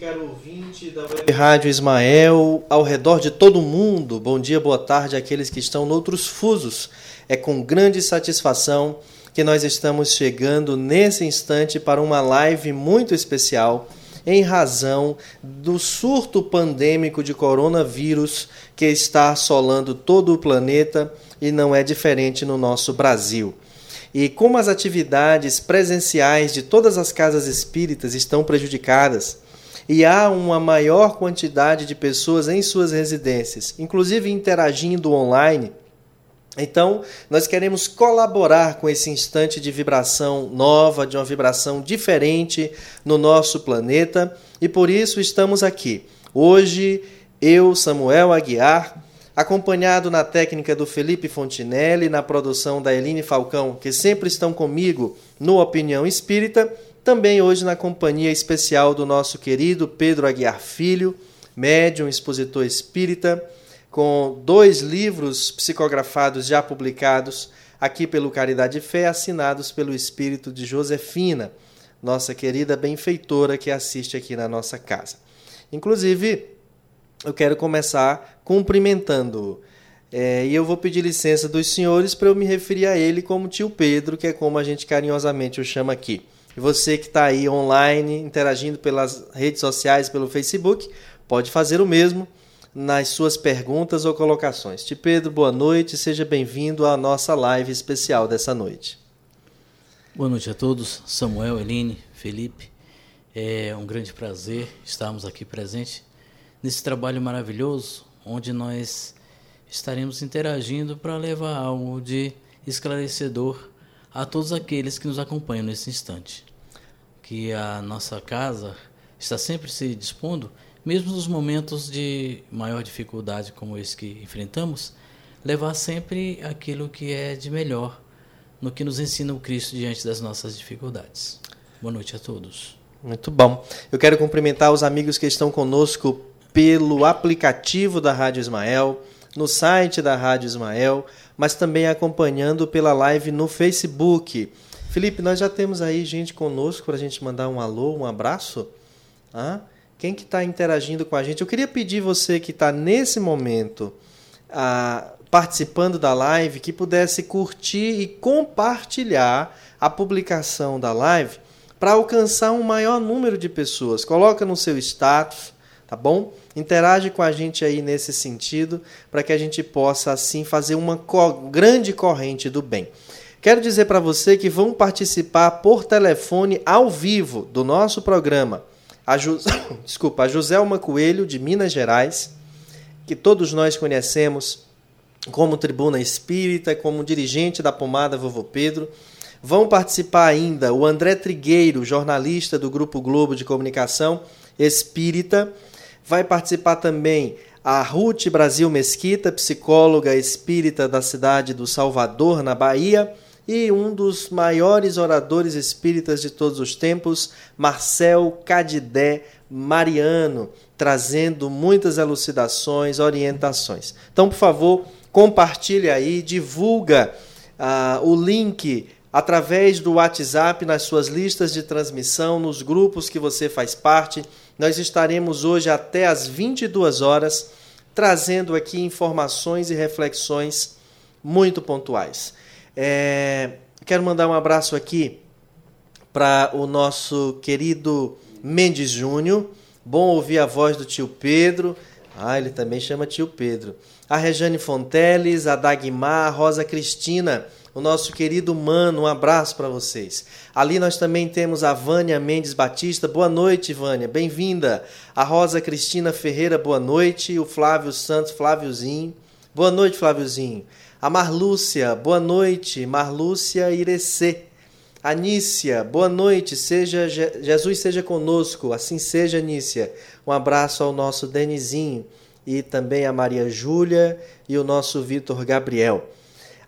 Caro ouvinte da Web Rádio Ismael, ao redor de todo mundo. Bom dia, boa tarde àqueles que estão noutros fusos. É com grande satisfação que nós estamos chegando nesse instante para uma live muito especial em razão do surto pandêmico de coronavírus que está assolando todo o planeta e não é diferente no nosso Brasil. E como as atividades presenciais de todas as casas espíritas estão prejudicadas, e há uma maior quantidade de pessoas em suas residências, inclusive interagindo online, então, nós queremos colaborar com esse instante de vibração nova, de uma vibração diferente no nosso planeta, e por isso estamos aqui. Hoje, eu, Samuel Aguiar, acompanhado na técnica do Felipe Fontinelli, na produção da Eline Falcão, que sempre estão comigo no Opinião Espírita, também hoje na companhia especial do nosso querido Pedro Aguiar Filho, médium, expositor espírita, com dois livros psicografados já publicados aqui pelo Caridade e Fé, assinados pelo espírito de Josefina, nossa querida benfeitora que assiste aqui na nossa casa. Inclusive, eu quero começar cumprimentando. É, e eu vou pedir licença dos senhores para eu me referir a ele como tio Pedro, que é como a gente carinhosamente o chama aqui. E você que está aí online, interagindo pelas redes sociais, pelo Facebook, pode fazer o mesmo nas suas perguntas ou colocações. Tio Pedro, boa noite, seja bem-vindo à nossa live especial dessa noite. Boa noite a todos, Samuel, Eline, Felipe. É um grande prazer estarmos aqui presentes nesse trabalho maravilhoso, onde nós estaremos interagindo para levar algo de esclarecedor a todos aqueles que nos acompanham nesse instante. Que a nossa casa está sempre se dispondo, mesmo nos momentos de maior dificuldade como esse que enfrentamos, levar sempre aquilo que é de melhor no que nos ensina o Cristo diante das nossas dificuldades. Boa noite a todos. Muito bom. Eu quero cumprimentar os amigos que estão conosco pelo aplicativo da Rádio Ismael, no site da Rádio Ismael, mas também acompanhando pela live no Facebook. Felipe, nós já temos aí gente conosco para a gente mandar um alô, um abraço. Ah, quem que está interagindo com a gente? Eu queria pedir você que está nesse momento ah, participando da live que pudesse curtir e compartilhar a publicação da live para alcançar um maior número de pessoas. Coloca no seu status, tá bom? Interage com a gente aí nesse sentido, para que a gente possa assim fazer uma co grande corrente do bem. Quero dizer para você que vão participar por telefone ao vivo do nosso programa. A. Desculpa, a Joselma Coelho, de Minas Gerais, que todos nós conhecemos como tribuna espírita, como dirigente da pomada Vovô Pedro. Vão participar ainda o André Trigueiro, jornalista do Grupo Globo de Comunicação Espírita Vai participar também a Ruth Brasil Mesquita, psicóloga espírita da cidade do Salvador, na Bahia, e um dos maiores oradores espíritas de todos os tempos, Marcel Cadidé Mariano, trazendo muitas elucidações, orientações. Então, por favor, compartilhe aí, divulga uh, o link através do WhatsApp nas suas listas de transmissão, nos grupos que você faz parte nós estaremos hoje até às 22 horas trazendo aqui informações e reflexões muito pontuais. É, quero mandar um abraço aqui para o nosso querido Mendes Júnior. Bom ouvir a voz do tio Pedro. Ah, ele também chama tio Pedro. A Rejane Fonteles, a Dagmar, a Rosa Cristina o nosso querido Mano, um abraço para vocês. Ali nós também temos a Vânia Mendes Batista, boa noite, Vânia, bem-vinda. A Rosa Cristina Ferreira, boa noite. O Flávio Santos, Fláviozinho, boa noite, Fláviozinho. A Marlúcia, boa noite. Marlúcia Irecê. Anícia, boa noite. Seja Jesus seja conosco, assim seja, Anícia. Um abraço ao nosso Denizinho e também a Maria Júlia e o nosso Vitor Gabriel.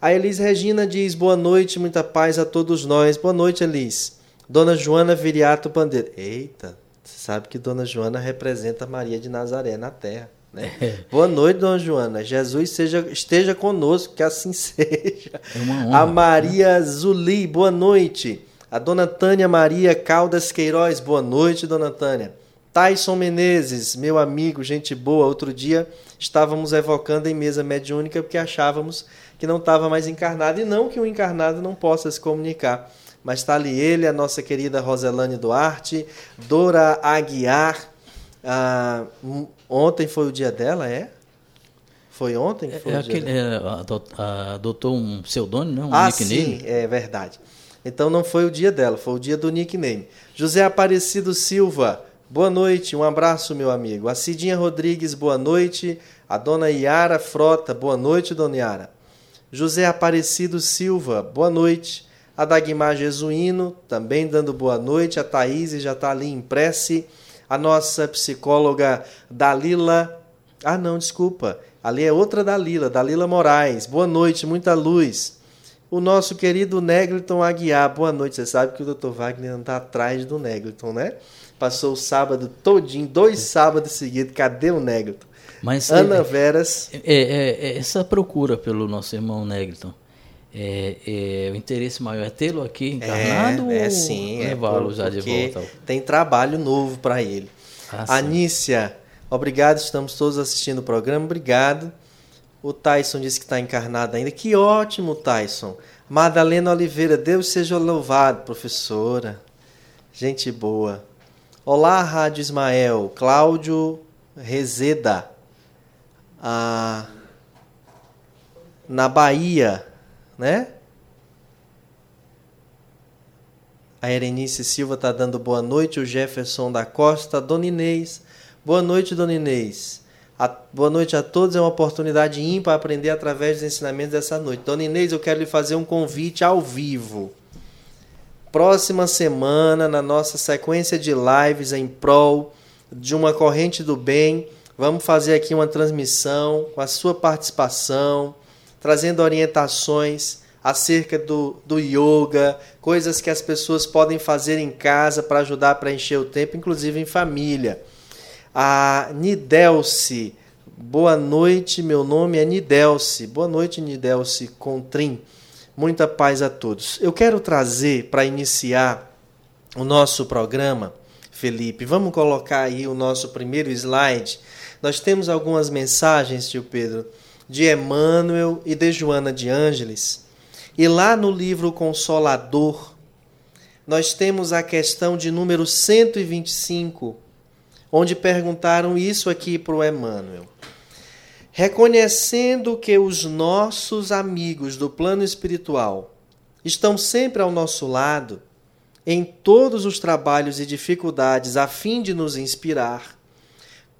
A Elis Regina diz: Boa noite, muita paz a todos nós. Boa noite, Elis. Dona Joana Viriato Bandeira. Eita, você sabe que Dona Joana representa Maria de Nazaré na terra. Né? É. Boa noite, Dona Joana. Jesus seja, esteja conosco, que assim seja. É honra, a Maria né? Zuli, boa noite. A dona Tânia Maria Caldas Queiroz, boa noite, dona Tânia. Tyson Menezes, meu amigo, gente boa. Outro dia estávamos evocando em mesa mediúnica porque achávamos que não estava mais encarnado. E não que o encarnado não possa se comunicar. Mas está ali ele, a nossa querida Roselane Duarte, Dora Aguiar. Ah, ontem foi o dia dela, é? Foi ontem que foi é, o aquele, dia? É, adotou um pseudônimo, não? Um ah, nickname? sim, é verdade. Então não foi o dia dela, foi o dia do nickname. José Aparecido Silva, Boa noite, um abraço, meu amigo. A Cidinha Rodrigues, boa noite. A dona Iara Frota, boa noite, dona Iara. José Aparecido Silva, boa noite. A Dagmar Jesuíno, também dando boa noite. A Thaís já está ali em prece. A nossa psicóloga Dalila. Ah, não, desculpa. Ali é outra Dalila, Dalila Moraes. Boa noite, muita luz. O nosso querido Negliton Aguiar. Boa noite. Você sabe que o Dr. Wagner está atrás do Negliton, né? Passou o sábado todinho, dois sábados seguidos. Cadê o Negliton? Mas, Ana é, Veras. É, é, é, essa procura pelo nosso irmão Negliton, é, é, o interesse maior é tê-lo aqui encarnado é, é ou sim, levá-lo já de volta? Tem trabalho novo para ele. Ah, Anícia, obrigado, estamos todos assistindo o programa, obrigado. O Tyson disse que está encarnado ainda. Que ótimo, Tyson. Madalena Oliveira, Deus seja louvado, professora. Gente boa. Olá, Rádio Ismael. Cláudio Rezeda. Na Bahia, né? A Erenice Silva está dando boa noite. O Jefferson da Costa. Dona Inês. Boa noite, Dona Inês. A, boa noite a todos. É uma oportunidade ímpar aprender através dos ensinamentos dessa noite. Dona Inês, eu quero lhe fazer um convite ao vivo. Próxima semana, na nossa sequência de lives em prol de uma corrente do bem, vamos fazer aqui uma transmissão com a sua participação, trazendo orientações acerca do, do yoga, coisas que as pessoas podem fazer em casa para ajudar a preencher o tempo, inclusive em família. A Nidelce, boa noite, meu nome é Nidelce. Boa noite, Nidelce Contrim. Muita paz a todos. Eu quero trazer para iniciar o nosso programa, Felipe, vamos colocar aí o nosso primeiro slide. Nós temos algumas mensagens, tio Pedro, de Emmanuel e de Joana de Ângeles. E lá no livro Consolador, nós temos a questão de número 125, onde perguntaram isso aqui para o Emmanuel reconhecendo que os nossos amigos do plano espiritual estão sempre ao nosso lado em todos os trabalhos e dificuldades a fim de nos inspirar,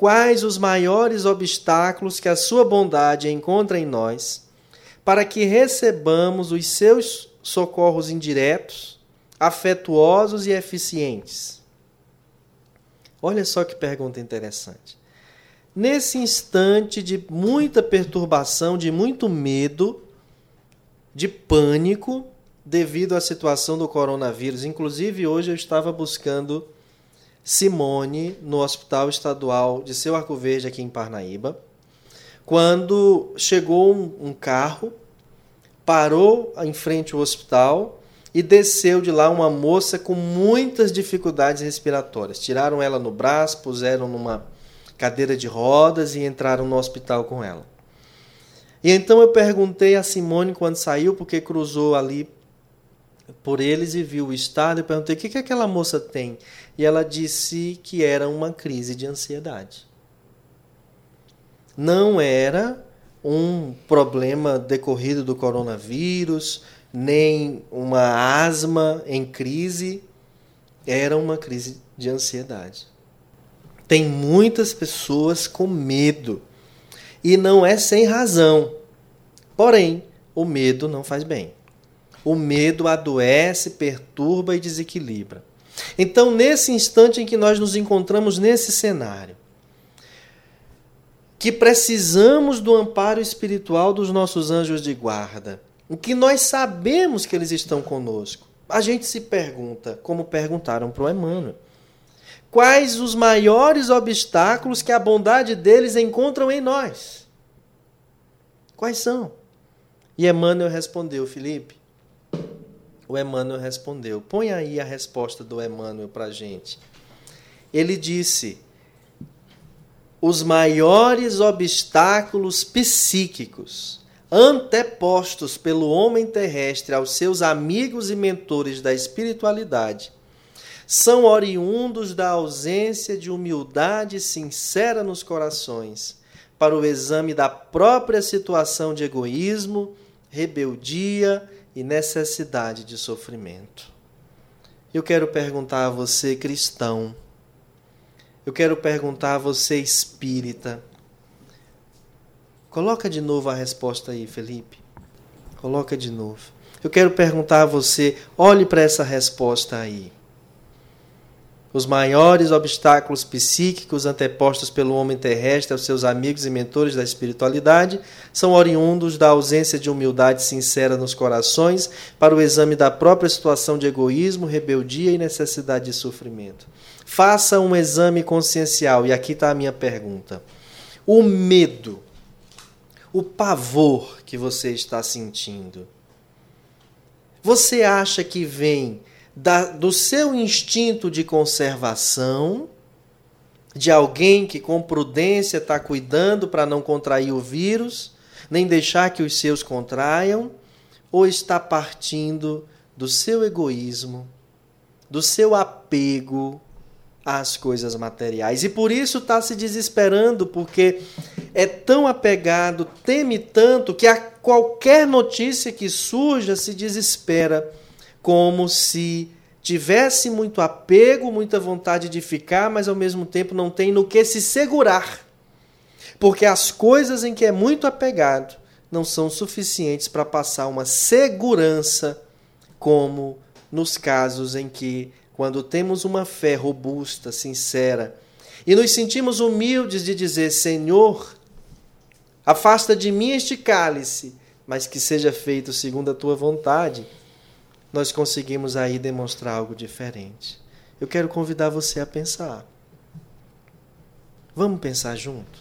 quais os maiores obstáculos que a sua bondade encontra em nós, para que recebamos os seus socorros indiretos, afetuosos e eficientes. Olha só que pergunta interessante. Nesse instante de muita perturbação, de muito medo, de pânico, devido à situação do coronavírus. Inclusive, hoje eu estava buscando Simone no Hospital Estadual de Seu Arco Verde, aqui em Parnaíba, quando chegou um, carro, parou em frente ao hospital e desceu de lá uma moça com muitas dificuldades respiratórias. Tiraram ela no braço, puseram numa cadeira de rodas e entraram no hospital com ela. E então eu perguntei a Simone quando saiu, porque cruzou ali por eles e viu o estado, e perguntei o que, que aquela moça tem. E ela disse que era uma crise de ansiedade. Não era um problema decorrido do coronavírus, nem uma asma em crise, era uma crise de ansiedade. Tem muitas pessoas com medo. E não é sem razão. Porém, o medo não faz bem. O medo adoece, perturba e desequilibra. Então, nesse instante em que nós nos encontramos nesse cenário, que precisamos do amparo espiritual dos nossos anjos de guarda, em que nós sabemos que eles estão conosco, a gente se pergunta, como perguntaram para o Emmanuel, quais os maiores obstáculos que a bondade deles encontram em nós. Quais são? E Emmanuel respondeu, Felipe, O Emmanuel respondeu. Põe aí a resposta do Emmanuel para a gente. Ele disse: os maiores obstáculos psíquicos antepostos pelo homem terrestre aos seus amigos e mentores da espiritualidade são oriundos da ausência de humildade sincera nos corações para o exame da própria situação de egoísmo, rebeldia e necessidade de sofrimento. Eu quero perguntar a você, cristão, eu quero perguntar a você, espírita, coloca de novo a resposta aí, Felipe. Coloca de novo. Eu quero perguntar a você, olhe para essa resposta aí. Os maiores obstáculos psíquicos antepostos pelo homem terrestre aos seus amigos e mentores da espiritualidade são oriundos da ausência de humildade sincera nos corações para o exame da própria situação de egoísmo, rebeldia e necessidade de sofrimento. Faça um exame consciencial, e aqui está a minha pergunta. O medo, o pavor que você está sentindo, você acha que vem da, do seu instinto de conservação, de alguém que com prudência está cuidando para não contrair o vírus, nem deixar que os seus contraiam, ou está partindo do seu egoísmo, do seu apego às coisas materiais. E por isso está se desesperando, porque é tão apegado, teme tanto, que a qualquer notícia que surja se desespera como se tivesse muito apego, muita vontade de ficar, mas ao mesmo tempo não tem no que se segurar. Porque as coisas em que é muito apegado não são suficientes para passar uma segurança, como nos casos em que, quando temos uma fé robusta, sincera, e nos sentimos humildes de dizer: Senhor, afasta de mim este cálice, mas que seja feito segundo a tua vontade nós conseguimos aí demonstrar algo diferente. Eu quero convidar você a pensar. Vamos pensar junto?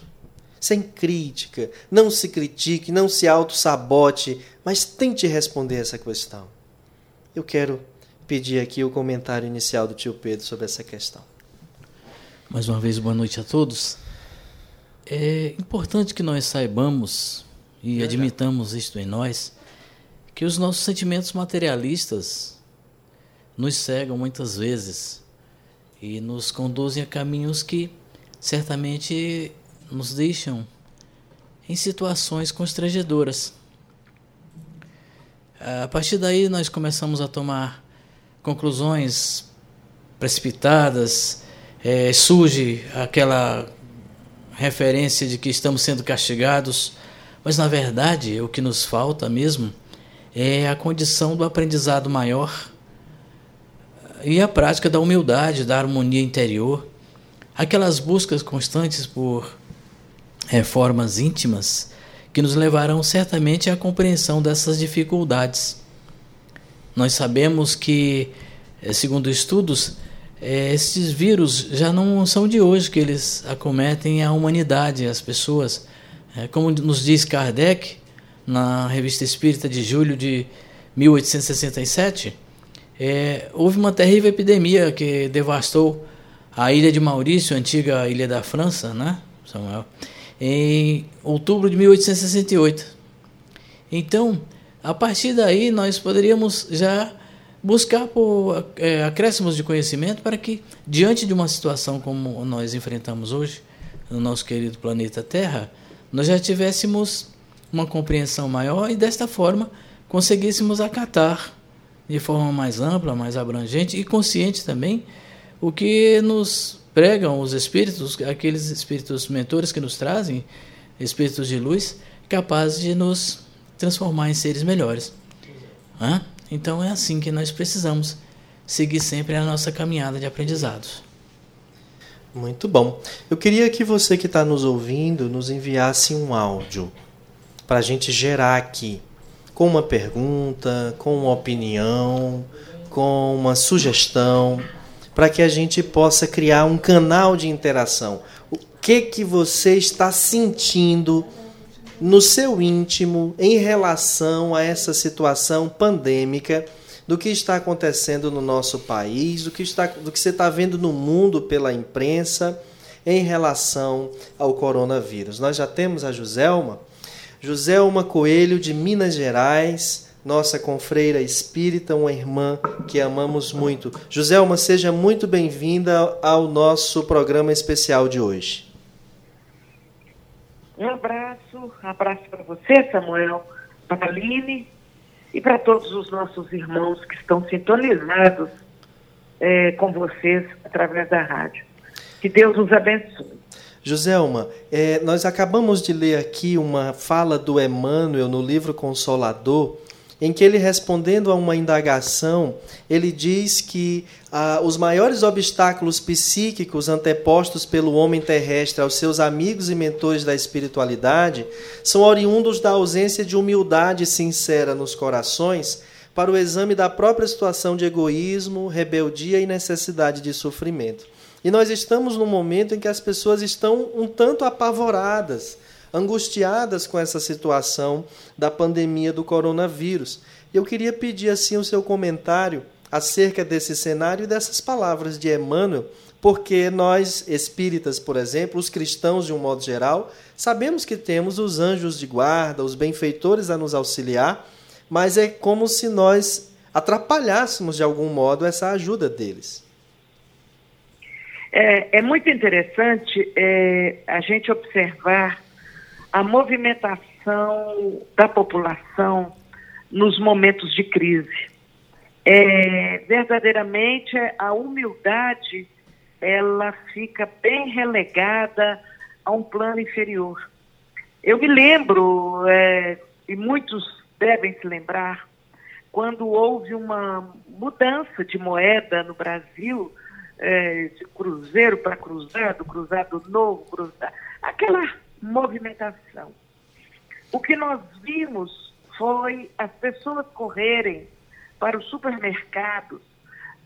Sem crítica, não se critique, não se auto-sabote, mas tente responder essa questão. Eu quero pedir aqui o comentário inicial do tio Pedro sobre essa questão. Mais uma vez, boa noite a todos. É importante que nós saibamos e admitamos isto em nós que os nossos sentimentos materialistas nos cegam muitas vezes e nos conduzem a caminhos que certamente nos deixam em situações constrangedoras. A partir daí, nós começamos a tomar conclusões precipitadas, é, surge aquela referência de que estamos sendo castigados, mas na verdade o que nos falta mesmo é a condição do aprendizado maior e a prática da humildade, da harmonia interior, aquelas buscas constantes por reformas íntimas que nos levarão certamente à compreensão dessas dificuldades. Nós sabemos que, eh, segundo estudos, eh, esses vírus já não são de hoje que eles acometem a humanidade, as pessoas. Eh, como nos diz Kardec, na Revista Espírita de julho de 1867, é, houve uma terrível epidemia que devastou a ilha de Maurício, antiga ilha da França, né, Samuel, em outubro de 1868. Então, a partir daí, nós poderíamos já buscar por é, acréscimos de conhecimento para que, diante de uma situação como nós enfrentamos hoje, no nosso querido planeta Terra, nós já tivéssemos uma compreensão maior e desta forma conseguíssemos acatar de forma mais ampla, mais abrangente e consciente também o que nos pregam os espíritos, aqueles espíritos mentores que nos trazem, espíritos de luz, capazes de nos transformar em seres melhores. Hã? Então é assim que nós precisamos seguir sempre a nossa caminhada de aprendizados. Muito bom. Eu queria que você que está nos ouvindo nos enviasse um áudio para a gente gerar aqui com uma pergunta, com uma opinião, com uma sugestão, para que a gente possa criar um canal de interação. O que que você está sentindo no seu íntimo em relação a essa situação pandêmica do que está acontecendo no nosso país, do que, está, do que você está vendo no mundo pela imprensa em relação ao coronavírus. Nós já temos a Joselma, Joselma Coelho de Minas Gerais, nossa confreira espírita, uma irmã que amamos muito. Joselma, seja muito bem-vinda ao nosso programa especial de hoje. Um abraço, um abraço para você, Samuel, para Aline e para todos os nossos irmãos que estão sintonizados é, com vocês através da rádio. Que Deus nos abençoe. Joselma, é, nós acabamos de ler aqui uma fala do Emmanuel no livro Consolador, em que ele respondendo a uma indagação, ele diz que ah, os maiores obstáculos psíquicos antepostos pelo homem terrestre aos seus amigos e mentores da espiritualidade são oriundos da ausência de humildade sincera nos corações para o exame da própria situação de egoísmo, rebeldia e necessidade de sofrimento. E nós estamos num momento em que as pessoas estão um tanto apavoradas, angustiadas com essa situação da pandemia do coronavírus. Eu queria pedir assim o seu comentário acerca desse cenário e dessas palavras de Emmanuel, porque nós espíritas, por exemplo, os cristãos de um modo geral, sabemos que temos os anjos de guarda, os benfeitores a nos auxiliar, mas é como se nós atrapalhássemos de algum modo essa ajuda deles. É, é muito interessante é, a gente observar a movimentação da população nos momentos de crise. É, verdadeiramente, a humildade ela fica bem relegada a um plano inferior. Eu me lembro, é, e muitos devem se lembrar, quando houve uma mudança de moeda no Brasil, é, de cruzeiro para cruzado, cruzado novo, cruzado, aquela movimentação. O que nós vimos foi as pessoas correrem para os supermercados,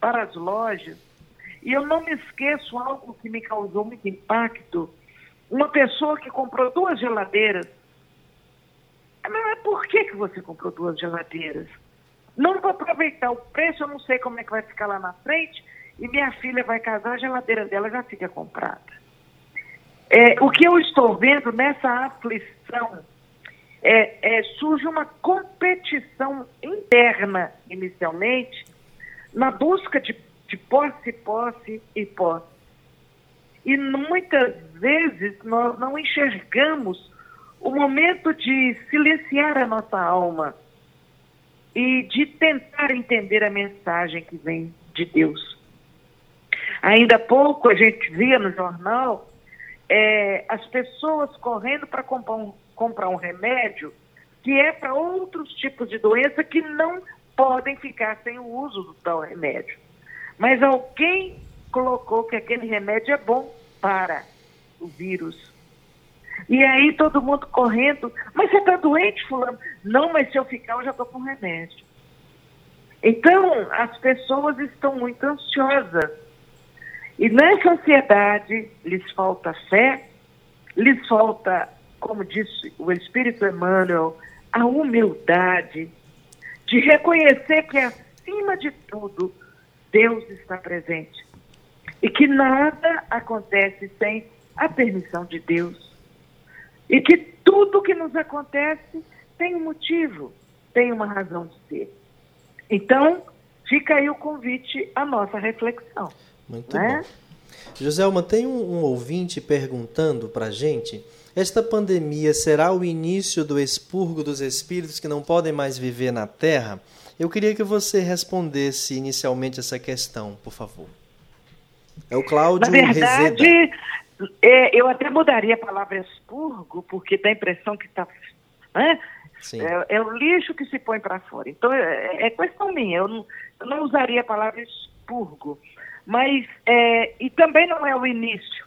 para as lojas, e eu não me esqueço algo que me causou muito impacto. Uma pessoa que comprou duas geladeiras. Mas por que, que você comprou duas geladeiras? Não vou aproveitar o preço, eu não sei como é que vai ficar lá na frente, e minha filha vai casar, a geladeira dela já fica comprada. É, o que eu estou vendo nessa aflição é, é, surge uma competição interna, inicialmente, na busca de, de posse, posse e posse. E muitas vezes nós não enxergamos o momento de silenciar a nossa alma e de tentar entender a mensagem que vem de Deus. Ainda há pouco a gente via no jornal é, as pessoas correndo para comprar um, comprar um remédio que é para outros tipos de doença que não podem ficar sem o uso do tal remédio. Mas alguém colocou que aquele remédio é bom para o vírus. E aí todo mundo correndo, mas você está doente, fulano? Não, mas se eu ficar, eu já estou com remédio. Então, as pessoas estão muito ansiosas e nessa ansiedade lhes falta fé, lhes falta, como disse o Espírito Emmanuel, a humildade de reconhecer que acima de tudo Deus está presente e que nada acontece sem a permissão de Deus e que tudo que nos acontece tem um motivo, tem uma razão de ser. Então, fica aí o convite à nossa reflexão. Muito né? bom. Joselma, tem um, um ouvinte perguntando para a gente: esta pandemia será o início do expurgo dos espíritos que não podem mais viver na Terra? Eu queria que você respondesse inicialmente essa questão, por favor. É o Cláudio Na verdade, é, eu até mudaria a palavra expurgo, porque dá a impressão que está. Né? É, é, o lixo que se põe para fora. Então, é, é, questão minha. Eu não, eu não usaria a palavra expurgo. Mas, é, e também não é o início,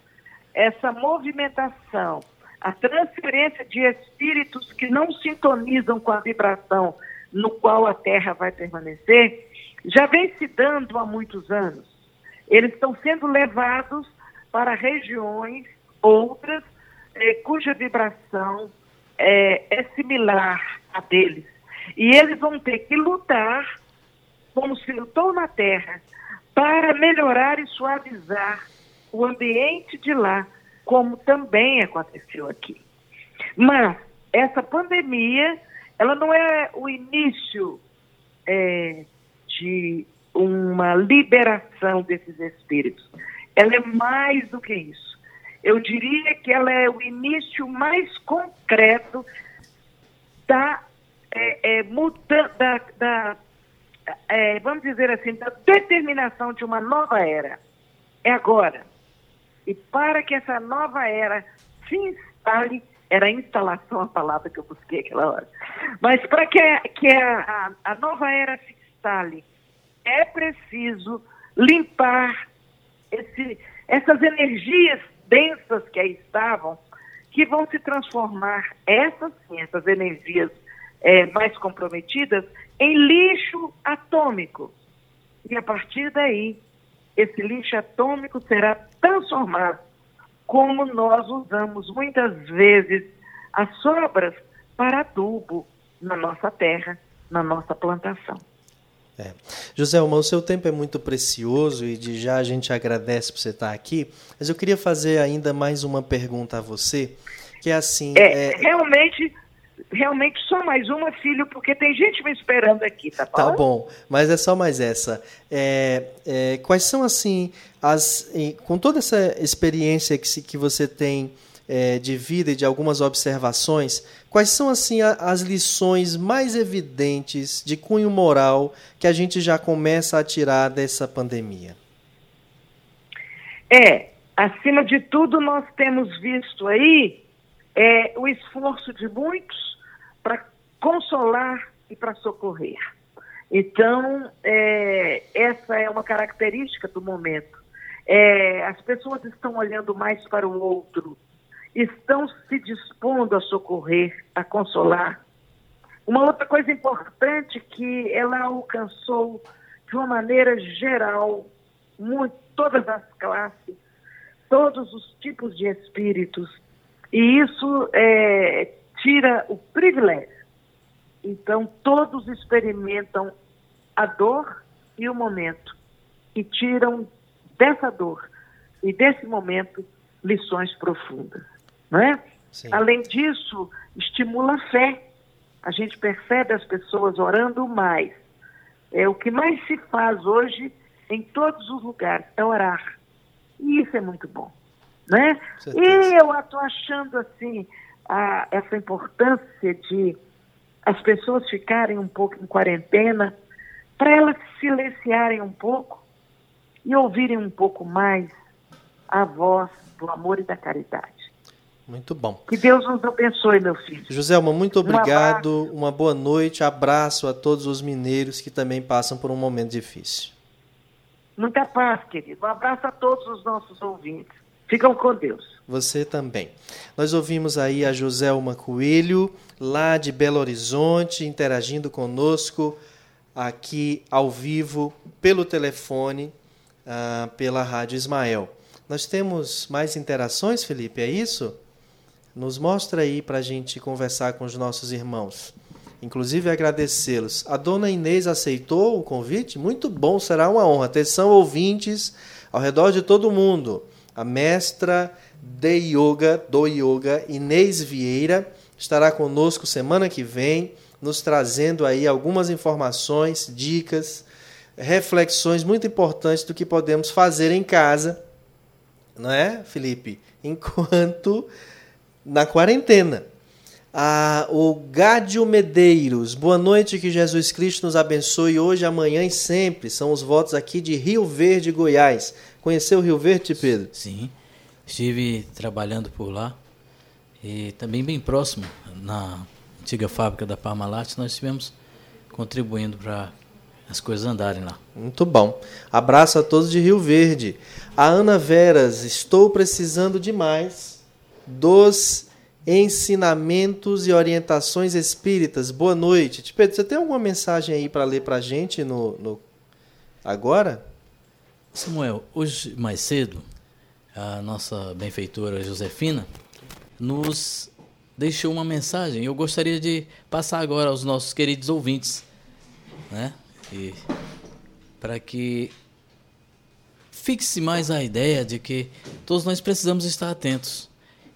essa movimentação, a transferência de espíritos que não sintonizam com a vibração no qual a Terra vai permanecer, já vem se dando há muitos anos. Eles estão sendo levados para regiões outras é, cuja vibração é, é similar a deles. E eles vão ter que lutar como se lutou na terra para melhorar e suavizar o ambiente de lá, como também aconteceu aqui. Mas essa pandemia, ela não é o início é, de uma liberação desses espíritos. Ela é mais do que isso. Eu diria que ela é o início mais concreto da, é, é, muda, da, da é, vamos dizer assim, da determinação de uma nova era. É agora. E para que essa nova era se instale, era instalação a palavra que eu busquei aquela hora. Mas para que, que a, a, a nova era se instale, é preciso limpar esse, essas energias densas que aí estavam, que vão se transformar, essas sim, essas energias é, mais comprometidas, em lixo atômico. E a partir daí, esse lixo atômico será transformado, como nós usamos muitas vezes as sobras para adubo na nossa terra, na nossa plantação. É. José o seu tempo é muito precioso e de já a gente agradece por você estar aqui, mas eu queria fazer ainda mais uma pergunta a você, que é assim... É, é... Realmente, realmente só mais uma, filho, porque tem gente me esperando aqui, tá bom? Tá bom, mas é só mais essa. É, é, quais são, assim, as... Com toda essa experiência que, que você tem é, de vida e de algumas observações, quais são assim as lições mais evidentes de cunho moral que a gente já começa a tirar dessa pandemia? É, acima de tudo, nós temos visto aí é, o esforço de muitos para consolar e para socorrer. Então, é, essa é uma característica do momento. É, as pessoas estão olhando mais para o outro, estão se dispondo a socorrer, a consolar. Uma outra coisa importante que ela alcançou de uma maneira geral, muito, todas as classes, todos os tipos de espíritos, e isso é, tira o privilégio. Então, todos experimentam a dor e o momento, e tiram dessa dor e desse momento lições profundas. Né? Além disso, estimula a fé. A gente percebe as pessoas orando mais. É o que mais se faz hoje em todos os lugares, é orar. E isso é muito bom. Né? E eu estou achando assim a, essa importância de as pessoas ficarem um pouco em quarentena, para elas silenciarem um pouco e ouvirem um pouco mais a voz do amor e da caridade. Muito bom. Que Deus nos abençoe, meu filho. Joselma, muito obrigado. Um uma boa noite. Abraço a todos os mineiros que também passam por um momento difícil. Muita paz, querido. Um abraço a todos os nossos ouvintes. Ficam com Deus. Você também. Nós ouvimos aí a Joselma Coelho, lá de Belo Horizonte, interagindo conosco aqui ao vivo, pelo telefone, uh, pela Rádio Ismael. Nós temos mais interações, Felipe, é isso? Nos mostra aí para a gente conversar com os nossos irmãos. Inclusive agradecê-los. A dona Inês aceitou o convite? Muito bom, será uma honra. Atenção, ouvintes, ao redor de todo mundo. A mestra de yoga, do yoga, Inês Vieira, estará conosco semana que vem, nos trazendo aí algumas informações, dicas, reflexões muito importantes do que podemos fazer em casa, não é, Felipe? Enquanto na quarentena. Ah, o Gádio Medeiros, boa noite, que Jesus Cristo nos abençoe hoje, amanhã e sempre. São os votos aqui de Rio Verde, Goiás. Conheceu Rio Verde, Pedro? Sim, estive trabalhando por lá e também bem próximo, na antiga fábrica da Parmalat, nós estivemos contribuindo para as coisas andarem lá. Muito bom. Abraço a todos de Rio Verde. A Ana Veras, estou precisando demais dos ensinamentos e orientações espíritas. Boa noite. Pedro, você tem alguma mensagem aí para ler para a gente no, no, agora? Samuel, hoje mais cedo, a nossa benfeitora Josefina nos deixou uma mensagem. Eu gostaria de passar agora aos nossos queridos ouvintes, né? E para que fixe mais a ideia de que todos nós precisamos estar atentos.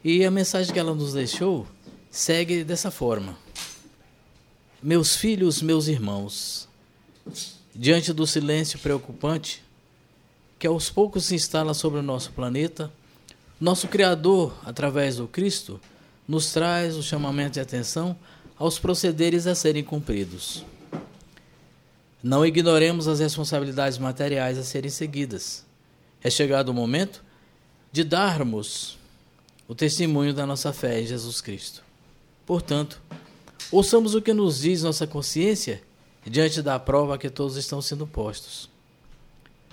E a mensagem que ela nos deixou segue dessa forma: Meus filhos, meus irmãos, diante do silêncio preocupante que aos poucos se instala sobre o nosso planeta, nosso Criador, através do Cristo, nos traz o chamamento de atenção aos procederes a serem cumpridos. Não ignoremos as responsabilidades materiais a serem seguidas. É chegado o momento de darmos o testemunho da nossa fé em Jesus Cristo. Portanto, ouçamos o que nos diz nossa consciência diante da prova que todos estão sendo postos.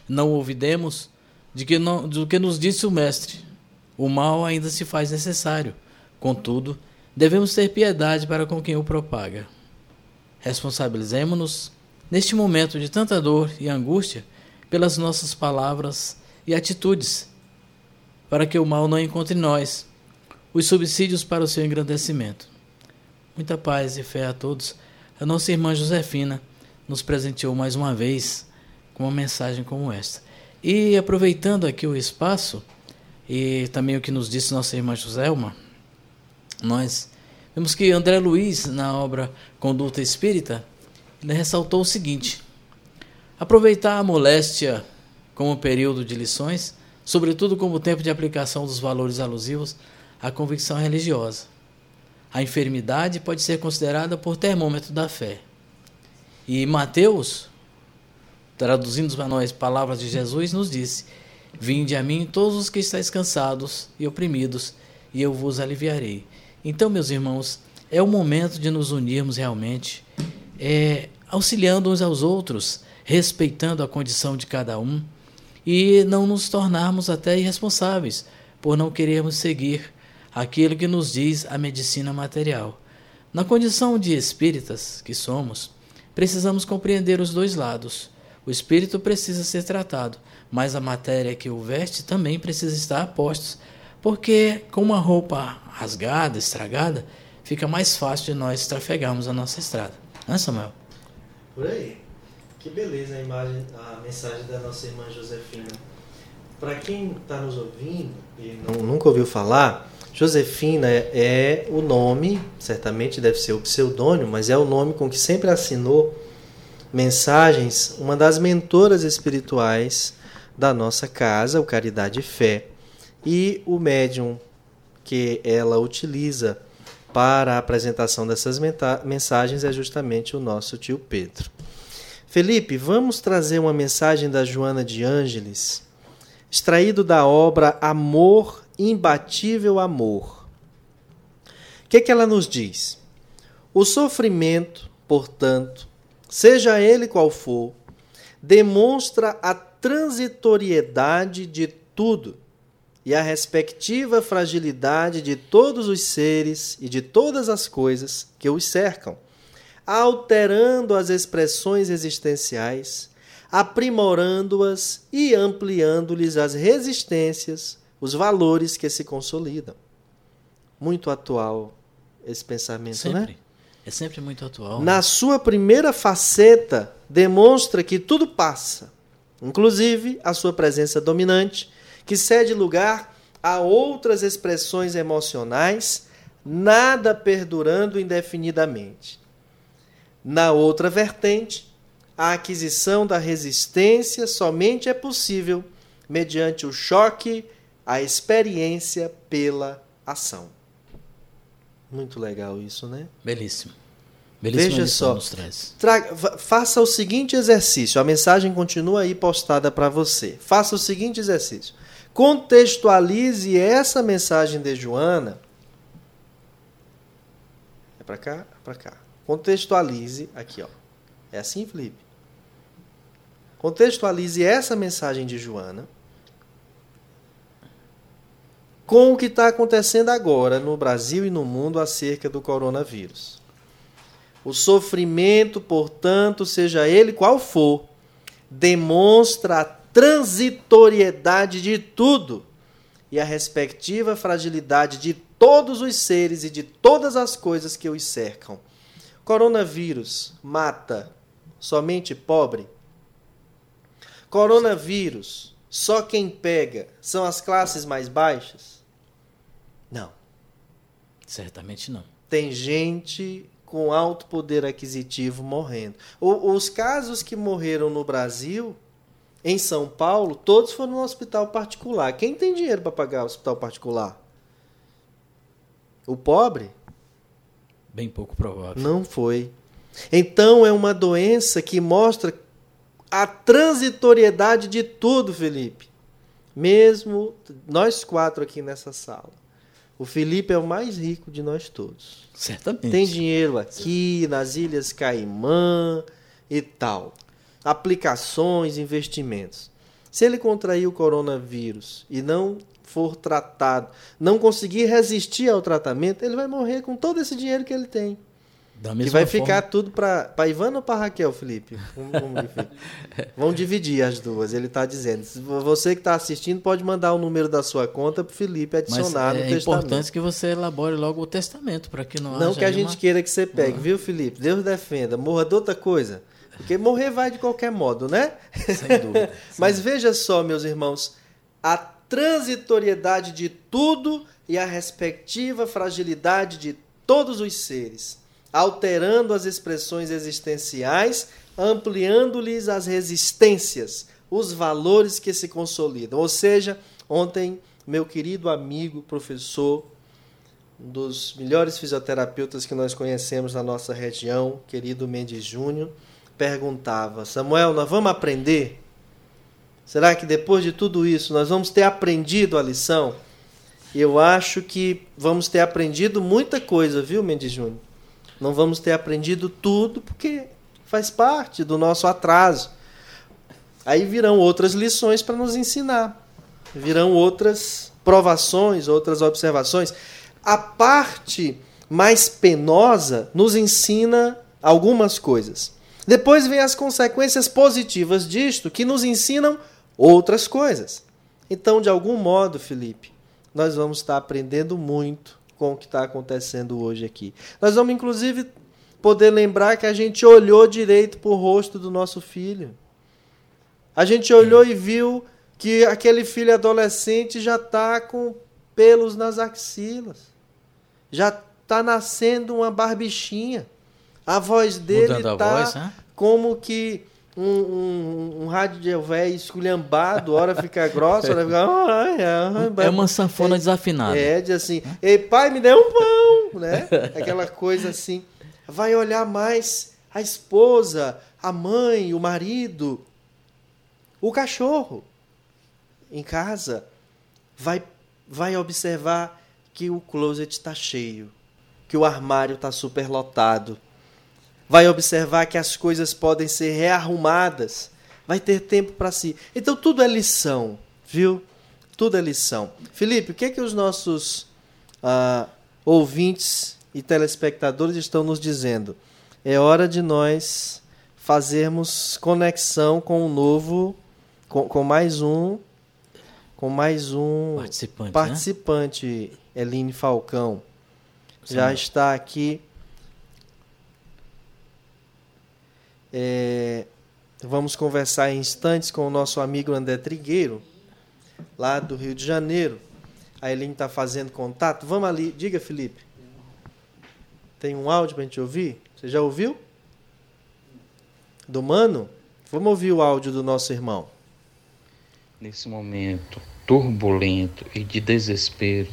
Não ouvidemos de que não, do que nos disse o Mestre. O mal ainda se faz necessário. Contudo, devemos ter piedade para com quem o propaga. Responsabilizemos-nos, neste momento de tanta dor e angústia, pelas nossas palavras e atitudes, para que o mal não encontre nós os subsídios para o seu engrandecimento. Muita paz e fé a todos. A nossa irmã Josefina nos presenteou mais uma vez com uma mensagem como esta. E aproveitando aqui o espaço, e também o que nos disse nossa irmã Joselma, nós vemos que André Luiz, na obra Conduta Espírita, ele ressaltou o seguinte: aproveitar a moléstia como período de lições, sobretudo como tempo de aplicação dos valores alusivos à convicção religiosa. A enfermidade pode ser considerada por termômetro da fé. E Mateus, traduzindo para nós palavras de Jesus, nos disse: Vinde a mim todos os que estáis cansados e oprimidos, e eu vos aliviarei. Então, meus irmãos, é o momento de nos unirmos realmente, é, auxiliando uns aos outros, respeitando a condição de cada um e não nos tornarmos até irresponsáveis por não querermos seguir aquilo que nos diz a medicina material. Na condição de espíritas que somos, precisamos compreender os dois lados. O espírito precisa ser tratado, mas a matéria que o veste também precisa estar a postos, porque com uma roupa rasgada, estragada, fica mais fácil de nós trafegarmos a nossa estrada. Não é, Samuel? Por aí. Que beleza a imagem, a mensagem da nossa irmã Josefina. Para quem está nos ouvindo e não, nunca ouviu falar, Josefina é, é o nome, certamente deve ser o pseudônimo, mas é o nome com que sempre assinou mensagens, uma das mentoras espirituais da nossa casa, o Caridade e Fé, e o médium que ela utiliza para a apresentação dessas mensagens é justamente o nosso tio Pedro. Felipe, vamos trazer uma mensagem da Joana de Ângeles, extraído da obra Amor, Imbatível Amor. O que, que ela nos diz? O sofrimento, portanto, seja ele qual for, demonstra a transitoriedade de tudo e a respectiva fragilidade de todos os seres e de todas as coisas que os cercam, alterando as expressões existenciais, aprimorando-as e ampliando-lhes as resistências, os valores que se consolidam. Muito atual esse pensamento, sempre. né? É sempre muito atual. Na né? sua primeira faceta, demonstra que tudo passa, inclusive a sua presença dominante que cede lugar a outras expressões emocionais, nada perdurando indefinidamente. Na outra vertente, a aquisição da resistência somente é possível mediante o choque, a experiência pela ação. Muito legal isso, né? Belíssimo. Belíssima Veja só, traga, faça o seguinte exercício. A mensagem continua aí postada para você. Faça o seguinte exercício contextualize essa mensagem de Joana. É para cá? É para cá. Contextualize aqui, ó. É assim, Felipe? Contextualize essa mensagem de Joana com o que está acontecendo agora no Brasil e no mundo acerca do coronavírus. O sofrimento, portanto, seja ele qual for, demonstra a transitoriedade de tudo e a respectiva fragilidade de todos os seres e de todas as coisas que os cercam. Coronavírus mata somente pobre? Coronavírus, só quem pega são as classes mais baixas? Não. Certamente não. Tem gente com alto poder aquisitivo morrendo. O, os casos que morreram no Brasil, em São Paulo, todos foram no hospital particular. Quem tem dinheiro para pagar o hospital particular? O pobre? Bem pouco provável. Não foi. Então é uma doença que mostra a transitoriedade de tudo, Felipe. Mesmo nós quatro aqui nessa sala. O Felipe é o mais rico de nós todos. Certamente. Tem dinheiro aqui, nas Ilhas Caimã e tal. Aplicações, investimentos. Se ele contrair o coronavírus e não for tratado, não conseguir resistir ao tratamento, ele vai morrer com todo esse dinheiro que ele tem. Da mesma que vai forma... ficar tudo para Ivana ou para Raquel, Felipe? Vão dividir as duas, ele está dizendo. Você que está assistindo pode mandar o número da sua conta para o Felipe adicionar Mas no é testamento. É importante que você elabore logo o testamento para que não Não que a gente queira que você pegue, viu, Felipe? Deus defenda. Morra de outra coisa. Porque morrer vai de qualquer modo, né? Sem dúvida. Mas veja só, meus irmãos, a transitoriedade de tudo e a respectiva fragilidade de todos os seres alterando as expressões existenciais, ampliando-lhes as resistências, os valores que se consolidam. Ou seja, ontem, meu querido amigo, professor, um dos melhores fisioterapeutas que nós conhecemos na nossa região, querido Mendes Júnior, perguntava: Samuel, nós vamos aprender? Será que depois de tudo isso nós vamos ter aprendido a lição? Eu acho que vamos ter aprendido muita coisa, viu, Mendes Júnior? Não vamos ter aprendido tudo porque faz parte do nosso atraso. Aí virão outras lições para nos ensinar. Virão outras provações, outras observações. A parte mais penosa nos ensina algumas coisas. Depois vem as consequências positivas disto, que nos ensinam outras coisas. Então, de algum modo, Felipe, nós vamos estar aprendendo muito com o que está acontecendo hoje aqui. Nós vamos, inclusive, poder lembrar que a gente olhou direito para o rosto do nosso filho. A gente olhou e viu que aquele filho adolescente já está com pelos nas axilas. Já está nascendo uma barbichinha. A voz dele está né? como que um, um, um rádio velho esculhambado, hora fica grossa, hora fica. É uma sanfona é, desafinada. É, de assim, ei pai, me dê um pão, né? Aquela coisa assim. Vai olhar mais a esposa, a mãe, o marido, o cachorro em casa. Vai, vai observar que o closet está cheio, que o armário está superlotado vai observar que as coisas podem ser rearrumadas, vai ter tempo para si. Então tudo é lição, viu? Tudo é lição. Felipe, o que é que os nossos ah, ouvintes e telespectadores estão nos dizendo? É hora de nós fazermos conexão com o novo, com, com mais um, com mais um participante, participante né? Eline Falcão. Sim. Já está aqui É, vamos conversar em instantes com o nosso amigo André Trigueiro, lá do Rio de Janeiro. A Eline está fazendo contato. Vamos ali. Diga, Felipe. Tem um áudio para a gente ouvir? Você já ouviu? Do Mano? Vamos ouvir o áudio do nosso irmão. Nesse momento turbulento e de desespero,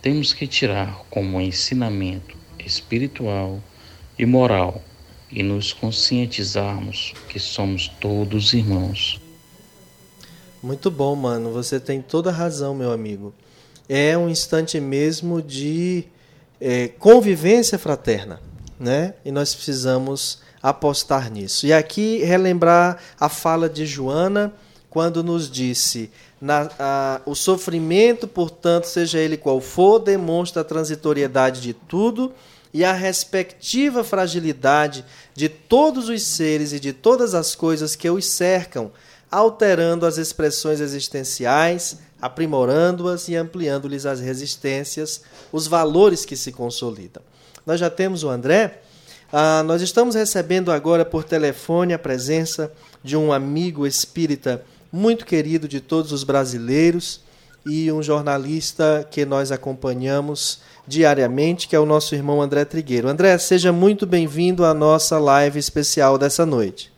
temos que tirar como ensinamento espiritual e moral e nos conscientizarmos que somos todos irmãos. Muito bom, mano. Você tem toda a razão, meu amigo. É um instante mesmo de é, convivência fraterna, né? E nós precisamos apostar nisso. E aqui relembrar a fala de Joana quando nos disse: na, a, o sofrimento, portanto, seja ele qual for, demonstra a transitoriedade de tudo e a respectiva fragilidade de todos os seres e de todas as coisas que os cercam, alterando as expressões existenciais, aprimorando-as e ampliando-lhes as resistências, os valores que se consolidam. Nós já temos o André. Ah, nós estamos recebendo agora por telefone a presença de um amigo espírita muito querido de todos os brasileiros e um jornalista que nós acompanhamos diariamente, que é o nosso irmão André Trigueiro. André, seja muito bem-vindo à nossa live especial dessa noite.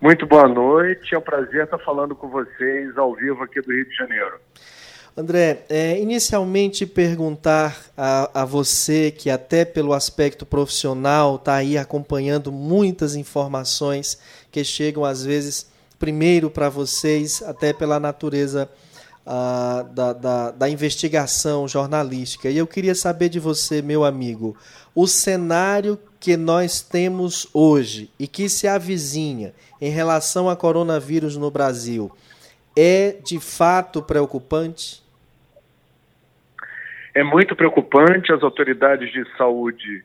Muito boa noite, é um prazer estar falando com vocês ao vivo aqui do Rio de Janeiro. André, é, inicialmente perguntar a, a, você que até pelo aspecto profissional está aí acompanhando muitas informações que chegam às vezes primeiro para vocês, até pela natureza da, da, da investigação jornalística. E eu queria saber de você, meu amigo, o cenário que nós temos hoje e que se avizinha em relação a coronavírus no Brasil é de fato preocupante? É muito preocupante. As autoridades de saúde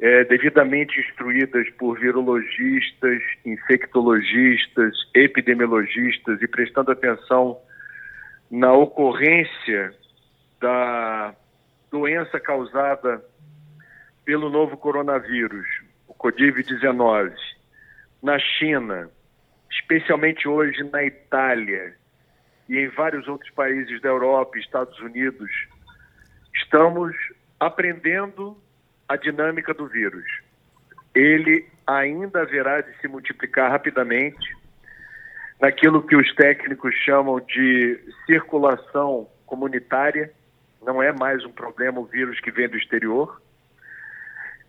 é, devidamente instruídas por virologistas, infectologistas, epidemiologistas e prestando atenção na ocorrência da doença causada pelo novo coronavírus, o COVID-19, na China, especialmente hoje na Itália e em vários outros países da Europa e Estados Unidos, estamos aprendendo a dinâmica do vírus. Ele ainda haverá de se multiplicar rapidamente naquilo que os técnicos chamam de circulação comunitária. Não é mais um problema o vírus que vem do exterior.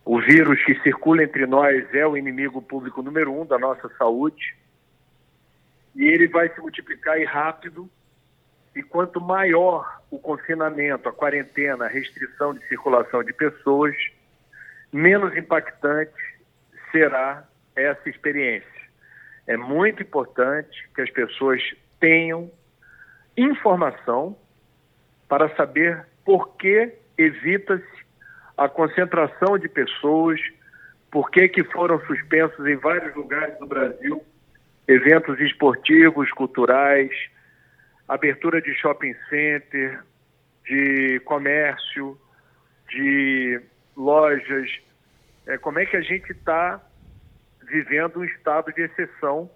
O vírus que circula entre nós é o inimigo público número um da nossa saúde. E ele vai se multiplicar e rápido. E quanto maior o confinamento, a quarentena, a restrição de circulação de pessoas, menos impactante será essa experiência. É muito importante que as pessoas tenham informação para saber por que evita-se a concentração de pessoas, por que, que foram suspensos em vários lugares do Brasil eventos esportivos, culturais, abertura de shopping center, de comércio, de lojas, é, como é que a gente está vivendo um estado de exceção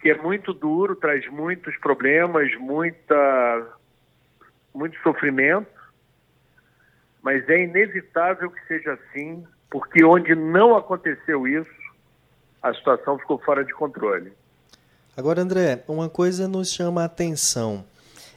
que é muito duro, traz muitos problemas, muita, muito sofrimento, mas é inevitável que seja assim, porque onde não aconteceu isso, a situação ficou fora de controle. Agora, André, uma coisa nos chama a atenção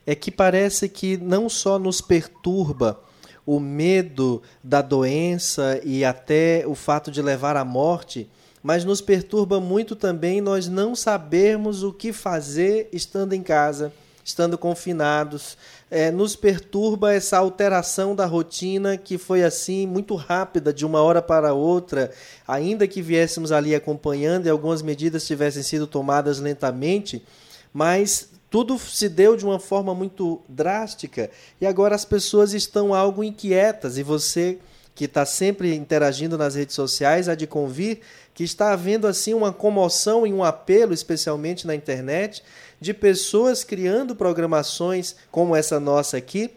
é que parece que não só nos perturba o medo da doença e até o fato de levar à morte, mas nos perturba muito também nós não sabermos o que fazer estando em casa, estando confinados. É, nos perturba essa alteração da rotina que foi assim muito rápida, de uma hora para outra, ainda que viéssemos ali acompanhando e algumas medidas tivessem sido tomadas lentamente, mas tudo se deu de uma forma muito drástica. E agora as pessoas estão algo inquietas. E você que está sempre interagindo nas redes sociais há de convir que está havendo assim uma comoção e um apelo, especialmente na internet, de pessoas criando programações como essa nossa aqui,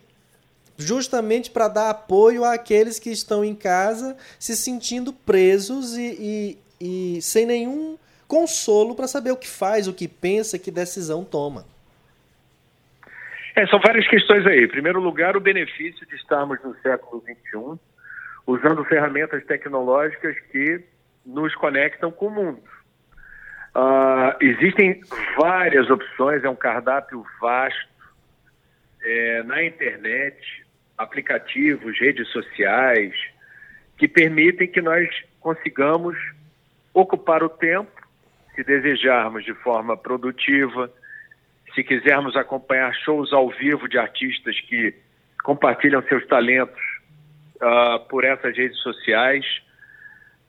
justamente para dar apoio àqueles que estão em casa se sentindo presos e, e, e sem nenhum consolo para saber o que faz, o que pensa, que decisão toma. É, são várias questões aí. Em primeiro lugar, o benefício de estarmos no século XXI, usando ferramentas tecnológicas que nos conectam com o mundo. Uh, existem várias opções, é um cardápio vasto é, na internet, aplicativos, redes sociais, que permitem que nós consigamos ocupar o tempo, se desejarmos, de forma produtiva, se quisermos acompanhar shows ao vivo de artistas que compartilham seus talentos uh, por essas redes sociais,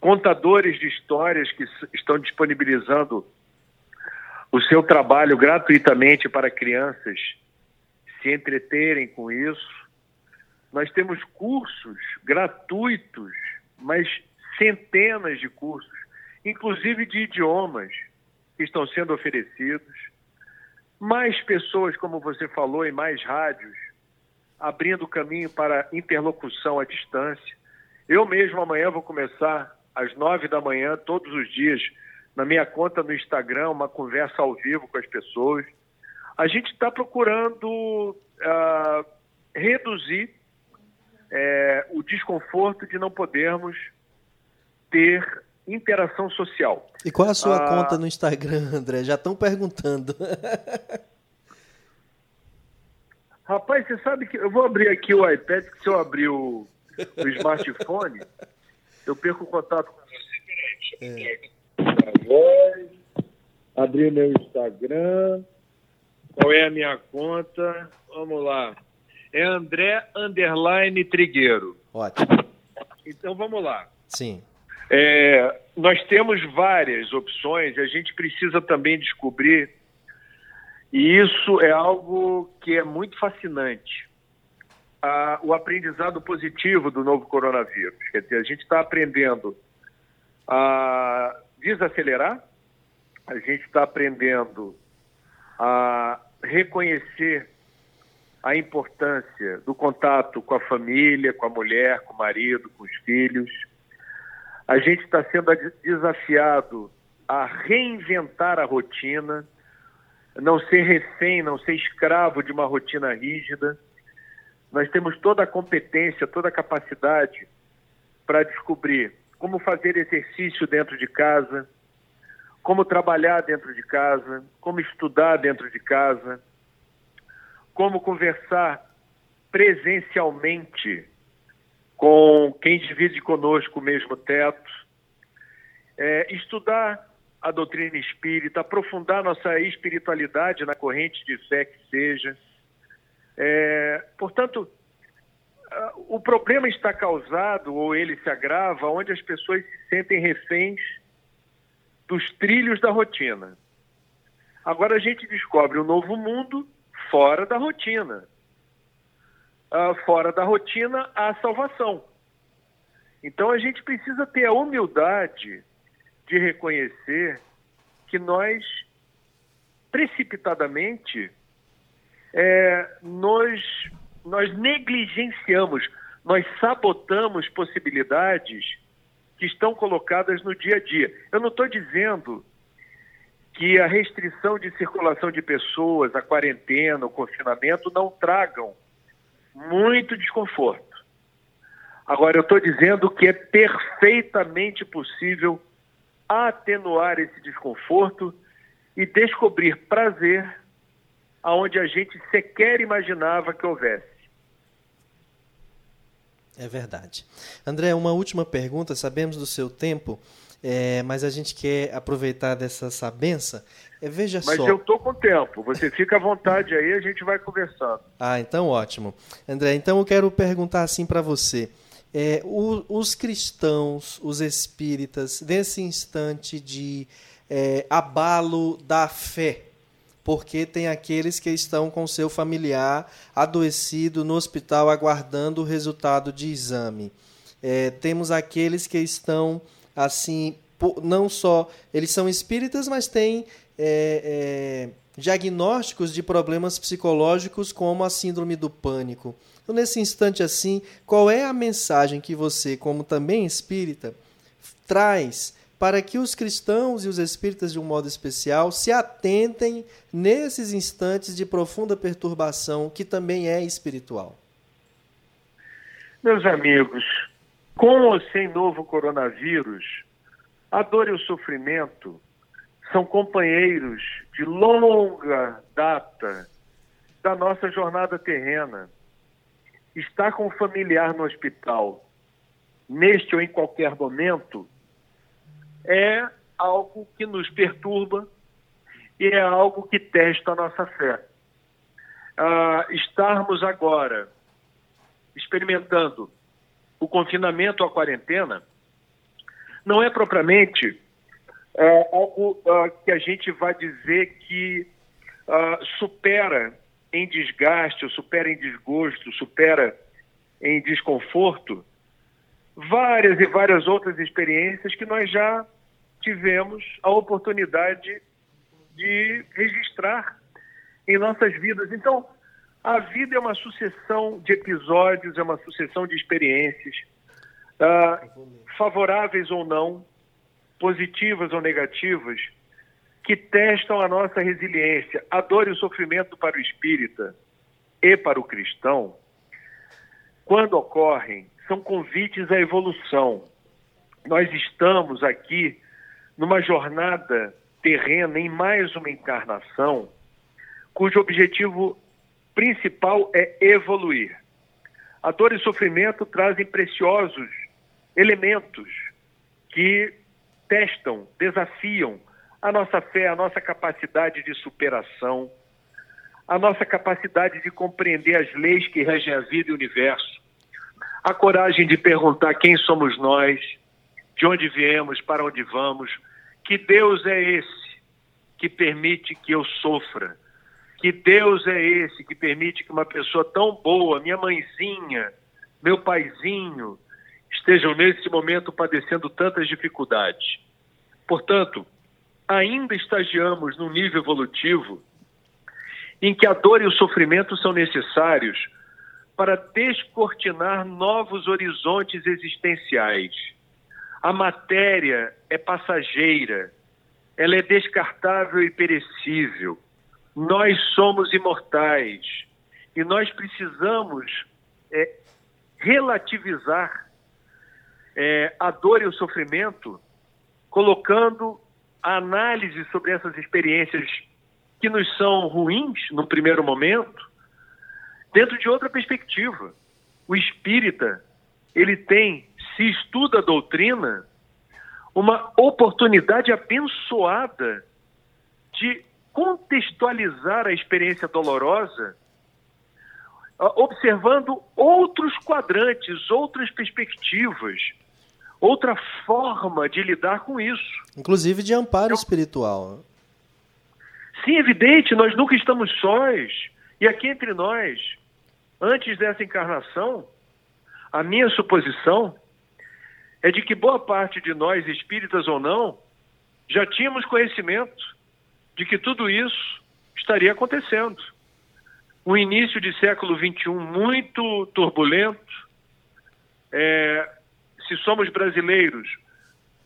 contadores de histórias que estão disponibilizando o seu trabalho gratuitamente para crianças se entreterem com isso. Nós temos cursos gratuitos, mas centenas de cursos, inclusive de idiomas, que estão sendo oferecidos mais pessoas, como você falou, em mais rádios, abrindo caminho para interlocução à distância. Eu mesmo amanhã vou começar às nove da manhã, todos os dias, na minha conta no Instagram, uma conversa ao vivo com as pessoas. A gente está procurando uh, reduzir é, o desconforto de não podermos ter interação social. E qual a sua ah, conta no Instagram, André? Já estão perguntando. Rapaz, você sabe que eu vou abrir aqui o iPad, que se eu abrir o, o smartphone, eu perco o contato com você. Peraí, é. Abrir meu Instagram. Qual é a minha conta? Vamos lá. É André Underline Trigueiro. Ótimo. Então vamos lá. Sim. É, nós temos várias opções, a gente precisa também descobrir, e isso é algo que é muito fascinante, a, o aprendizado positivo do novo coronavírus. Quer dizer, a gente está aprendendo a desacelerar, a gente está aprendendo a reconhecer a importância do contato com a família, com a mulher, com o marido, com os filhos a gente está sendo desafiado a reinventar a rotina, não ser refém, não ser escravo de uma rotina rígida. Nós temos toda a competência, toda a capacidade para descobrir como fazer exercício dentro de casa, como trabalhar dentro de casa, como estudar dentro de casa, como conversar presencialmente com quem divide conosco o mesmo teto, é, estudar a doutrina espírita, aprofundar nossa espiritualidade na corrente de fé que seja. É, portanto, o problema está causado, ou ele se agrava, onde as pessoas se sentem reféns dos trilhos da rotina. Agora a gente descobre um novo mundo fora da rotina uh, fora da rotina a salvação. Então a gente precisa ter a humildade de reconhecer que nós, precipitadamente, é, nós, nós negligenciamos, nós sabotamos possibilidades que estão colocadas no dia a dia. Eu não estou dizendo que a restrição de circulação de pessoas, a quarentena, o confinamento não tragam muito desconforto. Agora, eu estou dizendo que é perfeitamente possível atenuar esse desconforto e descobrir prazer aonde a gente sequer imaginava que houvesse. É verdade. André, uma última pergunta. Sabemos do seu tempo, é, mas a gente quer aproveitar dessa sabença é, veja Mas só. eu estou com tempo. Você fica à vontade aí, a gente vai conversando. Ah, então ótimo. André, então eu quero perguntar assim para você. É, o, os cristãos, os espíritas, nesse instante de é, abalo da fé, porque tem aqueles que estão com seu familiar adoecido no hospital aguardando o resultado de exame. É, temos aqueles que estão assim, não só eles são espíritas, mas têm é, é, diagnósticos de problemas psicológicos como a síndrome do pânico. Então, nesse instante assim, qual é a mensagem que você, como também espírita, traz para que os cristãos e os espíritas, de um modo especial, se atentem nesses instantes de profunda perturbação que também é espiritual? Meus amigos, com ou sem novo coronavírus, a dor e o sofrimento são companheiros de longa data da nossa jornada terrena. Estar com um familiar no hospital, neste ou em qualquer momento, é algo que nos perturba e é algo que testa a nossa fé. Ah, estarmos agora experimentando o confinamento a quarentena não é propriamente é algo uh, que a gente vai dizer que uh, supera em desgaste, supera em desgosto, supera em desconforto várias e várias outras experiências que nós já tivemos a oportunidade de registrar em nossas vidas. Então, a vida é uma sucessão de episódios, é uma sucessão de experiências, uh, favoráveis ou não, positivas ou negativas, que testam a nossa resiliência. A dor e o sofrimento para o espírita e para o cristão, quando ocorrem, são convites à evolução. Nós estamos aqui numa jornada terrena em mais uma encarnação, cujo objetivo principal é evoluir. A dor e sofrimento trazem preciosos elementos que testam, desafiam a nossa fé, a nossa capacidade de superação, a nossa capacidade de compreender as leis que regem a vida e o universo, a coragem de perguntar quem somos nós, de onde viemos, para onde vamos, que Deus é esse que permite que eu sofra, que Deus é esse que permite que uma pessoa tão boa, minha mãezinha, meu paizinho, estejam nesse momento padecendo tantas dificuldades. Portanto, ainda estagiamos num nível evolutivo em que a dor e o sofrimento são necessários para descortinar novos horizontes existenciais. A matéria é passageira, ela é descartável e perecível. Nós somos imortais e nós precisamos é, relativizar é, a dor e o sofrimento, colocando a análise sobre essas experiências que nos são ruins no primeiro momento, dentro de outra perspectiva. O espírita, ele tem, se estuda a doutrina, uma oportunidade abençoada de contextualizar a experiência dolorosa, observando outros quadrantes, outras perspectivas, outra forma de lidar com isso. Inclusive de amparo então, espiritual. Sim, evidente, nós nunca estamos sós. E aqui entre nós, antes dessa encarnação, a minha suposição é de que boa parte de nós, espíritas ou não, já tínhamos conhecimento de que tudo isso estaria acontecendo. Um início de século XXI muito turbulento. É, se somos brasileiros,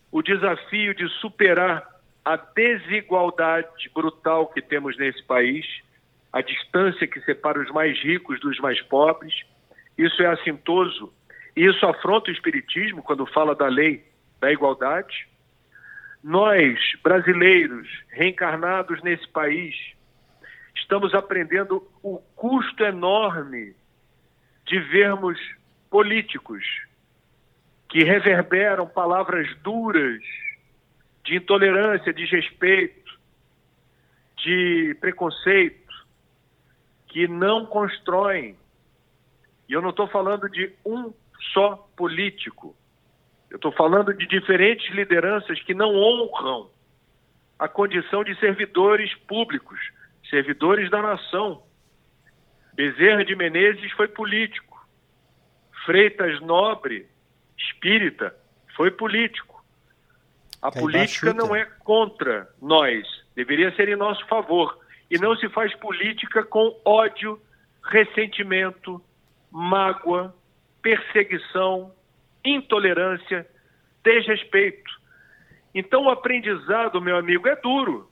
o desafio de superar a desigualdade brutal que temos nesse país, a distância que separa os mais ricos dos mais pobres, isso é assintoso isso afronta o Espiritismo quando fala da lei da igualdade. Nós, brasileiros, reencarnados nesse país, estamos aprendendo o custo enorme de vermos políticos que reverberam palavras duras de intolerância, de respeito, de preconceito, que não constroem. E eu não estou falando de um só político. Eu estou falando de diferentes lideranças que não honram a condição de servidores públicos, servidores da nação. Bezerra de Menezes foi político. Freitas Nobre, espírita, foi político. A política não é contra nós, deveria ser em nosso favor. E não se faz política com ódio, ressentimento, mágoa, perseguição, intolerância, desrespeito. Então o aprendizado, meu amigo, é duro,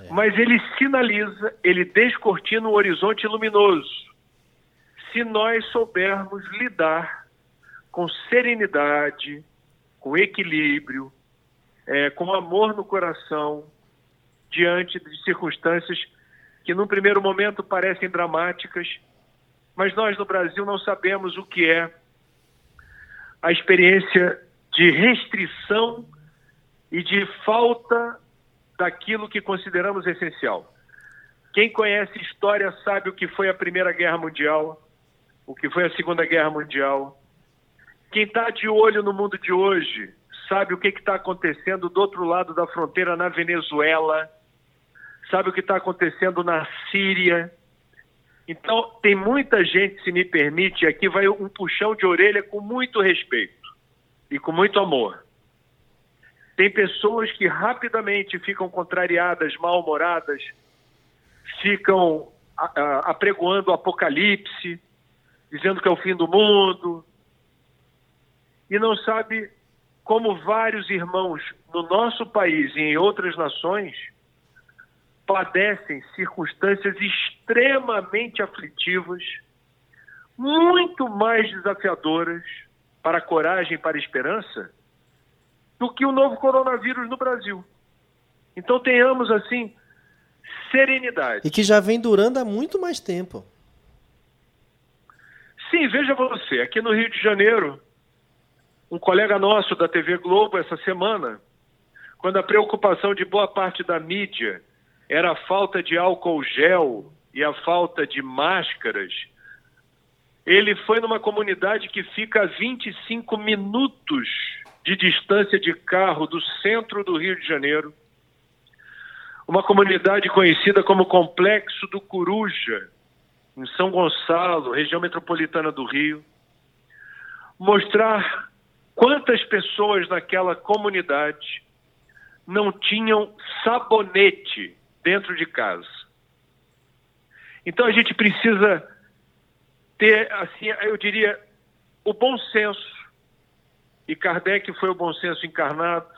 é. mas ele sinaliza, ele descortina um horizonte luminoso. Se nós soubermos lidar com serenidade, com equilíbrio, é, com amor no coração, diante de circunstâncias que num primeiro momento parecem dramáticas, mas nós no Brasil não sabemos o que é a experiência de restrição e de falta daquilo que consideramos essencial. Quem conhece história sabe o que foi a Primeira Guerra Mundial, o que foi a Segunda Guerra Mundial. Quem está de olho no mundo de hoje sabe o que está acontecendo do outro lado da fronteira na Venezuela, sabe o que está acontecendo na Síria, então, tem muita gente, se me permite, aqui vai um puxão de orelha com muito respeito e com muito amor. Tem pessoas que rapidamente ficam contrariadas, mal-humoradas, ficam apregoando o apocalipse, dizendo que é o fim do mundo, e não sabe como vários irmãos no nosso país e em outras nações padecem circunstâncias extremamente aflitivas, muito mais desafiadoras para a coragem e para a esperança do que o novo coronavírus no Brasil. Então tenhamos assim serenidade. E que já vem durando há muito mais tempo. Sim, veja você, aqui no Rio de Janeiro, um colega nosso da TV Globo essa semana, quando a preocupação de boa parte da mídia era a falta de álcool gel e a falta de máscaras, ele foi numa comunidade que fica a 25 minutos de distância de carro do centro do Rio de Janeiro, uma comunidade conhecida como Complexo do Coruja, em São Gonçalo, região metropolitana do Rio, mostrar quantas pessoas naquela comunidade não tinham sabonete dentro de casa. Então a gente precisa ter, assim, eu diria, o bom senso, e Kardec foi o bom senso encarnado,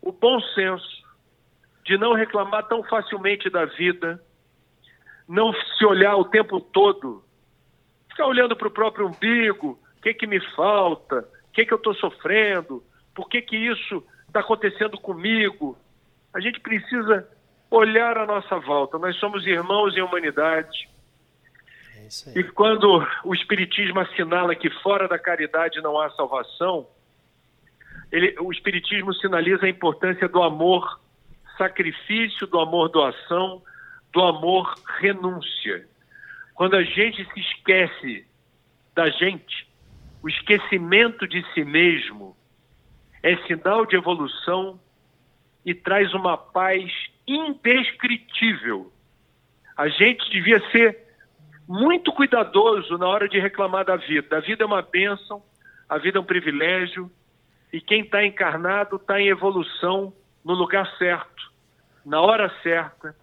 o bom senso de não reclamar tão facilmente da vida, não se olhar o tempo todo, ficar olhando para o próprio umbigo, o que, que me falta, o que, que eu estou sofrendo, por que, que isso está acontecendo comigo. A gente precisa olhar a nossa volta. Nós somos irmãos em humanidade. É e quando o Espiritismo assinala que fora da caridade não há salvação, ele, o Espiritismo sinaliza a importância do amor sacrifício, do amor doação, do amor renúncia. Quando a gente se esquece da gente, o esquecimento de si mesmo é sinal de evolução e traz uma paz indescritível. A gente devia ser muito cuidadoso na hora de reclamar da vida. A vida é uma bênção, a vida é um privilégio, e quem está encarnado está em evolução no lugar certo, na hora certa,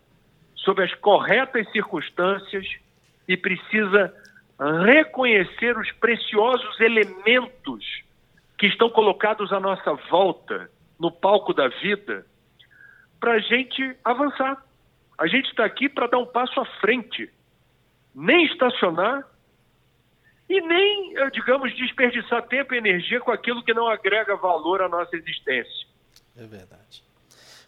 sob as corretas circunstâncias e precisa reconhecer os preciosos elementos que estão colocados à nossa volta no palco da vida para a gente avançar. A gente está aqui para dar um passo à frente, nem estacionar e nem, digamos, desperdiçar tempo e energia com aquilo que não agrega valor à nossa existência. É verdade.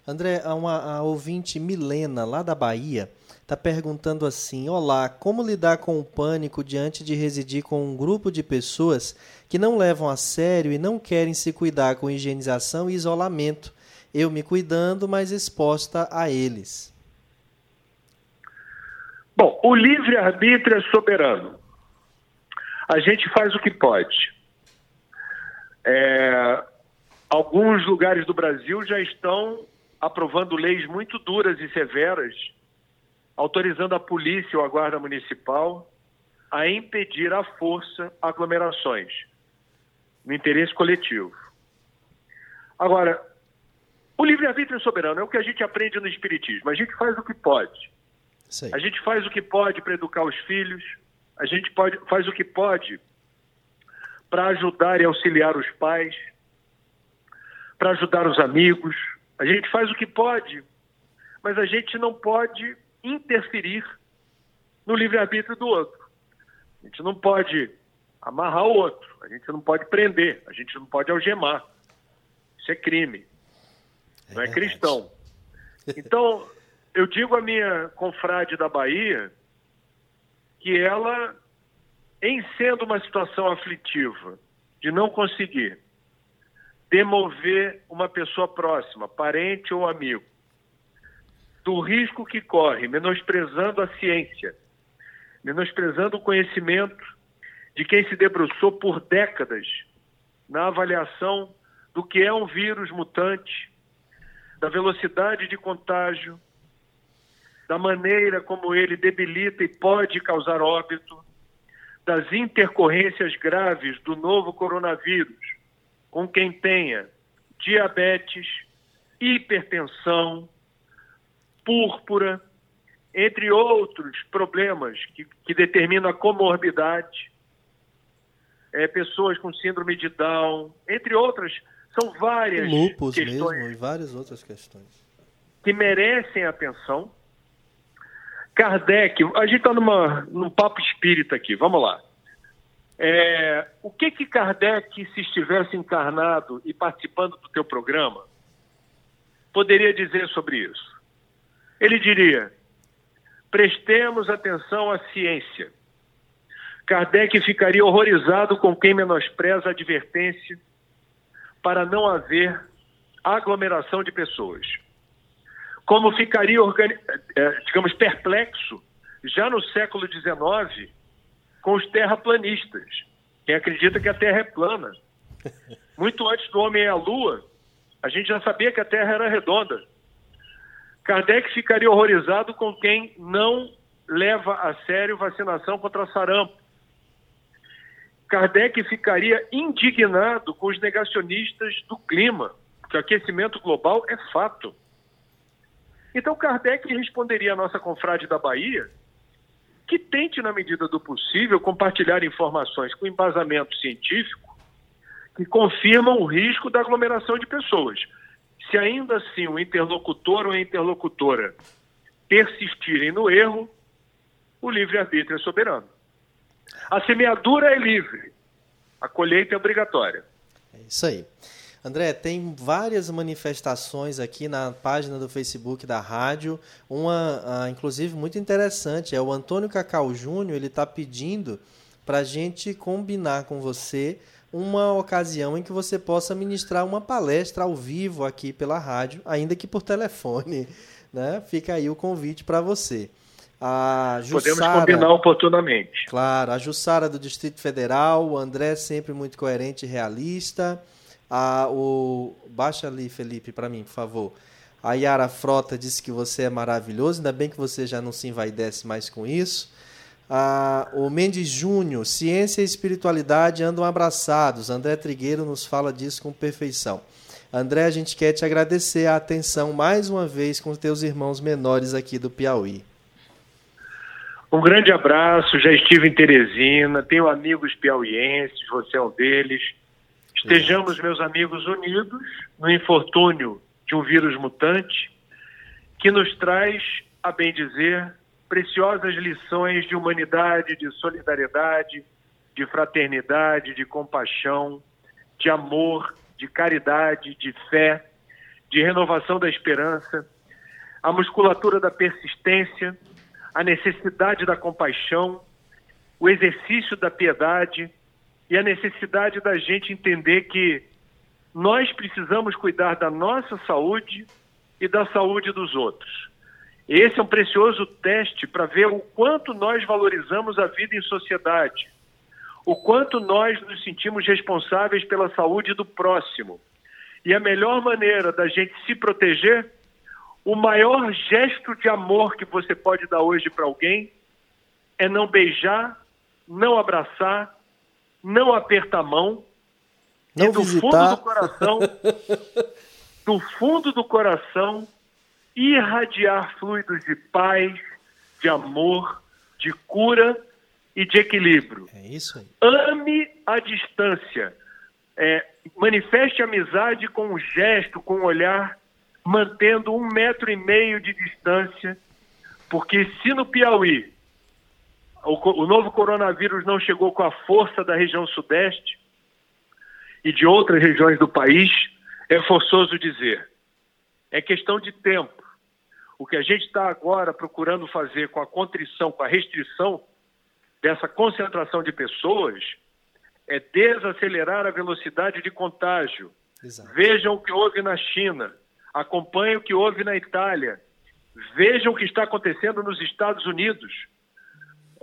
André, uma a ouvinte Milena, lá da Bahia, está perguntando assim: Olá, como lidar com o pânico diante de residir com um grupo de pessoas que não levam a sério e não querem se cuidar com higienização e isolamento? Eu me cuidando, mas exposta a eles. Bom, o livre-arbítrio é soberano. A gente faz o que pode. É, alguns lugares do Brasil já estão aprovando leis muito duras e severas, autorizando a polícia ou a guarda municipal a impedir à força aglomerações no interesse coletivo. Agora, o livre-arbítrio soberano é o que a gente aprende no Espiritismo. A gente faz o que pode. A gente faz o que pode para educar os filhos, a gente pode, faz o que pode para ajudar e auxiliar os pais, para ajudar os amigos, a gente faz o que pode, mas a gente não pode interferir no livre-arbítrio do outro. A gente não pode amarrar o outro, a gente não pode prender, a gente não pode algemar. Isso é crime. É não é cristão. Então, eu digo à minha confrade da Bahia que ela, em sendo uma situação aflitiva, de não conseguir demover uma pessoa próxima, parente ou amigo, do risco que corre, menosprezando a ciência, menosprezando o conhecimento de quem se debruçou por décadas na avaliação do que é um vírus mutante, da velocidade de contágio, da maneira como ele debilita e pode causar óbito, das intercorrências graves do novo coronavírus, com quem tenha diabetes, hipertensão, púrpura, entre outros problemas que, que determinam a comorbidade, é, pessoas com síndrome de Down, entre outras, São várias Lupus questões mesmo e várias outras questões. que merecem atenção. Kardec, a gente está num papo espírita aqui, vamos lá. É, o que que Kardec, se estivesse encarnado e participando do teu programa, poderia dizer sobre isso? Ele diria: prestemos atenção à ciência. Kardec ficaria horrorizado com quem menospreza a advertência para não haver aglomeração de pessoas. Como ficaria, é, digamos, perplexo já no século XIX com os terraplanistas, quem acredita que a Terra é plana. Muito antes do homem à Lua, a gente já sabia que a Terra era redonda. Kardec ficaria horrorizado com quem não leva a sério vacinação contra sarampo. Kardec ficaria indignado com os negacionistas do clima, porque o aquecimento global é fato. Então Kardec responderia à nossa confrade da Bahia que tente, na medida do possível, compartilhar informações com embasamento científico que confirmam o risco da aglomeração de pessoas. Se ainda assim o interlocutor ou a interlocutora persistirem no erro, o livre-arbítrio é soberano. A semeadura é livre, a colheita é obrigatória. É isso aí. André, tem várias manifestações aqui na página do Facebook da rádio. Uma, uh, inclusive, muito interessante. É o Antônio Cacau Júnior. Ele está pedindo para a gente combinar com você uma ocasião em que você possa ministrar uma palestra ao vivo aqui pela rádio, ainda que por telefone. Né? Fica aí o convite para você. A Jussara, Podemos combinar oportunamente. Claro, a Jussara do Distrito Federal, o André sempre muito coerente e realista. A, o, baixa ali, Felipe, para mim, por favor. A Yara Frota disse que você é maravilhoso, ainda bem que você já não se envaidece mais com isso. Ah, o Mendes Júnior, ciência e espiritualidade andam abraçados. André Trigueiro nos fala disso com perfeição. André, a gente quer te agradecer a atenção mais uma vez com os teus irmãos menores aqui do Piauí. Um grande abraço, já estive em Teresina, tenho amigos piauienses, você é um deles. Estejamos, meus amigos, unidos no infortúnio de um vírus mutante que nos traz, a bem dizer, preciosas lições de humanidade, de solidariedade, de fraternidade, de compaixão, de amor, de caridade, de fé, de renovação da esperança, a musculatura da persistência, a necessidade da compaixão, o exercício da piedade, e a necessidade da gente entender que nós precisamos cuidar da nossa saúde e da saúde dos outros. Esse é um precioso teste para ver o quanto nós valorizamos a vida em sociedade, o quanto nós nos sentimos responsáveis pela saúde do próximo. E a melhor maneira da gente se proteger, o maior gesto de amor que você pode dar hoje para alguém é não beijar, não abraçar, não aperta a mão não e do visitar. fundo do coração, do fundo do coração, irradiar fluidos de paz, de amor, de cura e de equilíbrio. É isso aí. Ame a distância. É, manifeste amizade com um gesto, com um olhar, mantendo um metro e meio de distância, porque se no Piauí o, o novo coronavírus não chegou com a força da região sudeste e de outras regiões do país, é forçoso dizer. É questão de tempo. O que a gente está agora procurando fazer com a contrição, com a restrição dessa concentração de pessoas, é desacelerar a velocidade de contágio. Exato. Vejam o que houve na China, acompanhem o que houve na Itália, vejam o que está acontecendo nos Estados Unidos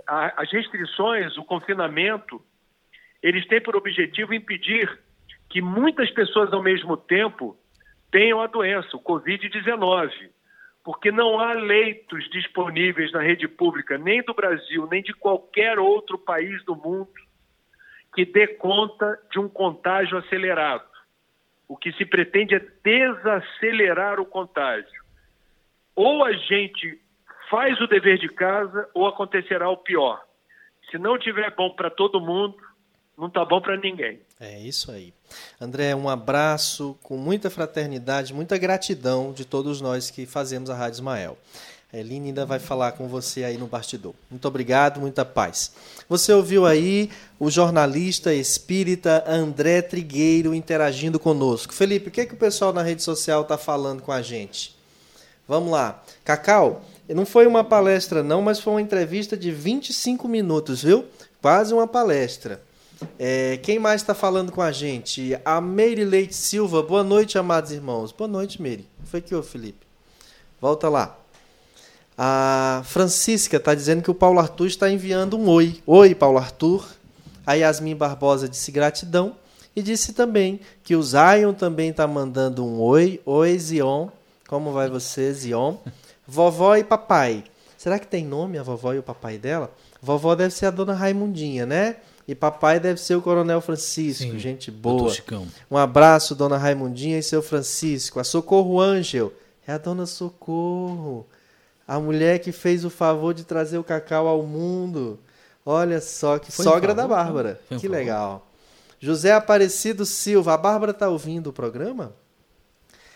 a, as restrições, o confinamento, eles têm por objetivo impedir que muitas pessoas ao mesmo tempo tenham a doença, o Covid-19, porque não há leitos disponíveis na rede pública, nem do Brasil, nem de qualquer outro país do mundo, que dê conta de um contágio acelerado. O que se pretende é desacelerar o contágio. Ou a gente faz o dever de casa ou acontecerá o pior. Se não tiver bom para todo mundo, não tá bom para ninguém. É isso aí. André, um abraço com muita fraternidade, muita gratidão de todos nós que fazemos a Rádio Ismael. Eline ainda vai falar com você aí no bastidor. Muito obrigado, muita paz. Você ouviu aí o jornalista espírita André Trigueiro interagindo conosco. Felipe, o que, é que o pessoal na rede social está falando com a gente? Vamos lá. Cacau, não foi uma palestra não, mas foi uma entrevista de 25 minutos, viu? Quase uma palestra. É, quem mais está falando com a gente? A Meire Leite Silva. Boa noite, amados irmãos. Boa noite, Meire. Foi que ô, Felipe? Volta lá. A Francisca está dizendo que o Paulo Arthur está enviando um oi. Oi, Paulo Arthur. A Yasmin Barbosa disse gratidão. E disse também que o Zion também está mandando um oi. Oi, Zion. Como vai você, Zion? Vovó e papai. Será que tem nome a vovó e o papai dela? Vovó deve ser a dona Raimundinha, né? E papai deve ser o Coronel Francisco, Sim, gente boa. Um abraço, dona Raimundinha e seu Francisco. A Socorro Ângel é a dona Socorro. A mulher que fez o favor de trazer o cacau ao mundo. Olha só, que Foi sogra da Bárbara. que favor. legal. José Aparecido Silva. A Bárbara está ouvindo o programa?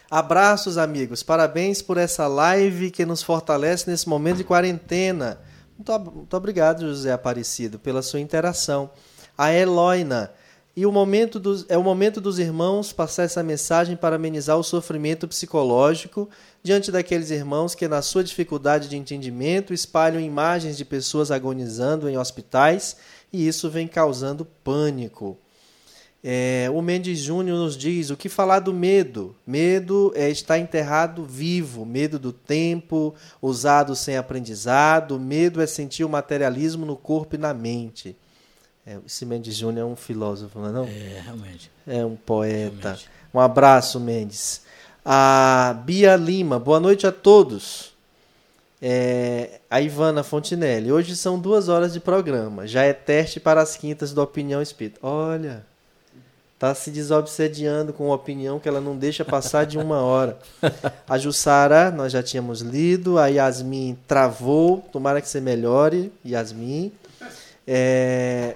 Abraços, amigos. Parabéns por essa live que nos fortalece nesse momento de quarentena. Muito, muito obrigado, José Aparecido, pela sua interação. A Eloina. E o momento dos, é o momento dos irmãos passar essa mensagem para amenizar o sofrimento psicológico diante daqueles irmãos que, na sua dificuldade de entendimento, espalham imagens de pessoas agonizando em hospitais e isso vem causando pânico. É, o Mendes Júnior nos diz o que falar do medo. Medo é estar enterrado vivo, medo do tempo, usado sem aprendizado. Medo é sentir o materialismo no corpo e na mente. É, esse Mendes Júnior é um filósofo, não é? Não? É, realmente. É um poeta. Realmente. Um abraço, Mendes. A Bia Lima, boa noite a todos. É, a Ivana Fontinelli, hoje são duas horas de programa. Já é teste para as quintas do Opinião Espírita. Olha tá se desobsediando com opinião que ela não deixa passar de uma hora. A Jussara, nós já tínhamos lido, a Yasmin travou, tomara que você melhore, Yasmin. É,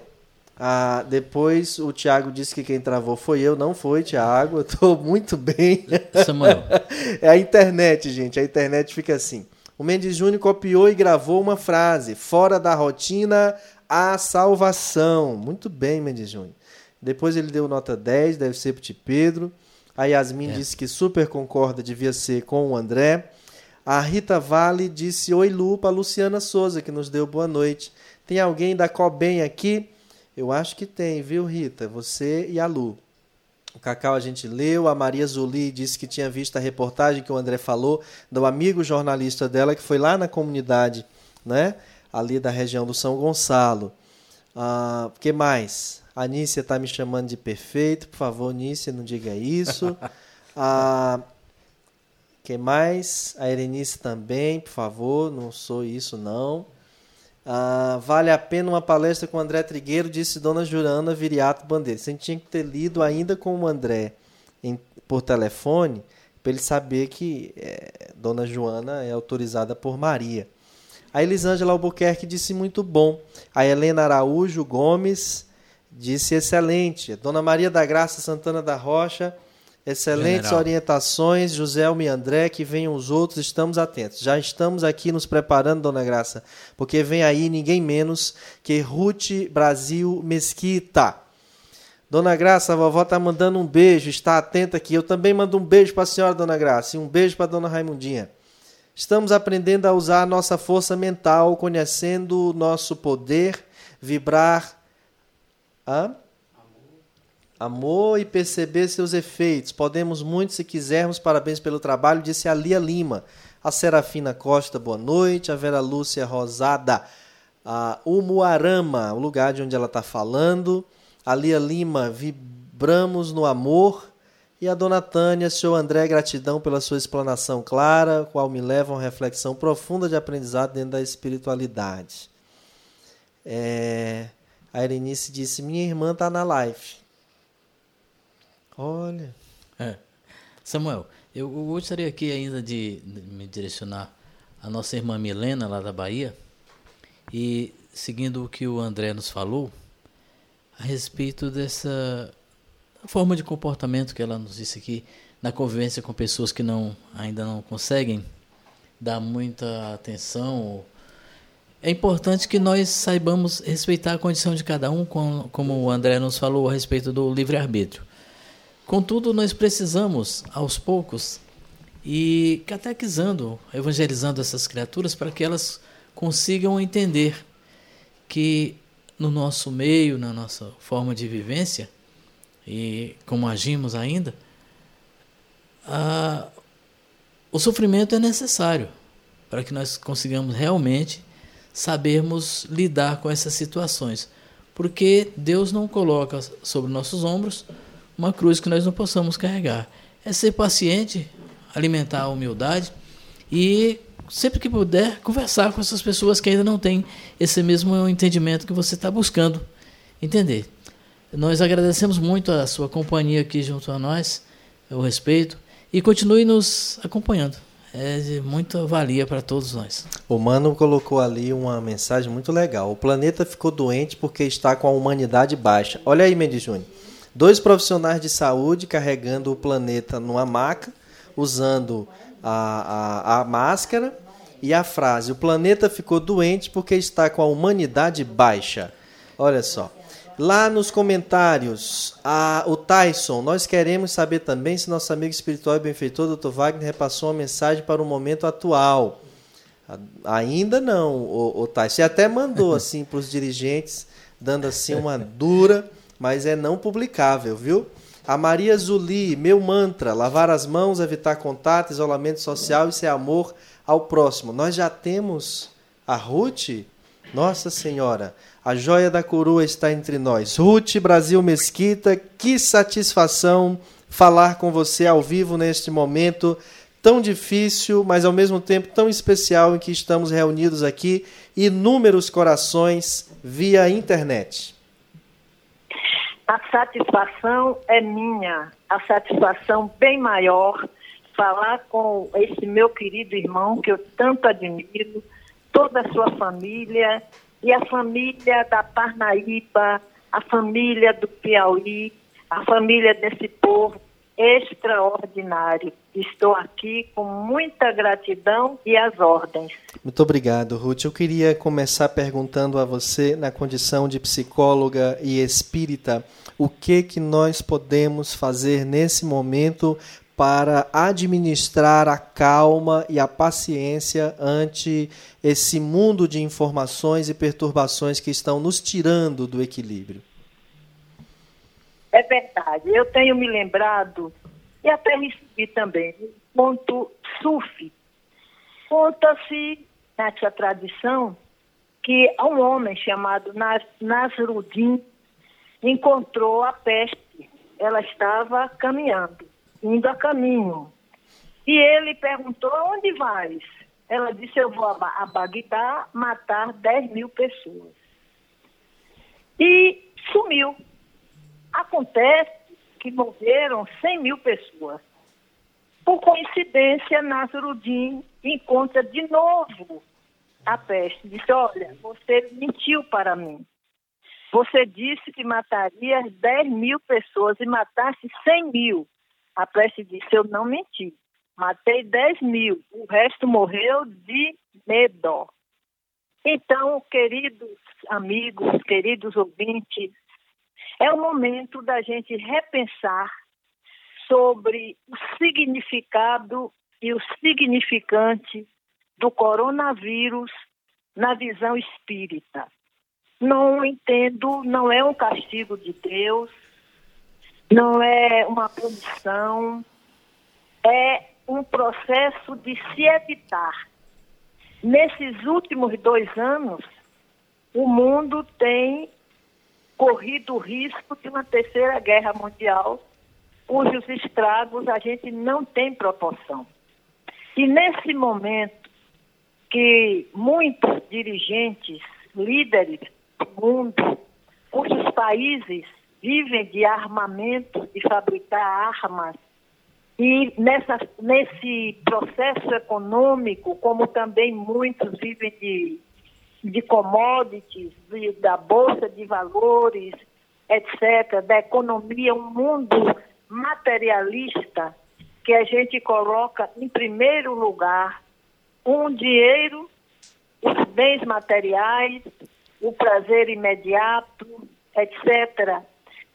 a, depois o Tiago disse que quem travou foi eu, não foi, Tiago, eu estou muito bem. Samuel. é a internet, gente, a internet fica assim. O Mendes Júnior copiou e gravou uma frase: fora da rotina, a salvação. Muito bem, Mendes Júnior. Depois ele deu nota 10, deve ser para o Pedro. A Yasmin é. disse que super concorda, devia ser com o André. A Rita Vale disse oi Lu para Luciana Souza, que nos deu boa noite. Tem alguém da Cobem aqui? Eu acho que tem, viu, Rita? Você e a Lu. O Cacau a gente leu, a Maria Zuli disse que tinha visto a reportagem que o André falou, do amigo jornalista dela que foi lá na comunidade, né? Ali da região do São Gonçalo. O ah, que mais? A Nícia está me chamando de perfeito. Por favor, Nícia, não diga isso. A quem mais? A Erenice também, por favor, não sou isso não. Ah, vale a pena uma palestra com o André Trigueiro, disse Dona Jurana Viriato Bandeira. Você tinha que ter lido ainda com o André em, por telefone, para ele saber que é, Dona Joana é autorizada por Maria. A Elisângela Albuquerque disse muito bom. A Helena Araújo Gomes Disse excelente. Dona Maria da Graça Santana da Rocha, excelentes General. orientações. José e André, que venham os outros, estamos atentos. Já estamos aqui nos preparando, Dona Graça, porque vem aí ninguém menos que Ruth Brasil Mesquita. Dona Graça, a vovó está mandando um beijo, está atenta aqui. Eu também mando um beijo para a senhora, Dona Graça, e um beijo para a Dona Raimundinha. Estamos aprendendo a usar a nossa força mental, conhecendo o nosso poder, vibrar Hã? Amor e perceber seus efeitos. Podemos muito se quisermos. Parabéns pelo trabalho, disse a Lia Lima. A Serafina Costa, boa noite. A Vera Lúcia Rosada. A Umuarama, o lugar de onde ela está falando. A Lia Lima, vibramos no amor. E a dona Tânia, senhor André, gratidão pela sua explanação clara, qual me leva a uma reflexão profunda de aprendizado dentro da espiritualidade. É... A Erenice disse: Minha irmã está na live. Olha. É. Samuel, eu gostaria aqui ainda de me direcionar à nossa irmã Milena, lá da Bahia, e seguindo o que o André nos falou, a respeito dessa forma de comportamento que ela nos disse aqui, na convivência com pessoas que não ainda não conseguem dar muita atenção. É importante que nós saibamos respeitar a condição de cada um, como o André nos falou a respeito do livre-arbítrio. Contudo, nós precisamos, aos poucos, e catequizando, evangelizando essas criaturas para que elas consigam entender que no nosso meio, na nossa forma de vivência e como agimos ainda, a, o sofrimento é necessário para que nós consigamos realmente sabermos lidar com essas situações. Porque Deus não coloca sobre nossos ombros uma cruz que nós não possamos carregar. É ser paciente, alimentar a humildade e sempre que puder conversar com essas pessoas que ainda não têm esse mesmo entendimento que você está buscando entender. Nós agradecemos muito a sua companhia aqui junto a nós, o respeito e continue nos acompanhando. É de muita valia para todos nós. O Mano colocou ali uma mensagem muito legal. O planeta ficou doente porque está com a humanidade baixa. Olha aí, Mendes Júnior. Dois profissionais de saúde carregando o planeta numa maca, usando a, a, a máscara e a frase: O planeta ficou doente porque está com a humanidade baixa. Olha só. Lá nos comentários, a, o Tyson, nós queremos saber também se nosso amigo espiritual e benfeitor, Dr. Wagner, repassou uma mensagem para o momento atual. Ainda não, o, o Tyson. Você até mandou assim para os dirigentes, dando assim uma dura, mas é não publicável, viu? A Maria Zuli, meu mantra, lavar as mãos, evitar contato, isolamento social, isso é amor ao próximo. Nós já temos a Ruth, Nossa Senhora. A joia da coroa está entre nós. Ruth Brasil Mesquita, que satisfação falar com você ao vivo neste momento tão difícil, mas ao mesmo tempo tão especial em que estamos reunidos aqui, inúmeros corações via internet. A satisfação é minha, a satisfação bem maior falar com esse meu querido irmão que eu tanto admiro, toda a sua família e a família da Parnaíba, a família do Piauí, a família desse povo extraordinário. Estou aqui com muita gratidão e as ordens. Muito obrigado, Ruth. Eu queria começar perguntando a você, na condição de psicóloga e espírita, o que que nós podemos fazer nesse momento para administrar a calma e a paciência ante esse mundo de informações e perturbações que estão nos tirando do equilíbrio. É verdade. Eu tenho me lembrado, e até recebi também, ponto sufi. Conta-se nessa tradição que um homem chamado Nasruddin encontrou a peste. Ela estava caminhando indo a caminho. E ele perguntou: onde vais? Ela disse: eu vou a Bagdá matar 10 mil pessoas. E sumiu. Acontece que morreram 100 mil pessoas. Por coincidência, Nasruddin encontra de novo a peste. Disse: Olha, você mentiu para mim. Você disse que mataria 10 mil pessoas e matasse 100 mil. A prece disse: Eu não menti. Matei 10 mil, o resto morreu de medo. Então, queridos amigos, queridos ouvintes, é o momento da gente repensar sobre o significado e o significante do coronavírus na visão espírita. Não entendo, não é um castigo de Deus, não é uma punição, é um processo de se evitar. Nesses últimos dois anos, o mundo tem corrido o risco de uma terceira guerra mundial, cujos estragos a gente não tem proporção. E nesse momento que muitos dirigentes, líderes do mundo, cujos países vivem de armamento, de fabricar armas. E nessa, nesse processo econômico, como também muitos vivem de, de commodities, de, da bolsa de valores, etc., da economia, um mundo materialista que a gente coloca em primeiro lugar um dinheiro, os bens materiais, o prazer imediato, etc.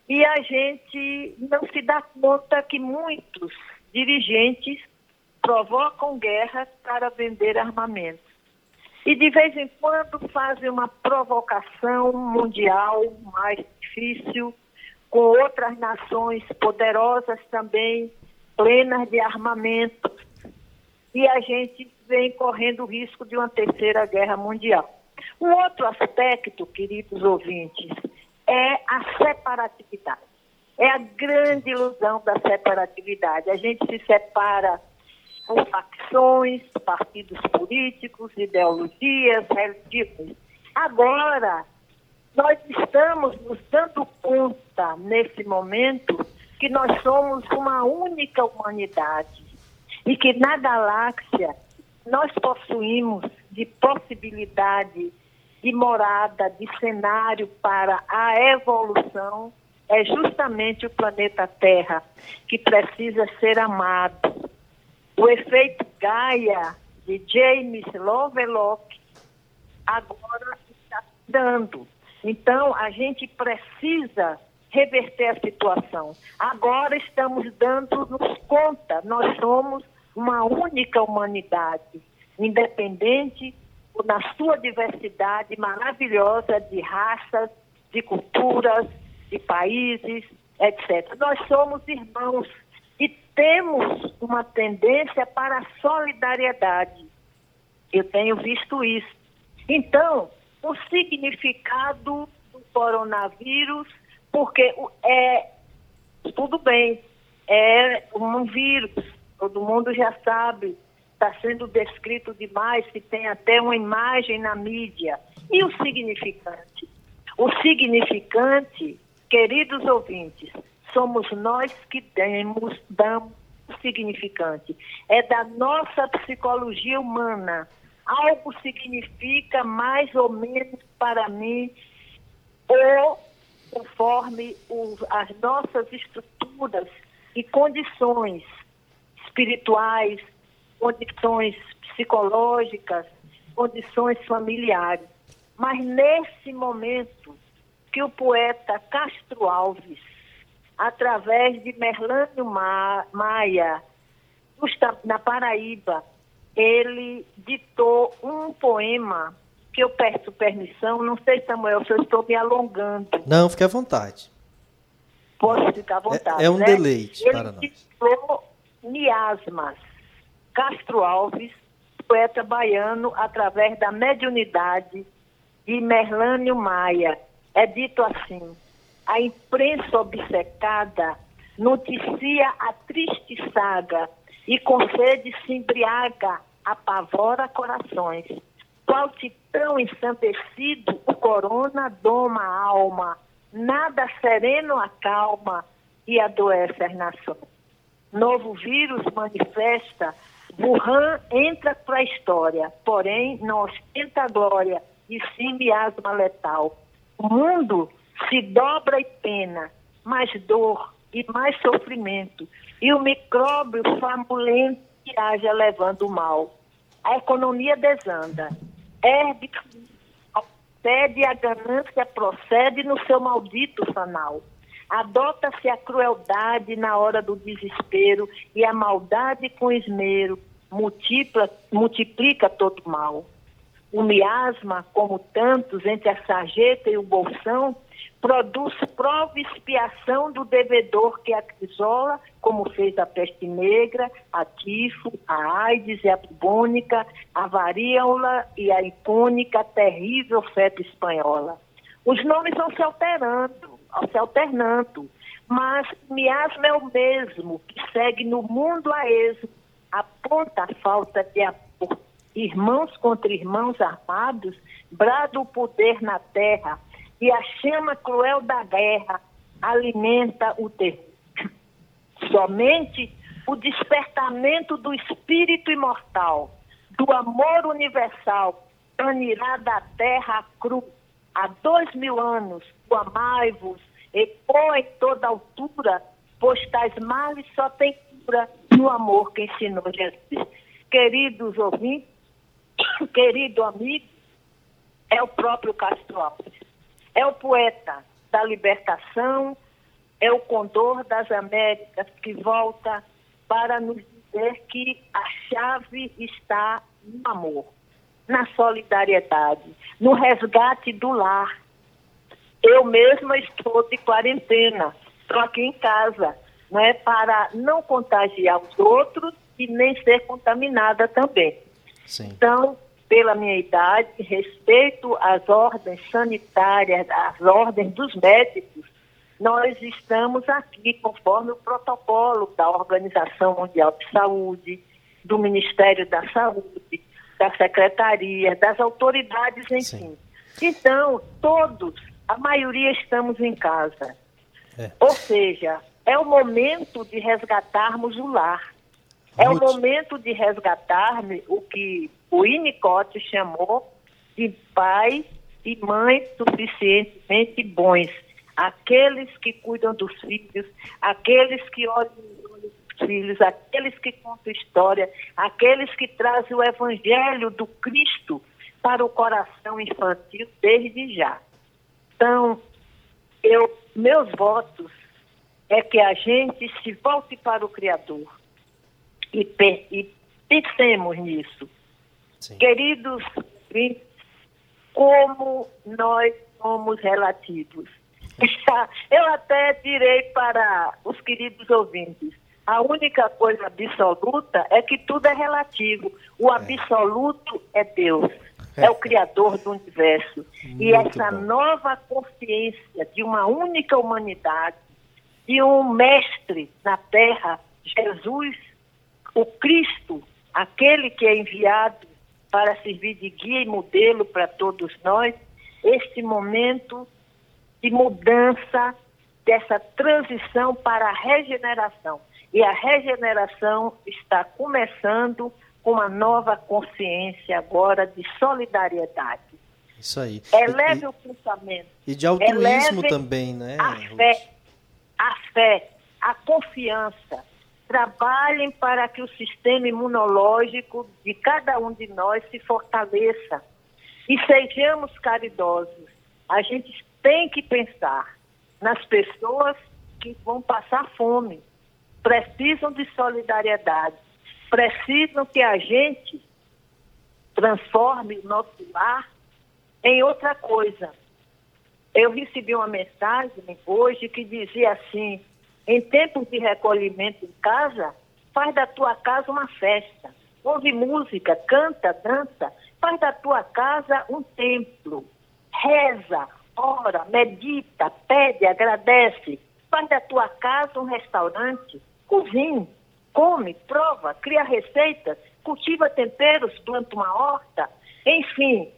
E a gente não se dá conta que muitos dirigentes provocam guerra para vender armamento. E de vez em quando fazem uma provocação mundial mais difícil, com outras nações poderosas também, plenas de armamento. E a gente vem correndo o risco de uma terceira guerra mundial. Um outro aspecto, queridos ouvintes, é a separatividade. É a grande ilusão da separatividade. A gente se separa por facções, partidos políticos, ideologias, religiões. Agora, nós estamos nos dando conta, nesse momento, que nós somos uma única humanidade e que na galáxia nós possuímos de possibilidade de morada, de cenário para a evolução, é justamente o planeta Terra, que precisa ser amado. O efeito Gaia, de James Lovelock, agora está dando. Então, a gente precisa reverter a situação. Agora estamos dando-nos conta, nós somos uma única humanidade, independente na sua diversidade maravilhosa de raças, de culturas, de países, etc. Nós somos irmãos e temos uma tendência para a solidariedade. Eu tenho visto isso. Então, o significado do coronavírus, porque é tudo bem, é um vírus, todo mundo já sabe, está sendo descrito demais, se tem até uma imagem na mídia. E o significante? O significante, queridos ouvintes, somos nós que demos, damos significante. É da nossa psicologia humana. Algo significa mais ou menos para mim, ou conforme as nossas estruturas e condições espirituais, condições psicológicas, condições familiares. Mas nesse momento que o poeta Castro Alves, através de Merlânio Maia, na Paraíba, ele ditou um poema que eu peço permissão, não sei, Samuel, se eu estou me alongando. Não, fique à vontade. Posso ficar à vontade. É, é um né? deleite ele para nós. Miasmas. Castro Alves, poeta baiano, através da mediunidade de Merlânio Maia. É dito assim: a imprensa obcecada noticia a triste saga e com sede se embriaga, apavora corações. Qual titão ensandecido, o corona doma a alma, nada sereno acalma e adoece as nações. Novo vírus manifesta Wuhan entra para a história, porém não ostenta glória e sim miasma letal. O mundo se dobra e pena, mais dor e mais sofrimento, e o micróbio famulento haja levando o mal. A economia desanda, ergue pede a ganância procede no seu maldito fanal. Adota-se a crueldade na hora do desespero e a maldade com esmero multipla, multiplica todo mal. O miasma, como tantos entre a sarjeta e o bolsão, produz prova expiação do devedor que acrisola, como fez a peste negra, a tifo, a AIDS e a bubônica, a varíola e a impúnica, a terrível febre espanhola. Os nomes vão se alterando, se alternando, mas miasma é o mesmo, que segue no mundo a esmo, aponta a falta de amor. Irmãos contra irmãos armados, brada o poder na terra, e a chama cruel da guerra alimenta o terror. Somente o despertamento do espírito imortal, do amor universal, banirá da terra a cruz há dois mil anos amai-vos, ecoa em toda altura, pois tais males só tem cura no amor que ensinou Jesus. Queridos ouvintes, querido amigo, é o próprio Castro Alves. É o poeta da libertação, é o condor das Américas que volta para nos dizer que a chave está no amor, na solidariedade, no resgate do lar. Eu mesma estou de quarentena, estou aqui em casa, não é para não contagiar os outros e nem ser contaminada também. Sim. Então, pela minha idade, respeito às ordens sanitárias, às ordens dos médicos, nós estamos aqui conforme o protocolo da Organização Mundial de Saúde, do Ministério da Saúde, da Secretaria, das autoridades, enfim. Sim. Então, todos, a maioria estamos em casa. É. Ou seja, é o momento de resgatarmos o lar. É o momento de resgatar-me o que o Inicote chamou de pai e mãe suficientemente bons. Aqueles que cuidam dos filhos, aqueles que olham os filhos, aqueles que contam história, aqueles que trazem o evangelho do Cristo para o coração infantil desde já. Então, eu, meus votos é que a gente se volte para o Criador e, e pensemos nisso. Sim. Queridos como nós somos relativos. Eu até direi para os queridos ouvintes, a única coisa absoluta é que tudo é relativo. O é. absoluto é Deus, é o Criador do universo. Muito e essa bom. nova consciência de uma única humanidade, de um mestre na terra, Jesus, o Cristo, aquele que é enviado para servir de guia e modelo para todos nós, este momento de mudança, dessa transição para a regeneração. E a regeneração está começando com uma nova consciência agora de solidariedade. Isso aí. Eleve e, o pensamento. E de altruísmo também, né? A fé, a fé, a confiança, trabalhem para que o sistema imunológico de cada um de nós se fortaleça e sejamos caridosos. A gente tem que pensar nas pessoas que vão passar fome, precisam de solidariedade, precisam que a gente transforme o nosso lar em outra coisa. Eu recebi uma mensagem hoje que dizia assim: em tempos de recolhimento em casa, faz da tua casa uma festa. Ouve música, canta, dança. Faz da tua casa um templo. Reza, ora, medita, pede, agradece. Faz da tua casa um restaurante. Cozinhe, come, prova, cria receitas, cultiva temperos, planta uma horta. Enfim,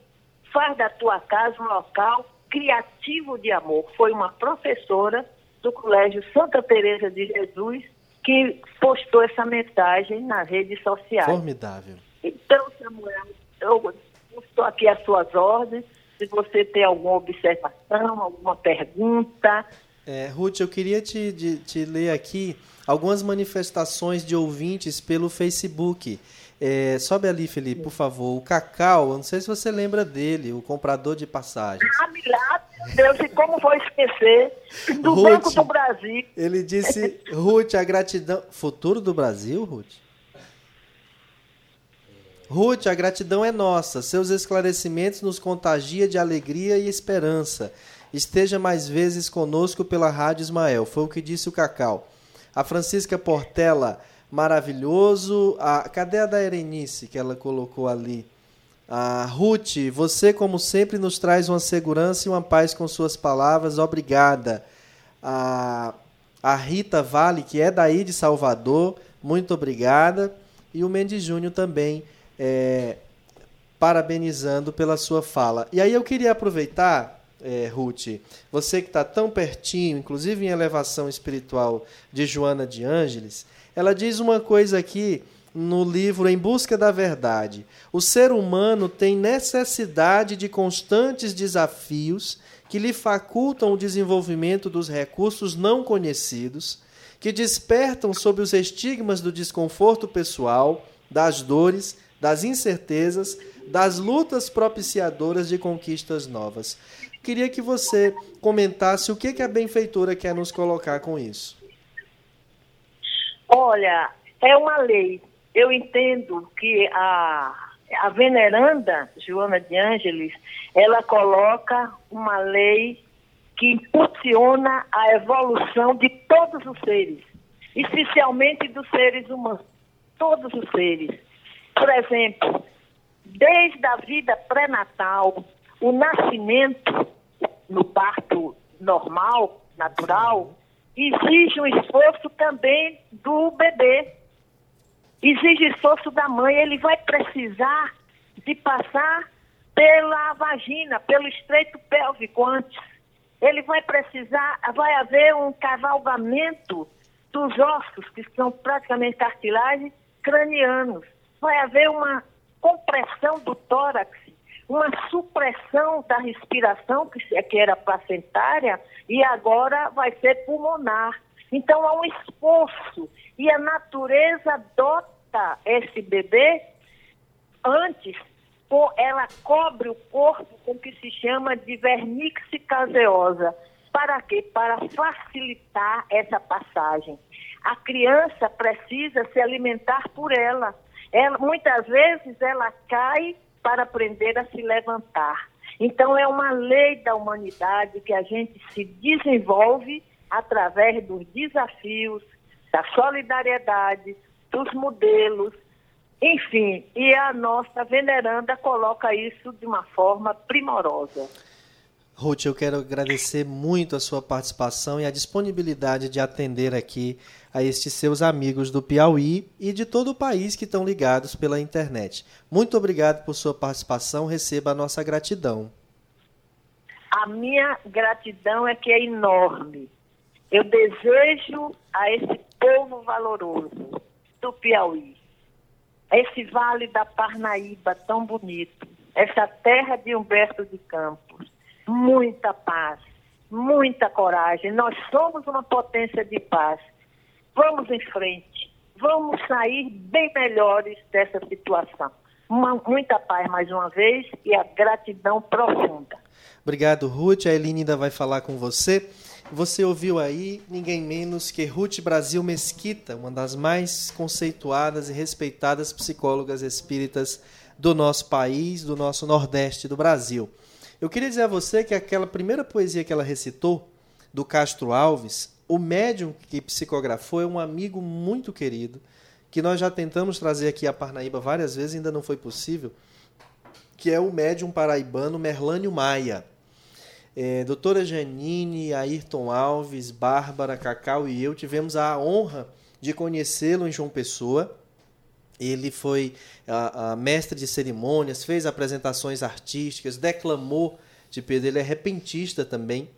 faz da tua casa um local criativo de amor. Foi uma professora do Colégio Santa Teresa de Jesus que postou essa mensagem nas redes sociais. Formidável. Então, Samuel, eu estou aqui às suas ordens. Se você tem alguma observação, alguma pergunta. É, Ruth, eu queria te, de, te ler aqui algumas manifestações de ouvintes pelo Facebook. É, sobe ali, Felipe, por favor. O Cacau, eu não sei se você lembra dele, o comprador de passagens. Ah, milagre, Deus, e como vou esquecer? Do Ruth, Banco do Brasil. Ele disse, Ruth, a gratidão. Futuro do Brasil, Ruth? Ruth, a gratidão é nossa. Seus esclarecimentos nos contagia de alegria e esperança. Esteja mais vezes conosco pela Rádio Ismael. Foi o que disse o Cacau. A Francisca Portela maravilhoso. A, cadê a da Erenice que ela colocou ali? A Ruth, você como sempre nos traz uma segurança e uma paz com suas palavras. Obrigada. A, a Rita Vale, que é daí de Salvador, muito obrigada. E o Mendes Júnior também, é, parabenizando pela sua fala. E aí eu queria aproveitar, é, Ruth, você que está tão pertinho, inclusive em elevação espiritual de Joana de Ângeles, ela diz uma coisa aqui no livro Em Busca da Verdade. O ser humano tem necessidade de constantes desafios que lhe facultam o desenvolvimento dos recursos não conhecidos, que despertam sob os estigmas do desconforto pessoal, das dores, das incertezas, das lutas propiciadoras de conquistas novas. Queria que você comentasse o que a benfeitora quer nos colocar com isso. Olha, é uma lei. Eu entendo que a, a veneranda Joana de Ângeles, ela coloca uma lei que impulsiona a evolução de todos os seres, especialmente dos seres humanos, todos os seres. Por exemplo, desde a vida pré-natal, o nascimento no parto normal, natural, exige um esforço também do bebê. Exige esforço da mãe. Ele vai precisar de passar pela vagina, pelo estreito pélvico antes. Ele vai precisar, vai haver um cavalgamento dos ossos, que são praticamente cartilagens cranianos. Vai haver uma compressão do tórax, uma supressão da respiração, que era placentária, e agora vai ser pulmonar. Então há um esforço e a natureza dota esse bebê antes, ela cobre o corpo com o que se chama de vernix caseosa. Para quê? Para facilitar essa passagem. A criança precisa se alimentar por ela. ela muitas vezes ela cai para aprender a se levantar. Então, é uma lei da humanidade que a gente se desenvolve através dos desafios, da solidariedade, dos modelos, enfim, e a nossa veneranda coloca isso de uma forma primorosa. Ruth, eu quero agradecer muito a sua participação e a disponibilidade de atender aqui a estes seus amigos do Piauí e de todo o país que estão ligados pela internet. Muito obrigado por sua participação, receba a nossa gratidão. A minha gratidão é que é enorme. Eu desejo a esse povo valoroso do Piauí, esse vale da Parnaíba tão bonito, essa terra de Humberto de Campos, muita paz, muita coragem. Nós somos uma potência de paz Vamos em frente. Vamos sair bem melhores dessa situação. Uma, muita paz mais uma vez e a gratidão profunda. Obrigado, Ruth. A Eline ainda vai falar com você. Você ouviu aí ninguém menos que Ruth Brasil Mesquita, uma das mais conceituadas e respeitadas psicólogas espíritas do nosso país, do nosso Nordeste do Brasil. Eu queria dizer a você que aquela primeira poesia que ela recitou, do Castro Alves, o médium que psicografou é um amigo muito querido, que nós já tentamos trazer aqui a Parnaíba várias vezes, ainda não foi possível, que é o médium paraibano Merlânio Maia. É, doutora Janine, Ayrton Alves, Bárbara, Cacau e eu tivemos a honra de conhecê-lo em João Pessoa. Ele foi a, a mestre de cerimônias, fez apresentações artísticas, declamou de Pedro, ele é repentista também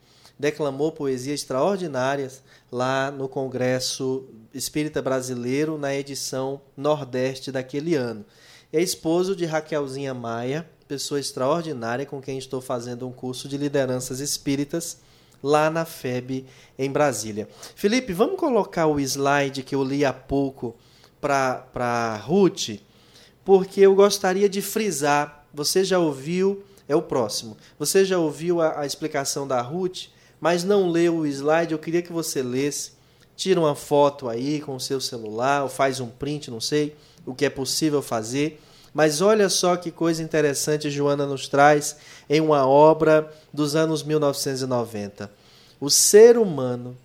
declamou poesias extraordinárias lá no Congresso Espírita Brasileiro, na edição Nordeste daquele ano. É esposo de Raquelzinha Maia, pessoa extraordinária com quem estou fazendo um curso de lideranças espíritas lá na FEB em Brasília. Felipe, vamos colocar o slide que eu li há pouco para Ruth, porque eu gostaria de frisar. Você já ouviu, é o próximo. Você já ouviu a, a explicação da Ruth mas não leu o slide, eu queria que você lesse. Tira uma foto aí com o seu celular, ou faz um print, não sei o que é possível fazer. Mas olha só que coisa interessante Joana nos traz em uma obra dos anos 1990. O ser humano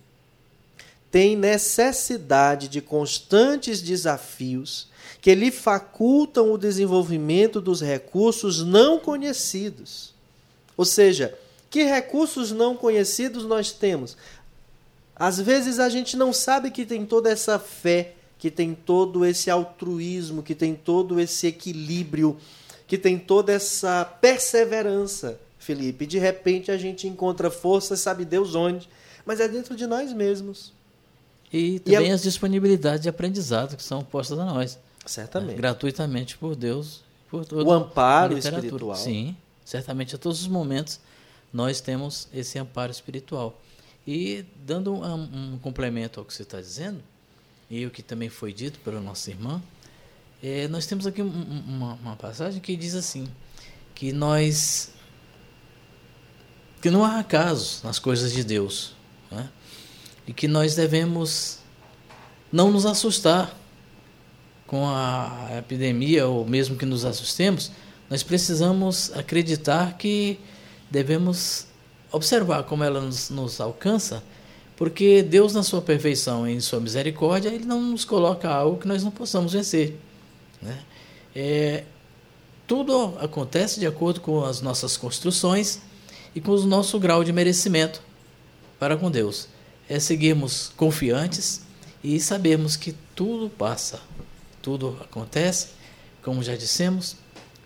tem necessidade de constantes desafios que lhe facultam o desenvolvimento dos recursos não conhecidos. Ou seja, que recursos não conhecidos nós temos? Às vezes a gente não sabe que tem toda essa fé, que tem todo esse altruísmo, que tem todo esse equilíbrio, que tem toda essa perseverança, Felipe. De repente a gente encontra força, sabe Deus onde, mas é dentro de nós mesmos. E também e a... as disponibilidades de aprendizado que são postas a nós. Certamente. Né? Gratuitamente por Deus. Por o amparo espiritual. Sim, certamente a todos os momentos nós temos esse amparo espiritual. E dando um, um complemento ao que você está dizendo, e o que também foi dito pela nossa irmã, é, nós temos aqui um, uma, uma passagem que diz assim, que nós que não há acaso nas coisas de Deus, né? E que nós devemos não nos assustar com a epidemia ou mesmo que nos assustemos, nós precisamos acreditar que devemos observar como ela nos, nos alcança, porque Deus, na sua perfeição e em sua misericórdia, Ele não nos coloca algo que nós não possamos vencer. Né? É, tudo acontece de acordo com as nossas construções e com o nosso grau de merecimento para com Deus. É seguirmos confiantes e sabemos que tudo passa, tudo acontece, como já dissemos,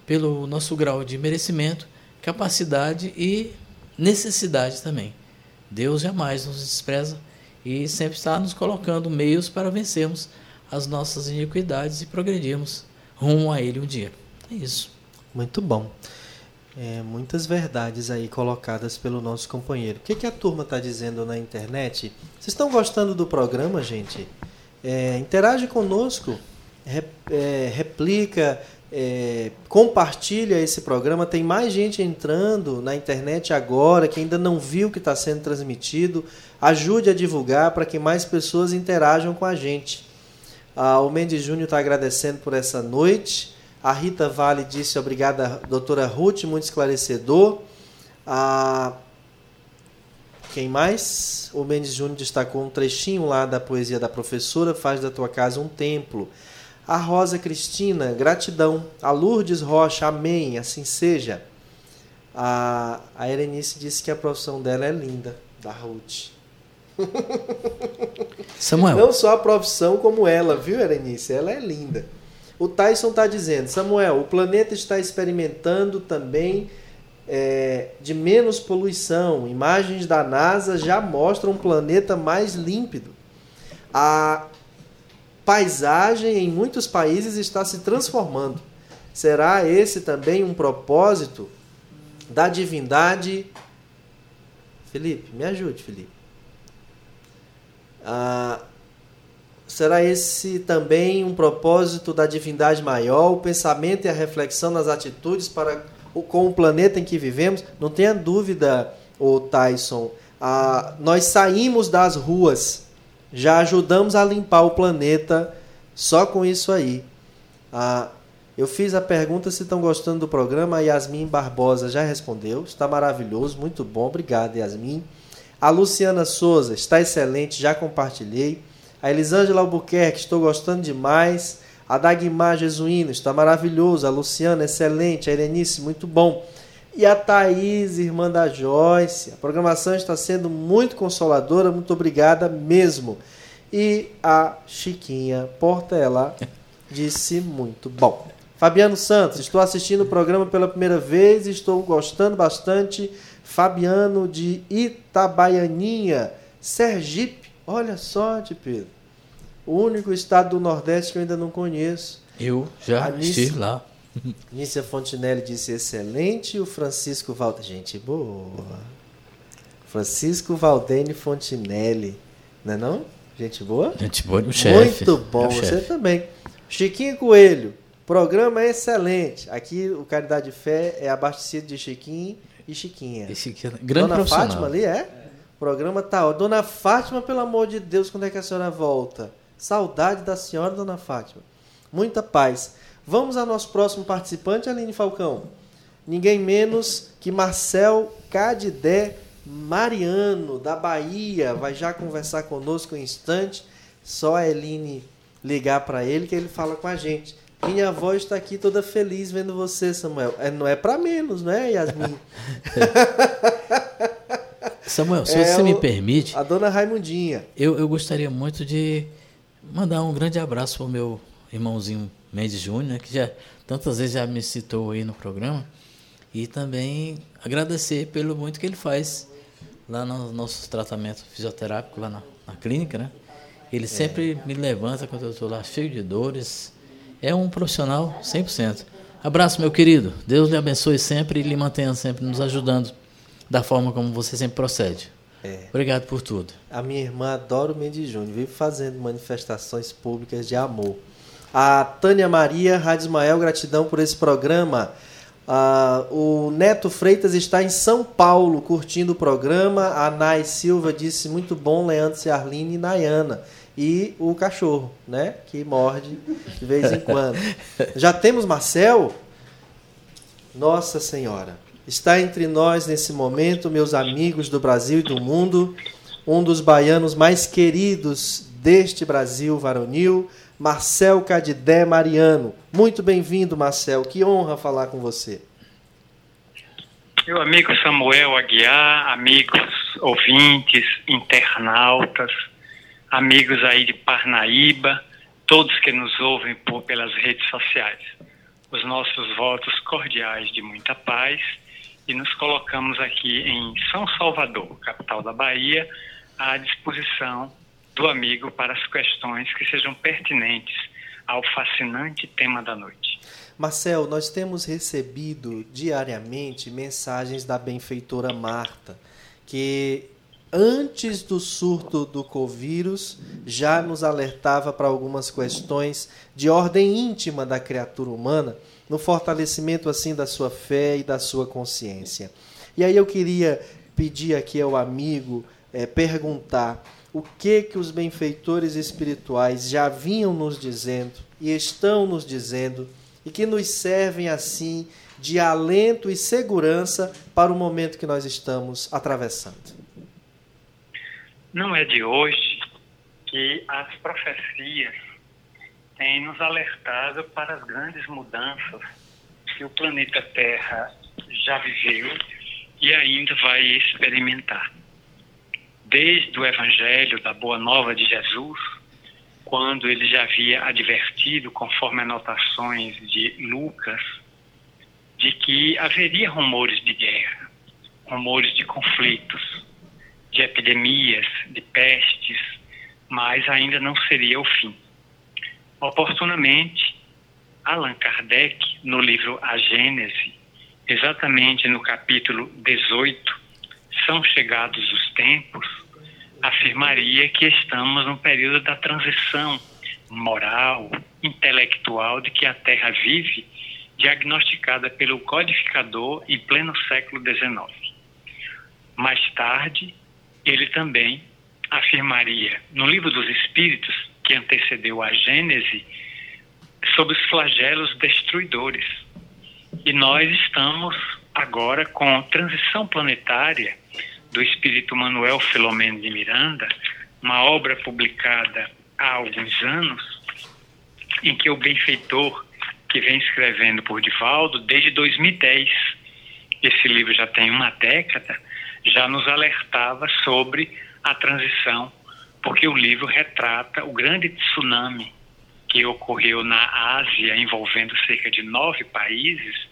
pelo nosso grau de merecimento, capacidade e necessidade também. Deus jamais nos despreza e sempre está nos colocando meios para vencermos as nossas iniquidades e progredirmos rumo a Ele um dia. É isso. Muito bom. É, muitas verdades aí colocadas pelo nosso companheiro. O que, que a turma está dizendo na internet? Vocês estão gostando do programa, gente? É, interage conosco, rep, é, replica, é, compartilha esse programa. Tem mais gente entrando na internet agora que ainda não viu que está sendo transmitido. Ajude a divulgar para que mais pessoas interajam com a gente. Ah, o Mendes Júnior está agradecendo por essa noite. A Rita Vale disse obrigada, doutora Ruth, muito esclarecedor. Ah, quem mais? O Mendes Júnior destacou um trechinho lá da poesia da professora, faz da tua casa um templo. A Rosa Cristina, gratidão. A Lourdes Rocha, amém, assim seja. A, a Erenice disse que a profissão dela é linda, da Ruth. Samuel. Não só a profissão como ela, viu, Erenice? Ela é linda. O Tyson está dizendo, Samuel, o planeta está experimentando também é, de menos poluição. Imagens da NASA já mostram um planeta mais límpido. A paisagem em muitos países está se transformando. Será esse também um propósito da divindade? Felipe, me ajude, Felipe. Ah, será esse também um propósito da divindade maior, o pensamento e a reflexão nas atitudes para o, com o planeta em que vivemos? Não tenha dúvida, o Tyson. Ah, nós saímos das ruas já ajudamos a limpar o planeta só com isso aí. Ah, eu fiz a pergunta se estão gostando do programa. A Yasmin Barbosa já respondeu. Está maravilhoso, muito bom. Obrigado, Yasmin. A Luciana Souza está excelente, já compartilhei. A Elisângela Albuquerque, estou gostando demais. A Dagmar Jesuíno, está maravilhoso. A Luciana, excelente. A Irenice, muito bom. E a Thaís, irmã da Joyce. A programação está sendo muito consoladora, muito obrigada mesmo. E a Chiquinha Portela disse muito bom. Fabiano Santos, estou assistindo o programa pela primeira vez e estou gostando bastante. Fabiano de Itabaianinha, Sergipe. Olha só, de Pedro. O único estado do Nordeste que eu ainda não conheço. Eu já estive lá. Nícia Fontinelli disse excelente. O Francisco Valdene. Gente boa. Francisco Valdene Fontinelli. Não é não? Gente boa? Gente boa, o chefe. Muito bom, é você também. Chiquinho Coelho. Programa é excelente. Aqui o Caridade de Fé é abastecido de Chiquinho e Chiquinha. E Chiquinha, grande Dona Fátima ali é? O programa tá. Ó. Dona Fátima, pelo amor de Deus, quando é que a senhora volta? Saudade da senhora, Dona Fátima. Muita paz. Vamos ao nosso próximo participante, Aline Falcão. Ninguém menos que Marcel Cadidé Mariano, da Bahia. Vai já conversar conosco um instante. Só a Eline ligar para ele que ele fala com a gente. Minha avó está aqui toda feliz vendo você, Samuel. É, não é para menos, não é, Yasmin? Samuel, se é você o, me permite. A dona Raimundinha. Eu, eu gostaria muito de mandar um grande abraço para o meu irmãozinho Mendes Júnior, que já tantas vezes já me citou aí no programa, e também agradecer pelo muito que ele faz lá no nosso tratamento fisioterápico, lá na, na clínica, né? Ele é. sempre me levanta quando eu estou lá cheio de dores. é um profissional 100%. Abraço, meu querido. Deus lhe abençoe sempre e lhe mantenha sempre nos ajudando da forma como você sempre procede. É. Obrigado por tudo. A minha irmã adora o Mendes Júnior, vive fazendo manifestações públicas de amor. A Tânia Maria, Rádio Ismael, gratidão por esse programa. Ah, o Neto Freitas está em São Paulo curtindo o programa. A Nai Silva disse muito bom, Leandro Ciarline e Nayana e o cachorro, né? Que morde de vez em quando. Já temos Marcel? Nossa Senhora. Está entre nós nesse momento, meus amigos do Brasil e do mundo, um dos baianos mais queridos deste Brasil varonil, Marcel Cadidé Mariano. Muito bem-vindo, Marcel. Que honra falar com você. Meu amigo Samuel Aguiar, amigos ouvintes, internautas, amigos aí de Parnaíba, todos que nos ouvem por, pelas redes sociais. Os nossos votos cordiais de muita paz e nos colocamos aqui em São Salvador, capital da Bahia, à disposição do amigo para as questões que sejam pertinentes ao fascinante tema da noite. Marcel, nós temos recebido diariamente mensagens da benfeitora Marta, que antes do surto do Covírus, já nos alertava para algumas questões de ordem íntima da criatura humana, no fortalecimento assim da sua fé e da sua consciência. E aí eu queria pedir aqui ao amigo é, perguntar o que que os benfeitores espirituais já vinham nos dizendo e estão nos dizendo e que nos servem assim de alento e segurança para o momento que nós estamos atravessando. Não é de hoje que as profecias têm nos alertado para as grandes mudanças que o planeta Terra já viveu e ainda vai experimentar. Desde o Evangelho da Boa Nova de Jesus, quando ele já havia advertido, conforme anotações de Lucas, de que haveria rumores de guerra, rumores de conflitos, de epidemias, de pestes, mas ainda não seria o fim. Oportunamente, Allan Kardec, no livro A Gênese, exatamente no capítulo 18, São Chegados os Tempos, afirmaria que estamos num período da transição moral, intelectual de que a Terra vive, diagnosticada pelo codificador em pleno século XIX. Mais tarde, ele também afirmaria no livro dos Espíritos, que antecedeu a Gênese, sobre os flagelos destruidores. E nós estamos agora com transição planetária do Espírito Manuel Filomeno de Miranda, uma obra publicada há alguns anos, em que o benfeitor que vem escrevendo por Divaldo desde 2010, esse livro já tem uma década, já nos alertava sobre a transição, porque o livro retrata o grande tsunami que ocorreu na Ásia, envolvendo cerca de nove países,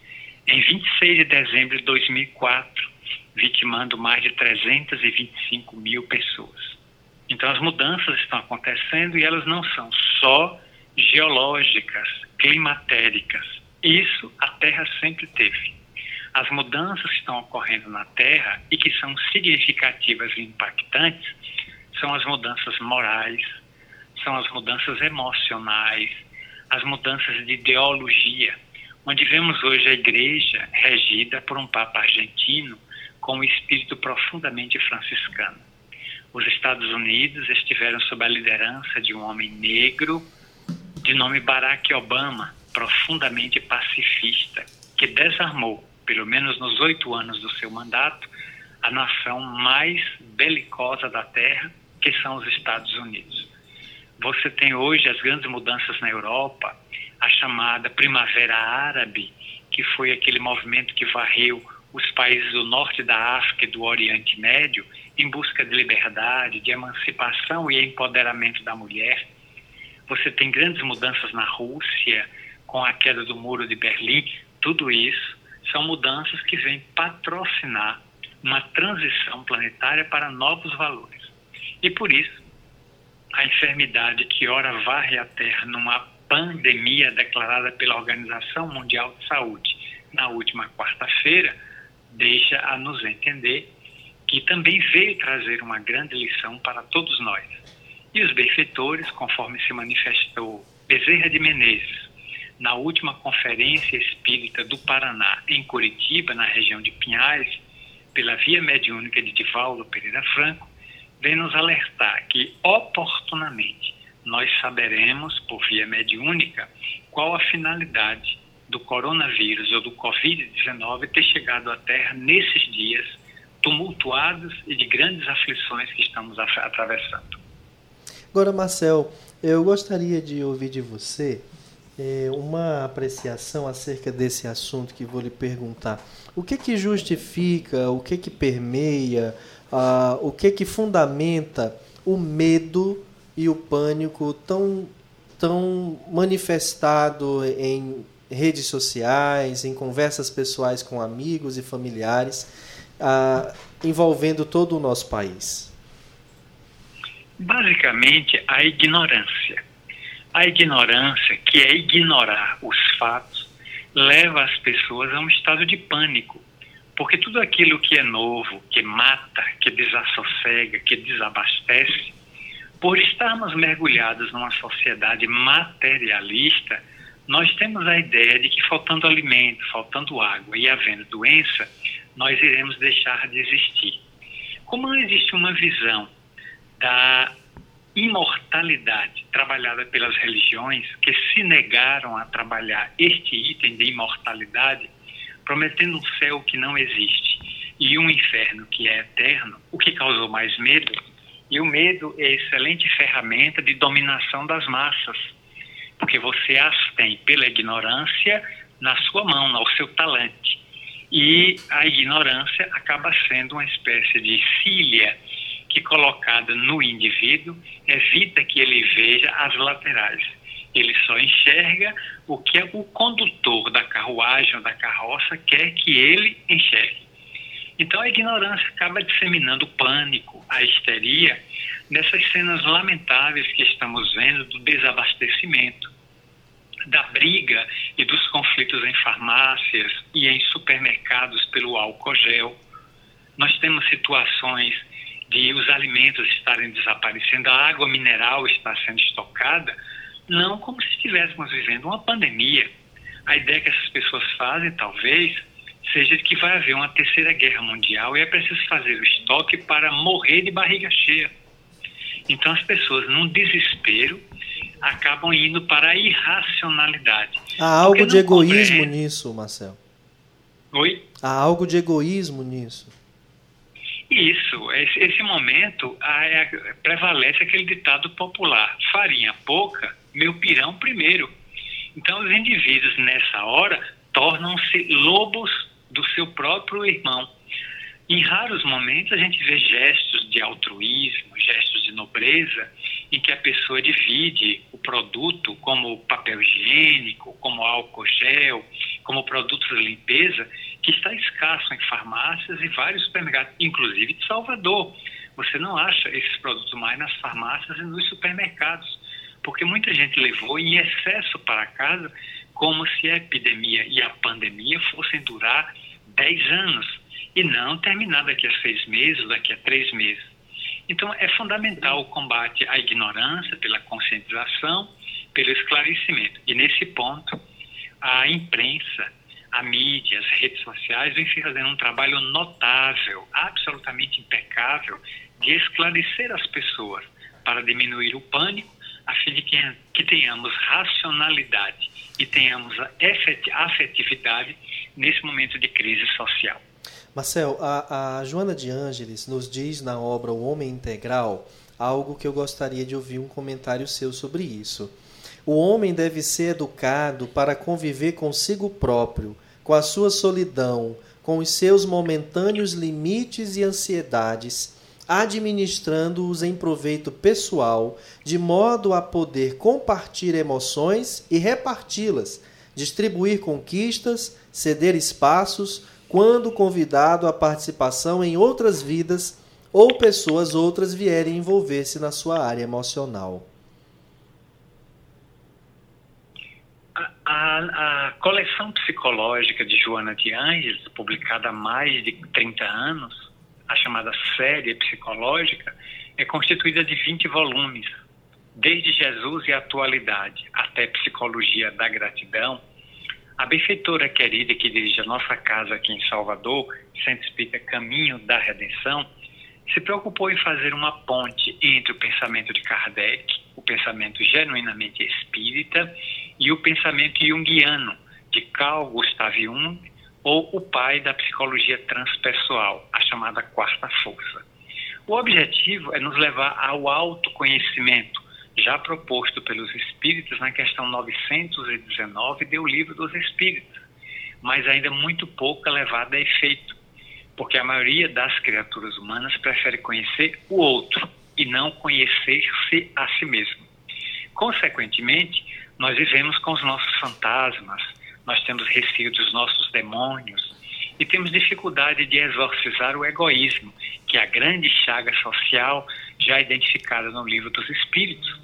em 26 de dezembro de 2004, vitimando mais de 325 mil pessoas. Então, as mudanças estão acontecendo e elas não são só geológicas, climatéricas. Isso a Terra sempre teve as mudanças que estão ocorrendo na Terra e que são significativas e impactantes são as mudanças morais, são as mudanças emocionais, as mudanças de ideologia, onde vemos hoje a igreja regida por um Papa argentino com um espírito profundamente franciscano. Os Estados Unidos estiveram sob a liderança de um homem negro de nome Barack Obama, profundamente pacifista, que desarmou pelo menos nos oito anos do seu mandato, a nação mais belicosa da Terra, que são os Estados Unidos. Você tem hoje as grandes mudanças na Europa, a chamada Primavera Árabe, que foi aquele movimento que varreu os países do norte da África e do Oriente Médio em busca de liberdade, de emancipação e empoderamento da mulher. Você tem grandes mudanças na Rússia, com a queda do Muro de Berlim, tudo isso são mudanças que vêm patrocinar uma transição planetária para novos valores. E por isso, a enfermidade que ora varre a Terra numa pandemia declarada pela Organização Mundial de Saúde na última quarta-feira deixa a nos entender que também veio trazer uma grande lição para todos nós. E os benfeitores, conforme se manifestou Bezerra de Menezes, na última Conferência Espírita do Paraná, em Curitiba, na região de Pinhais, pela via mediúnica de Divaldo Pereira Franco, vem nos alertar que, oportunamente, nós saberemos, por via mediúnica, qual a finalidade do coronavírus ou do Covid-19 ter chegado à Terra nesses dias tumultuados e de grandes aflições que estamos atravessando. Agora, Marcel, eu gostaria de ouvir de você é, uma apreciação acerca desse assunto que vou lhe perguntar. O que que justifica, o que que permeia, ah, o que que fundamenta o medo e o pânico tão, tão manifestado em redes sociais, em conversas pessoais com amigos e familiares, ah, envolvendo todo o nosso país? Basicamente, a ignorância. A ignorância, que é ignorar os fatos, leva as pessoas a um estado de pânico. Porque tudo aquilo que é novo, que mata, que desassossega, que desabastece, por estarmos mergulhados numa sociedade materialista, nós temos a ideia de que faltando alimento, faltando água e havendo doença, nós iremos deixar de existir. Como não existe uma visão da imortalidade trabalhada pelas religiões que se negaram a trabalhar este item de imortalidade, prometendo um céu que não existe e um inferno que é eterno, o que causou mais medo. E o medo é excelente ferramenta de dominação das massas, porque você as tem pela ignorância na sua mão, no seu talante. E a ignorância acaba sendo uma espécie de filha que colocada no indivíduo evita que ele veja as laterais. Ele só enxerga o que é o condutor da carruagem ou da carroça quer que ele enxergue. Então a ignorância acaba disseminando o pânico, a histeria, nessas cenas lamentáveis que estamos vendo do desabastecimento, da briga e dos conflitos em farmácias e em supermercados pelo álcool gel. Nós temos situações de os alimentos estarem desaparecendo, a água mineral está sendo estocada, não como se estivéssemos vivendo uma pandemia. A ideia que essas pessoas fazem, talvez, seja de que vai haver uma terceira guerra mundial e é preciso fazer o estoque para morrer de barriga cheia. Então as pessoas, num desespero, acabam indo para a irracionalidade. Há algo de egoísmo nisso, Marcel. Oi? Há algo de egoísmo nisso. Isso, esse, esse momento a, a, prevalece aquele ditado popular: farinha pouca, meu pirão primeiro. Então, os indivíduos nessa hora tornam-se lobos do seu próprio irmão. Em raros momentos a gente vê gestos de altruísmo, gestos de nobreza, em que a pessoa divide o produto como papel higiênico, como álcool gel, como produtos de limpeza, que está escasso em farmácias e vários supermercados, inclusive de Salvador. Você não acha esses produtos mais nas farmácias e nos supermercados, porque muita gente levou em excesso para casa, como se a epidemia e a pandemia fossem durar 10 anos e não terminar daqui a seis meses, daqui a três meses. Então, é fundamental o combate à ignorância pela conscientização, pelo esclarecimento. E nesse ponto, a imprensa, a mídia, as redes sociais vem fazendo um trabalho notável, absolutamente impecável, de esclarecer as pessoas para diminuir o pânico, a fim de que, que tenhamos racionalidade e tenhamos afetividade nesse momento de crise social. Marcel, a, a Joana de Ângeles nos diz na obra O Homem Integral algo que eu gostaria de ouvir um comentário seu sobre isso. O homem deve ser educado para conviver consigo próprio, com a sua solidão, com os seus momentâneos limites e ansiedades, administrando-os em proveito pessoal, de modo a poder compartilhar emoções e reparti-las, distribuir conquistas, ceder espaços, quando convidado à participação em outras vidas ou pessoas outras vierem envolver-se na sua área emocional. A, a, coleção psicológica de Joana de Ângeles, publicada há mais de 30 anos, a chamada série psicológica, é constituída de 20 volumes. Desde Jesus e a atualidade até Psicologia da Gratidão, a benfeitora querida que dirige a nossa casa aqui em Salvador, Centro Espírita Caminho da Redenção, se preocupou em fazer uma ponte entre o pensamento de Kardec, o pensamento genuinamente espírita, e o pensamento junguiano de Carl Gustav Jung, ou o pai da psicologia transpessoal, a chamada quarta força. O objetivo é nos levar ao autoconhecimento, já proposto pelos espíritos na questão 919 do Livro dos Espíritos, mas ainda muito pouco levada a efeito, porque a maioria das criaturas humanas prefere conhecer o outro e não conhecer-se a si mesmo. Consequentemente, nós vivemos com os nossos fantasmas, nós temos receio dos nossos demônios e temos dificuldade de exorcizar o egoísmo, que é a grande chaga social já identificada no livro dos Espíritos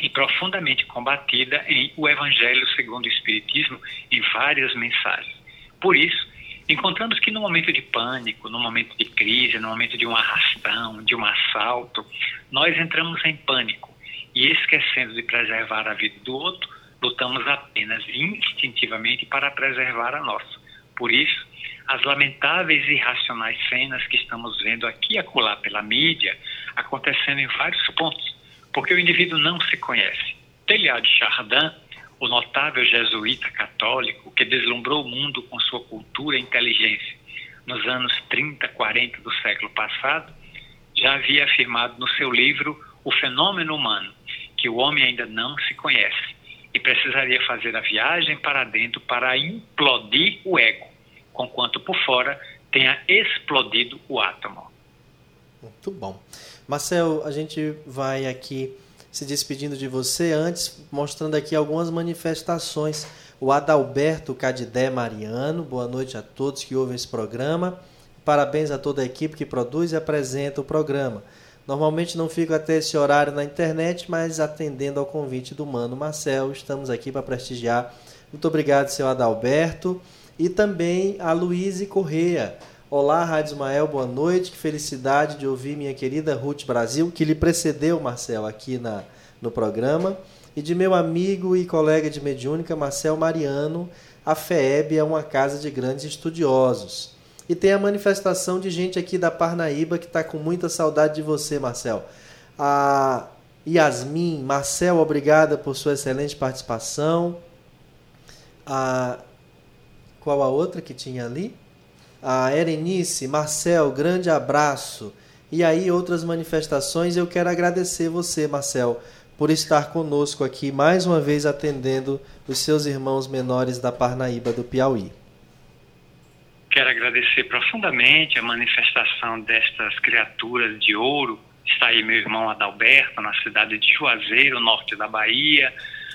e profundamente combatida em O Evangelho segundo o Espiritismo em várias mensagens. Por isso, encontramos que no momento de pânico, no momento de crise, no momento de um arrastão, de um assalto, nós entramos em pânico e esquecendo de preservar a vida do outro, lutamos apenas instintivamente para preservar a nossa. Por isso, as lamentáveis e irracionais cenas que estamos vendo aqui e acolá pela mídia acontecendo em vários pontos porque o indivíduo não se conhece. Teilhard de Chardin, o notável jesuíta católico que deslumbrou o mundo com sua cultura e inteligência nos anos 30, 40 do século passado, já havia afirmado no seu livro O Fenômeno Humano que o homem ainda não se conhece e precisaria fazer a viagem para dentro para implodir o ego, conquanto por fora tenha explodido o átomo. Muito bom. Marcel, a gente vai aqui se despedindo de você, antes mostrando aqui algumas manifestações. O Adalberto Cadidé Mariano, boa noite a todos que ouvem esse programa. Parabéns a toda a equipe que produz e apresenta o programa. Normalmente não fico até esse horário na internet, mas atendendo ao convite do Mano Marcel, estamos aqui para prestigiar. Muito obrigado, seu Adalberto. E também a Luíse Correia. Olá, Rádio Ismael, boa noite. Que felicidade de ouvir minha querida Ruth Brasil, que lhe precedeu, Marcel, aqui na, no programa. E de meu amigo e colega de mediúnica, Marcel Mariano. A FEEB é uma casa de grandes estudiosos. E tem a manifestação de gente aqui da Parnaíba que está com muita saudade de você, Marcel. A Yasmin, Marcel, obrigada por sua excelente participação. A... Qual a outra que tinha ali? a Erenice, Marcel, grande abraço. E aí, outras manifestações. Eu quero agradecer você, Marcel, por estar conosco aqui, mais uma vez atendendo os seus irmãos menores da Parnaíba do Piauí. Quero agradecer profundamente a manifestação destas criaturas de ouro. Está aí meu irmão Adalberto, na cidade de Juazeiro, norte da Bahia.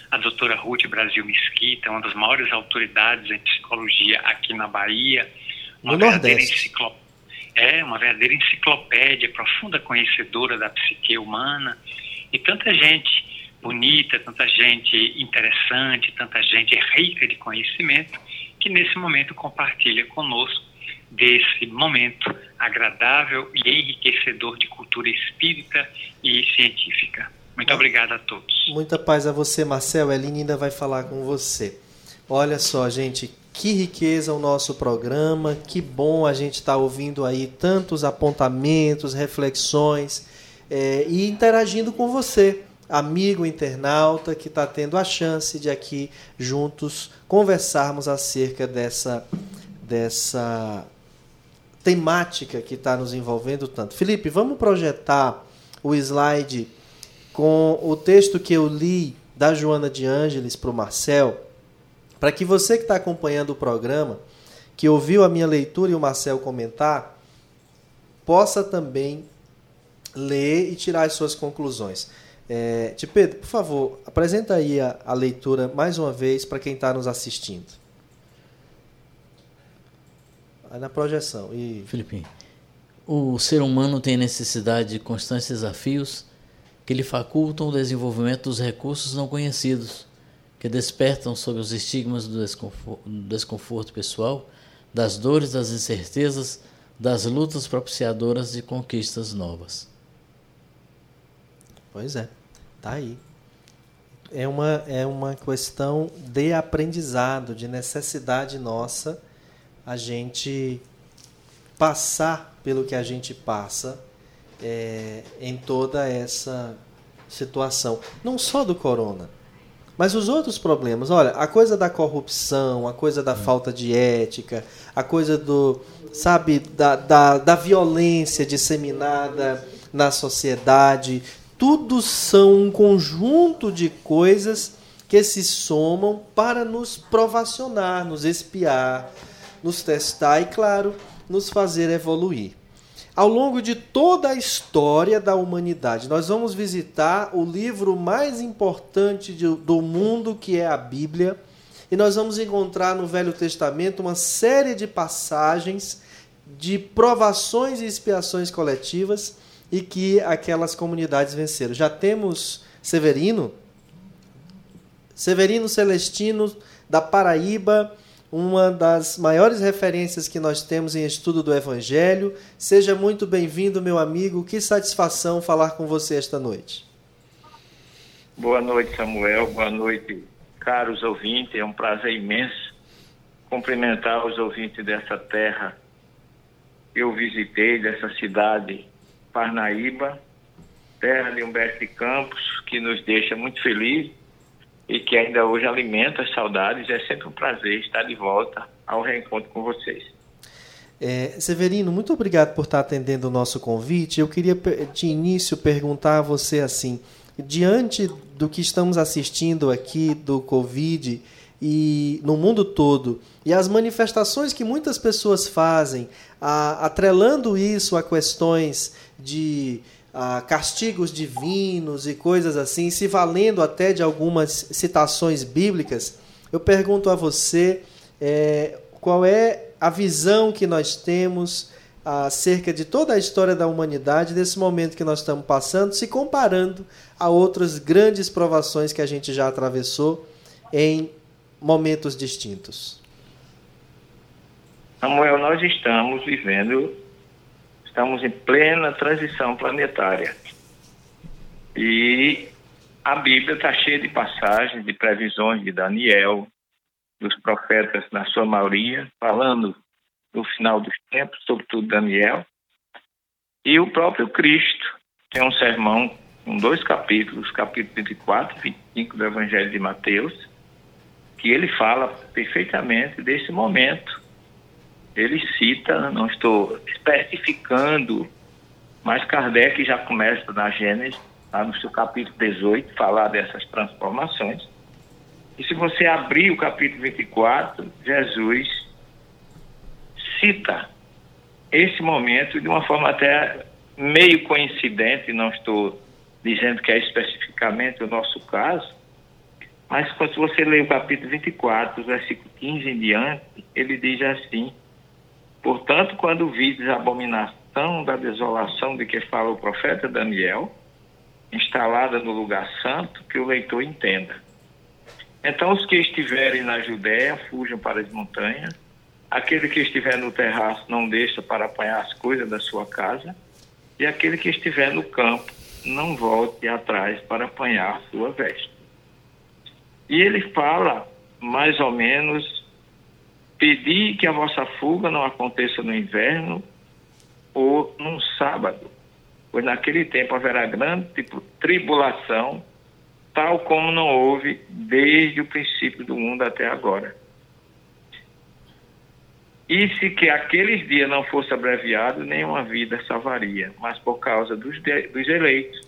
A doutora Ruth Brasil Mesquita, uma das maiores autoridades em psicologia aqui na Bahia uma no Nordeste. É, uma verdadeira enciclopédia, profunda conhecedora da psique humana. E tanta gente bonita, tanta gente interessante, tanta gente rica de conhecimento, que nesse momento compartilha conosco desse momento agradável e enriquecedor de cultura espírita e científica. Muito obrigado a todos. Muita paz a você, Marcel. Eline ainda vai falar com você. Olha só, gente, que riqueza o nosso programa, que bom a gente estar tá ouvindo aí tantos apontamentos, reflexões é, e interagindo com você, amigo internauta, que está tendo a chance de aqui juntos conversarmos acerca dessa, dessa temática que está nos envolvendo tanto. Felipe, vamos projetar o slide com o texto que eu li da Joana de Ângeles para o Marcel para que você que está acompanhando o programa, que ouviu a minha leitura e o Marcel comentar, possa também ler e tirar as suas conclusões. É, Pedro, por favor, apresenta aí a, a leitura mais uma vez para quem está nos assistindo. Aí na projeção. E... Felipe, o ser humano tem necessidade de constantes desafios que lhe facultam o desenvolvimento dos recursos não conhecidos que despertam sobre os estigmas do desconforto, do desconforto pessoal, das dores, das incertezas, das lutas propiciadoras de conquistas novas. Pois é, tá aí. É uma, é uma questão de aprendizado, de necessidade nossa a gente passar pelo que a gente passa é, em toda essa situação. Não só do corona, mas os outros problemas. Olha, a coisa da corrupção, a coisa da falta de ética, a coisa do, sabe, da, da, da violência disseminada na sociedade. Tudo são um conjunto de coisas que se somam para nos provacionar, nos espiar, nos testar e, claro, nos fazer evoluir. Ao longo de toda a história da humanidade, nós vamos visitar o livro mais importante do mundo, que é a Bíblia, e nós vamos encontrar no Velho Testamento uma série de passagens de provações e expiações coletivas e que aquelas comunidades venceram. Já temos Severino, Severino Celestino da Paraíba, uma das maiores referências que nós temos em estudo do Evangelho. Seja muito bem-vindo, meu amigo. Que satisfação falar com você esta noite. Boa noite, Samuel. Boa noite, caros ouvintes. É um prazer imenso cumprimentar os ouvintes dessa terra. Eu visitei dessa cidade, Parnaíba, terra de Humberto de Campos, que nos deixa muito felizes e que ainda hoje alimenta as saudades. É sempre um prazer estar de volta ao reencontro com vocês. É, Severino, muito obrigado por estar atendendo o nosso convite. Eu queria de início perguntar a você assim, diante do que estamos assistindo aqui do Covid e no mundo todo e as manifestações que muitas pessoas fazem, a, atrelando isso a questões de ah, castigos divinos e coisas assim, se valendo até de algumas citações bíblicas, eu pergunto a você é, qual é a visão que nós temos acerca de toda a história da humanidade desse momento que nós estamos passando, se comparando a outras grandes provações que a gente já atravessou em momentos distintos. Samuel, nós estamos vivendo Estamos em plena transição planetária. E a Bíblia está cheia de passagens, de previsões de Daniel, dos profetas, na sua maioria, falando do final dos tempos, sobretudo Daniel. E o próprio Cristo tem um sermão com dois capítulos, capítulo 24 e 25 do Evangelho de Mateus, que ele fala perfeitamente desse momento ele cita, não estou especificando, mas Kardec já começa na Gênesis, lá no seu capítulo 18, falar dessas transformações. E se você abrir o capítulo 24, Jesus cita esse momento de uma forma até meio coincidente, não estou dizendo que é especificamente o nosso caso, mas quando você lê o capítulo 24, versículo 15 em diante, ele diz assim: Portanto, quando vides a abominação da desolação de que fala o profeta Daniel, instalada no lugar santo, que o leitor entenda. Então, os que estiverem na Judéia, fujam para as montanhas. Aquele que estiver no terraço, não deixa para apanhar as coisas da sua casa. E aquele que estiver no campo, não volte atrás para apanhar a sua veste. E ele fala mais ou menos Pedi que a vossa fuga não aconteça no inverno ou num sábado, pois naquele tempo haverá grande tribulação, tal como não houve desde o princípio do mundo até agora. E se que aqueles dias não fosse abreviado, nenhuma vida salvaria, mas por causa dos, de, dos eleitos,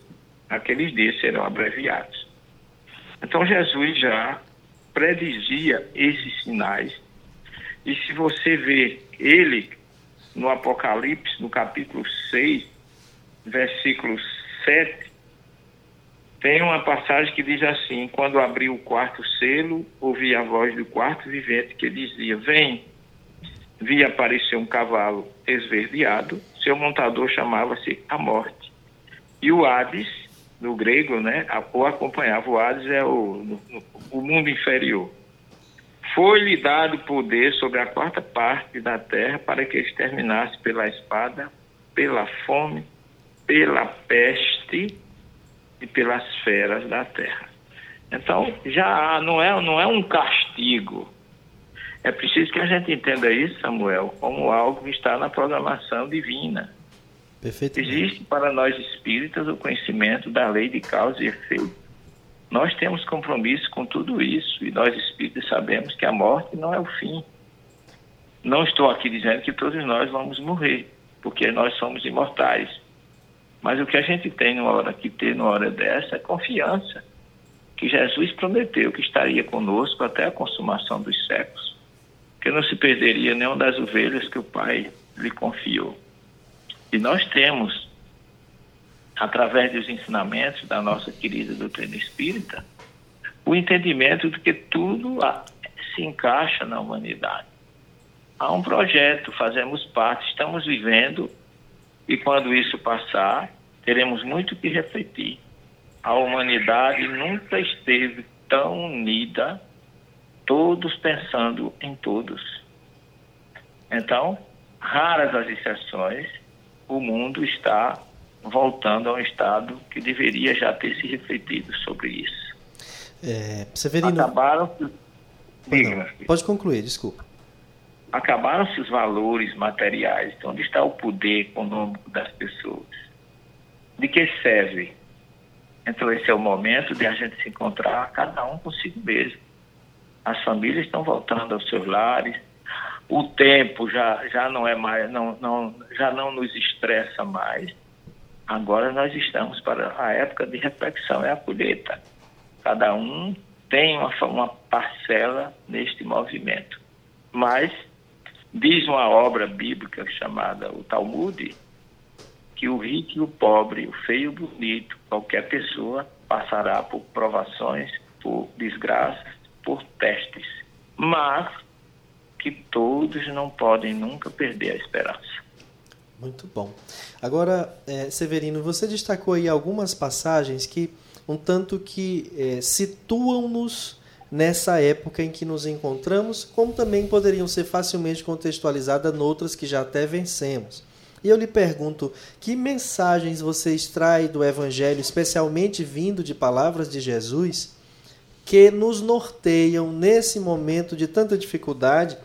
aqueles dias serão abreviados. Então Jesus já predizia esses sinais e se você vê ele no Apocalipse, no capítulo 6, versículo 7, tem uma passagem que diz assim: Quando abriu o quarto selo, ouvi a voz do quarto vivente que dizia: Vem. Vi aparecer um cavalo esverdeado, seu montador chamava-se a Morte. E o Hades, no grego, né? O acompanhava. O Hades é o, o mundo inferior. Foi-lhe dado poder sobre a quarta parte da terra para que exterminasse pela espada, pela fome, pela peste e pelas feras da terra. Então, já não é, não é um castigo. É preciso que a gente entenda isso, Samuel, como algo que está na programação divina. Existe para nós espíritas o conhecimento da lei de causa e efeito. Nós temos compromisso com tudo isso e nós espíritas sabemos que a morte não é o fim. Não estou aqui dizendo que todos nós vamos morrer, porque nós somos imortais. Mas o que a gente tem numa hora que ter numa hora dessa é confiança que Jesus prometeu que estaria conosco até a consumação dos séculos, que não se perderia nenhuma das ovelhas que o Pai lhe confiou. E nós temos, através dos ensinamentos da nossa querida doutrina espírita, o entendimento de que tudo se encaixa na humanidade. Há um projeto, fazemos parte, estamos vivendo, e quando isso passar, teremos muito que refletir. A humanidade nunca esteve tão unida, todos pensando em todos. Então, raras as exceções, o mundo está voltando a um estado que deveria já ter se refletido sobre isso. É, Severino... Acabaram... Diga, pode concluir, desculpa. Acabaram-se os valores materiais. Então, onde está o poder econômico das pessoas? De que serve? Então, esse é o momento de a gente se encontrar, cada um consigo mesmo. As famílias estão voltando aos seus lares, o tempo já, já não é mais, não, não, já não nos estressa mais. Agora nós estamos para a época de reflexão, é a colheita. Cada um tem uma, uma parcela neste movimento. Mas diz uma obra bíblica chamada o Talmud que o rico e o pobre, o feio e o bonito, qualquer pessoa passará por provações, por desgraças, por testes. Mas que todos não podem nunca perder a esperança. Muito bom. Agora, é, Severino, você destacou aí algumas passagens que um tanto que é, situam-nos nessa época em que nos encontramos, como também poderiam ser facilmente contextualizadas noutras que já até vencemos. E eu lhe pergunto, que mensagens você extrai do Evangelho, especialmente vindo de palavras de Jesus, que nos norteiam nesse momento de tanta dificuldade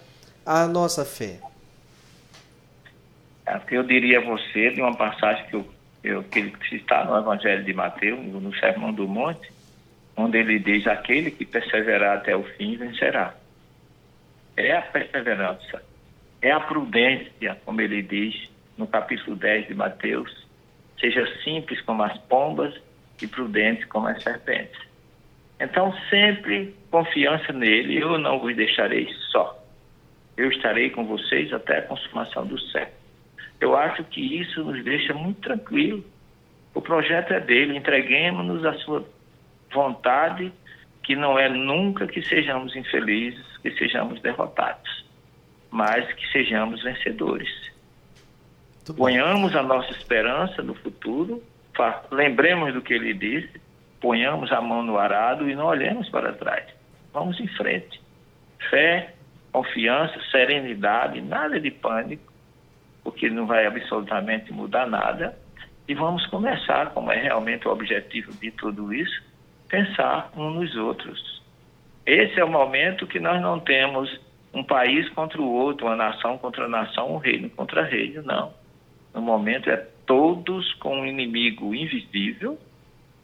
a nossa fé? É, eu diria a você de uma passagem que, eu, eu, que está no Evangelho de Mateus, no Sermão do Monte, onde ele diz: Aquele que perseverar até o fim vencerá. É a perseverança, é a prudência, como ele diz no capítulo 10 de Mateus: Seja simples como as pombas e prudente como as serpentes. Então, sempre confiança nele, eu não vos deixarei só eu estarei com vocês até a consumação do século. Eu acho que isso nos deixa muito tranquilo. O projeto é dele, entreguemos-nos à sua vontade, que não é nunca que sejamos infelizes, que sejamos derrotados, mas que sejamos vencedores. Ponhamos a nossa esperança no futuro, lembremos do que ele disse, ponhamos a mão no arado e não olhemos para trás. Vamos em frente. Fé, confiança, serenidade, nada de pânico, porque não vai absolutamente mudar nada. E vamos começar, como é realmente o objetivo de tudo isso, pensar uns nos outros. Esse é o momento que nós não temos um país contra o outro, uma nação contra nação, um reino contra reino, não. No momento é todos com um inimigo invisível,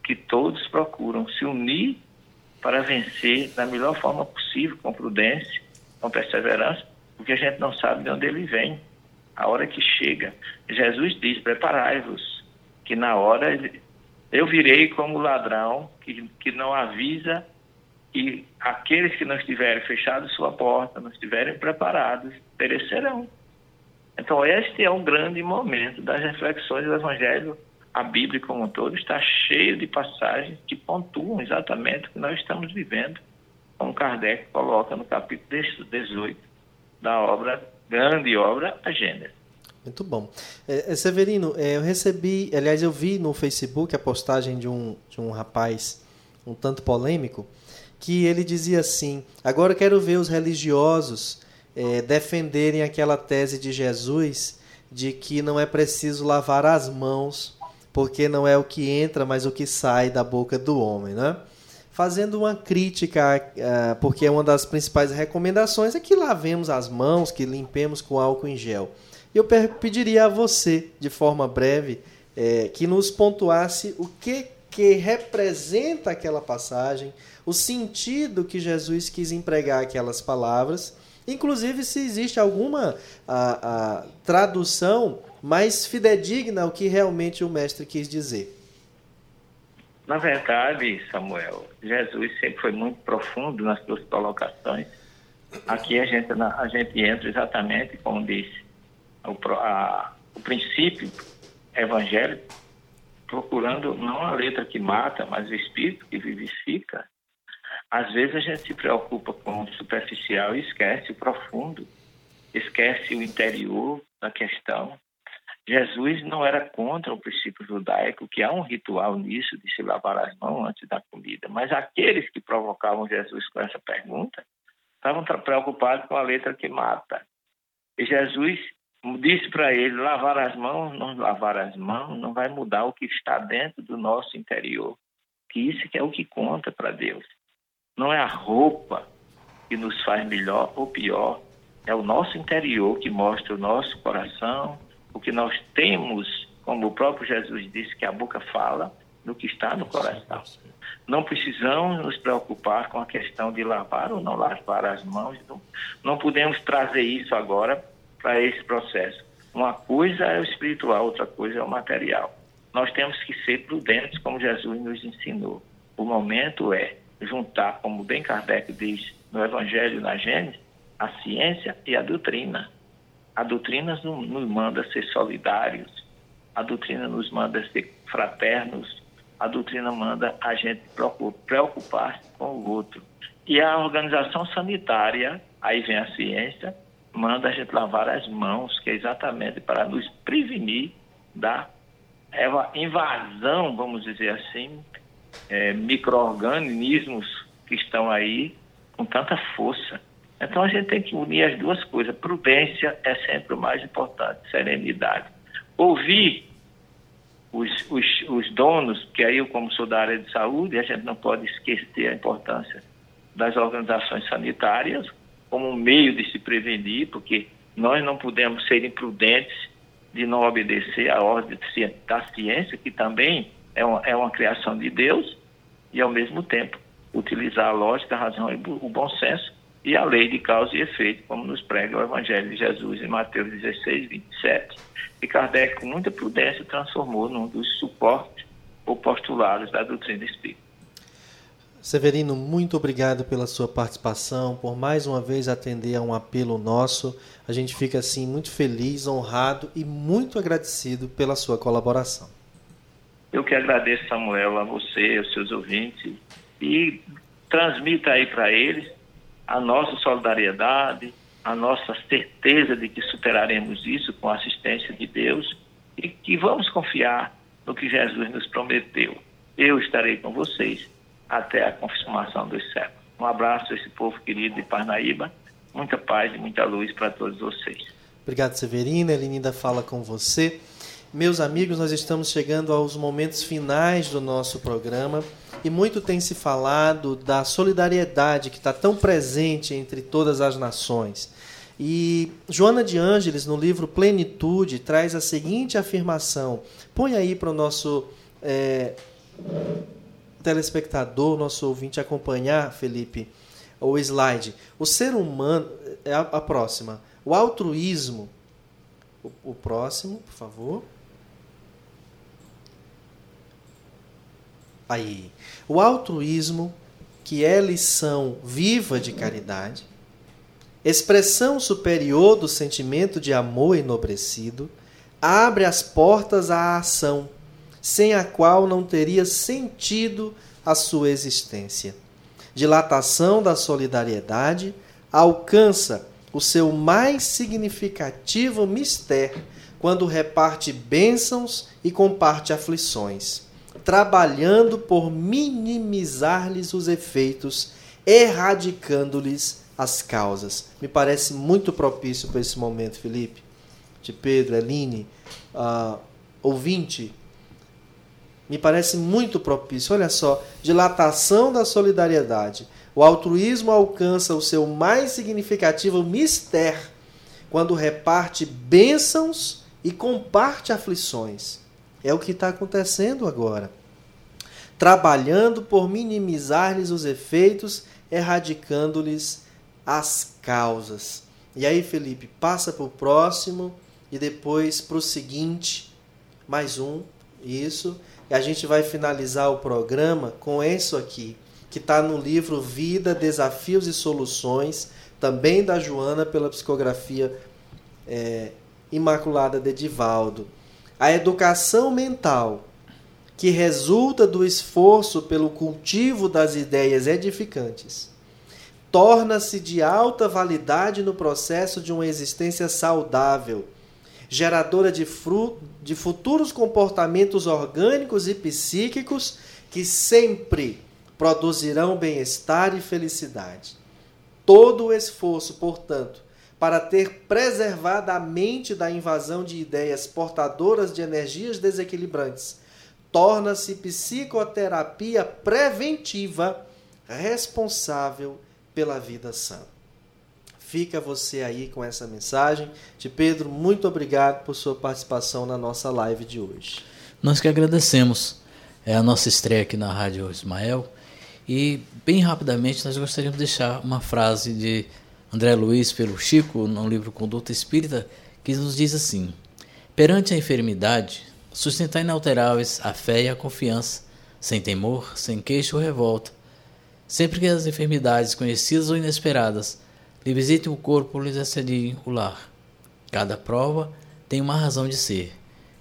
que todos procuram se unir para vencer da melhor forma possível, com prudência, com perseverança, porque a gente não sabe de onde ele vem. A hora que chega, Jesus diz: preparai-vos, que na hora eu virei como ladrão que, que não avisa e aqueles que não estiverem fechados sua porta, não estiverem preparados, perecerão. Então, este é um grande momento das reflexões do Evangelho. A Bíblia, como um todo, está cheia de passagens que pontuam exatamente o que nós estamos vivendo como Kardec coloca no capítulo 18 da obra, grande obra, A Gênese. Muito bom. É, é, Severino, é, eu recebi, aliás, eu vi no Facebook a postagem de um, de um rapaz um tanto polêmico, que ele dizia assim: agora quero ver os religiosos é, defenderem aquela tese de Jesus de que não é preciso lavar as mãos, porque não é o que entra, mas o que sai da boca do homem, né? Fazendo uma crítica, uh, porque uma das principais recomendações é que lavemos as mãos, que limpemos com álcool em gel. Eu pediria a você, de forma breve, é, que nos pontuasse o que, que representa aquela passagem, o sentido que Jesus quis empregar aquelas palavras Inclusive, se existe alguma a, a, tradução mais fidedigna ao que realmente o mestre quis dizer. Na verdade, Samuel, Jesus sempre foi muito profundo nas suas colocações. Aqui a gente, a gente entra exatamente, como disse, o, a, o princípio evangélico, procurando não a letra que mata, mas o espírito que vivifica, às vezes a gente se preocupa com o superficial e esquece o profundo, esquece o interior da questão. Jesus não era contra o princípio judaico, que há um ritual nisso de se lavar as mãos antes da comida, mas aqueles que provocavam Jesus com essa pergunta estavam preocupados com a letra que mata. E Jesus disse para ele: lavar as mãos, não lavar as mãos, não vai mudar o que está dentro do nosso interior. Que isso que é o que conta para Deus. Não é a roupa que nos faz melhor ou pior, é o nosso interior que mostra o nosso coração, o que nós temos, como o próprio Jesus disse que a boca fala, no que está no coração. Não precisamos nos preocupar com a questão de lavar ou não lavar as mãos. Não, não podemos trazer isso agora para esse processo. Uma coisa é o espiritual, outra coisa é o material. Nós temos que ser prudentes, como Jesus nos ensinou. O momento é juntar, como bem Kardec diz no Evangelho na Gênesis, a ciência e a doutrina. A doutrina nos manda ser solidários, a doutrina nos manda ser fraternos, a doutrina manda a gente preocupar-se com o outro. E a organização sanitária, aí vem a ciência, manda a gente lavar as mãos, que é exatamente para nos prevenir da invasão, vamos dizer assim, é, micro-organismos que estão aí com tanta força. Então a gente tem que unir as duas coisas. Prudência é sempre o mais importante, serenidade. Ouvir os, os, os donos, que aí eu como sou da área de saúde, a gente não pode esquecer a importância das organizações sanitárias como um meio de se prevenir, porque nós não podemos ser imprudentes de não obedecer à ordem da ciência, que também é uma, é uma criação de Deus e, ao mesmo tempo, utilizar a lógica, a razão e o bom senso e a lei de causa e efeito, como nos prega o Evangelho de Jesus em Mateus 16, 27. E Kardec, com muita prudência, transformou num dos suportes ou postulados da doutrina espírita. Severino, muito obrigado pela sua participação, por mais uma vez atender a um apelo nosso. A gente fica assim muito feliz, honrado e muito agradecido pela sua colaboração. Eu que agradeço, Samuel, a você, aos seus ouvintes, e transmita aí para eles a nossa solidariedade, a nossa certeza de que superaremos isso com a assistência de Deus e que vamos confiar no que Jesus nos prometeu. Eu estarei com vocês até a confirmação dos séculos. Um abraço a esse povo querido de Parnaíba, muita paz e muita luz para todos vocês. Obrigado, Severina. Elinida fala com você. Meus amigos, nós estamos chegando aos momentos finais do nosso programa e muito tem se falado da solidariedade que está tão presente entre todas as nações. E Joana de Ângeles, no livro Plenitude, traz a seguinte afirmação. Põe aí para o nosso é, telespectador, nosso ouvinte acompanhar, Felipe, o slide. O ser humano. É a, a próxima. O altruísmo. O, o próximo, por favor. Aí, o altruísmo, que é lição viva de caridade, expressão superior do sentimento de amor enobrecido, abre as portas à ação, sem a qual não teria sentido a sua existência. Dilatação da solidariedade alcança o seu mais significativo mistério quando reparte bênçãos e comparte aflições, trabalhando por minimizar-lhes os efeitos, erradicando-lhes as causas. Me parece muito propício para esse momento, Felipe, de Pedro, Eline, uh, ouvinte. Me parece muito propício. Olha só, dilatação da solidariedade. O altruísmo alcança o seu mais significativo mistério quando reparte bênçãos e comparte aflições. É o que está acontecendo agora. Trabalhando por minimizar-lhes os efeitos, erradicando-lhes as causas. E aí, Felipe, passa para o próximo e depois para o seguinte, mais um, isso. E a gente vai finalizar o programa com isso aqui, que está no livro Vida, Desafios e Soluções, também da Joana, pela psicografia é, Imaculada de Divaldo. A educação mental, que resulta do esforço pelo cultivo das ideias edificantes, torna-se de alta validade no processo de uma existência saudável, geradora de, de futuros comportamentos orgânicos e psíquicos que sempre produzirão bem-estar e felicidade. Todo o esforço, portanto, para ter preservado a mente da invasão de ideias portadoras de energias desequilibrantes, torna-se psicoterapia preventiva responsável pela vida sã. Fica você aí com essa mensagem. De Pedro, muito obrigado por sua participação na nossa live de hoje. Nós que agradecemos. É a nossa estreia aqui na Rádio Ismael. E, bem rapidamente, nós gostaríamos de deixar uma frase de André Luiz pelo Chico, no livro Conduta Espírita, que nos diz assim: Perante a enfermidade, sustentar inalteráveis a fé e a confiança, sem temor, sem queixo ou revolta. Sempre que as enfermidades conhecidas ou inesperadas lhe visitem o corpo lhes assediem o lar. Cada prova tem uma razão de ser.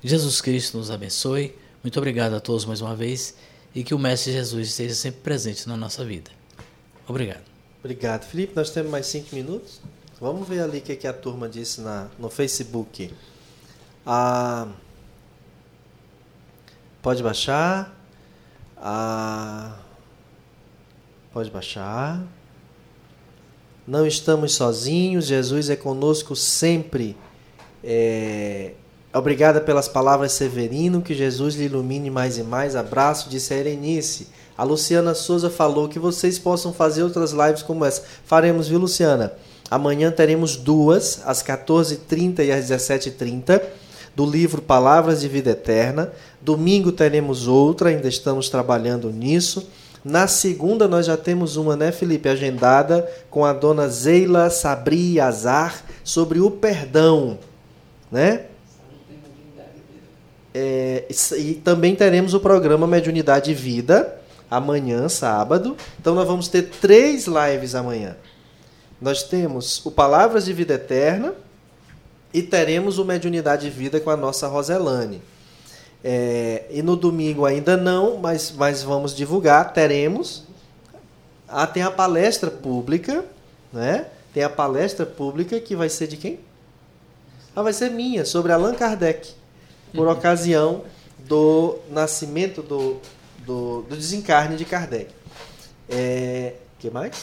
Jesus Cristo nos abençoe. Muito obrigado a todos mais uma vez e que o Mestre Jesus esteja sempre presente na nossa vida. Obrigado. Obrigado. Felipe, nós temos mais cinco minutos. Vamos ver ali o que, que a turma disse na, no Facebook. Ah, pode baixar. Ah, pode baixar. Não estamos sozinhos, Jesus é conosco sempre. É, obrigada pelas palavras, Severino. Que Jesus lhe ilumine mais e mais. Abraço, disse a Erenice. A Luciana Souza falou que vocês possam fazer outras lives como essa. Faremos, viu, Luciana? Amanhã teremos duas, às 14h30 e às 17h30, do livro Palavras de Vida Eterna. Domingo teremos outra, ainda estamos trabalhando nisso. Na segunda nós já temos uma, né, Felipe, agendada com a dona Zeila Sabri Azar sobre o perdão, né? É, e também teremos o programa Mediunidade Vida, amanhã, sábado. Então nós vamos ter três lives amanhã. Nós temos o Palavras de Vida Eterna e teremos o Mediunidade de Vida com a nossa Roselane. É, e no domingo ainda não, mas, mas vamos divulgar, teremos. Ah, tem a palestra pública, né? Tem a palestra pública que vai ser de quem? Ah, vai ser minha, sobre Allan Kardec, por uhum. ocasião do nascimento do do, do desencarne de Kardec. É, que mais?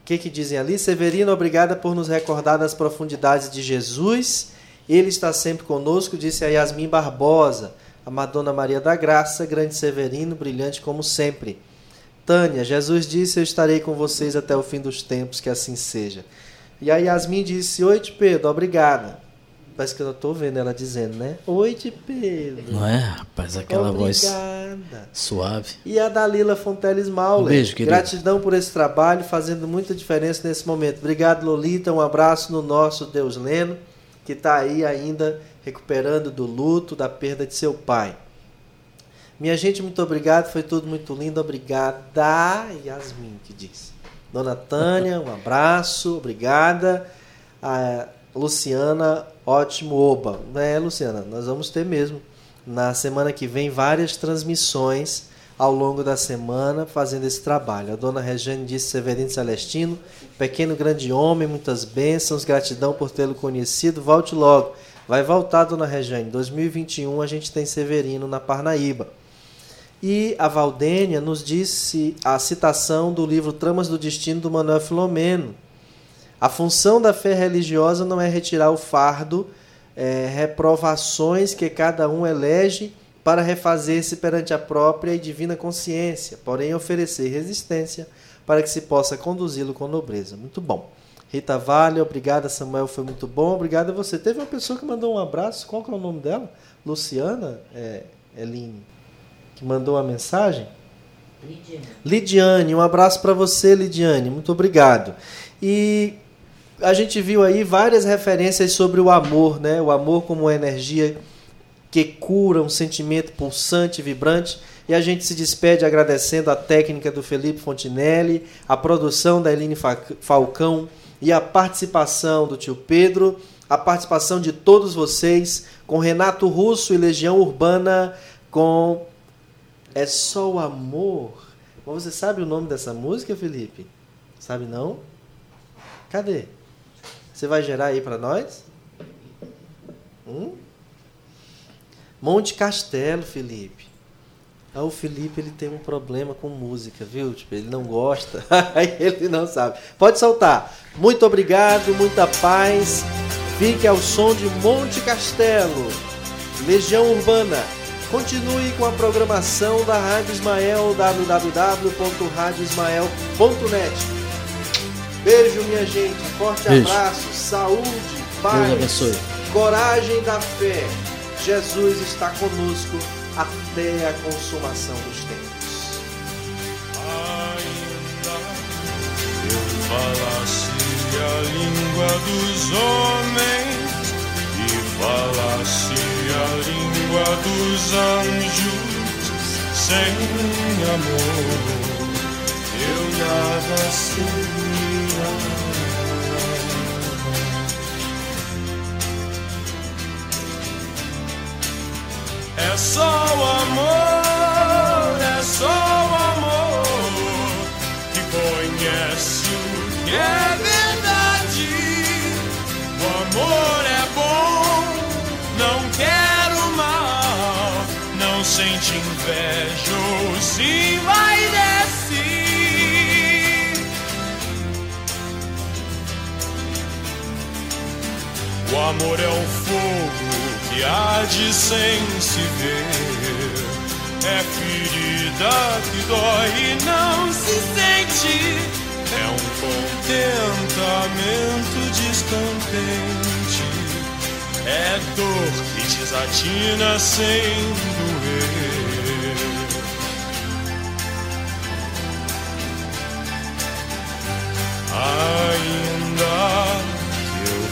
O que, que dizem ali? Severino, obrigada por nos recordar das profundidades de Jesus. Ele está sempre conosco, disse a Yasmin Barbosa. A Madonna Maria da Graça, grande Severino, brilhante como sempre. Tânia, Jesus disse: Eu estarei com vocês até o fim dos tempos, que assim seja. E a Yasmin disse: Oi, Pedro, obrigada. Parece que eu estou vendo ela dizendo, né? Oi, de Pedro. Não é, rapaz? Aquela Obrigada. voz suave. E a Dalila Fonteles Mauler. Um beijo, querido. Gratidão por esse trabalho, fazendo muita diferença nesse momento. Obrigado, Lolita. Um abraço no nosso Deus Leno, que está aí ainda recuperando do luto, da perda de seu pai. Minha gente, muito obrigado. Foi tudo muito lindo. Obrigada. Yasmin, que diz. Dona Tânia, um abraço. Obrigada. A Luciana Ótimo Oba. É, Luciana, nós vamos ter mesmo na semana que vem várias transmissões ao longo da semana fazendo esse trabalho. A dona Regiane disse Severino Celestino, pequeno grande homem, muitas bênçãos, gratidão por tê-lo conhecido, volte logo. Vai voltar, dona Regiane. 2021 a gente tem Severino na Parnaíba. E a Valdênia nos disse a citação do livro Tramas do Destino do Manuel Filomeno. A função da fé religiosa não é retirar o fardo, é, reprovações que cada um elege para refazer-se perante a própria e divina consciência, porém oferecer resistência para que se possa conduzi-lo com nobreza. Muito bom. Rita Vale, obrigada, Samuel, foi muito bom. Obrigada a você. Teve uma pessoa que mandou um abraço, qual que é o nome dela? Luciana é, Eline que mandou a mensagem? Lidiane. Lidiane, um abraço para você, Lidiane. Muito obrigado. E a gente viu aí várias referências sobre o amor, né? O amor como energia que cura um sentimento pulsante, vibrante. E a gente se despede agradecendo a técnica do Felipe Fontinelli, a produção da Eline Falcão e a participação do tio Pedro, a participação de todos vocês, com Renato Russo e Legião Urbana, com é só o amor. Mas você sabe o nome dessa música, Felipe? Sabe não? Cadê? Você vai gerar aí para nós? Hum? Monte Castelo, Felipe. Ah, o Felipe ele tem um problema com música, viu? Tipo, ele não gosta, ele não sabe. Pode soltar. Muito obrigado, muita paz. Fique ao som de Monte Castelo. Legião Urbana. Continue com a programação da Rádio Ismael, www.radioismael.net. Beijo, minha gente. Forte Beijo. abraço, saúde, paz, coragem da fé. Jesus está conosco até a consumação dos tempos. Ainda eu falasse a língua dos homens falasse a língua dos anjos sem amor, eu nada seria. É só o amor, é só o amor que conhece o que é verdade. O amor é sente inveja ou se vai descer. O amor é um fogo que arde sem se ver. É ferida que dói e não se sente. É um contentamento descontente. É dor que desatina sem doer. Ainda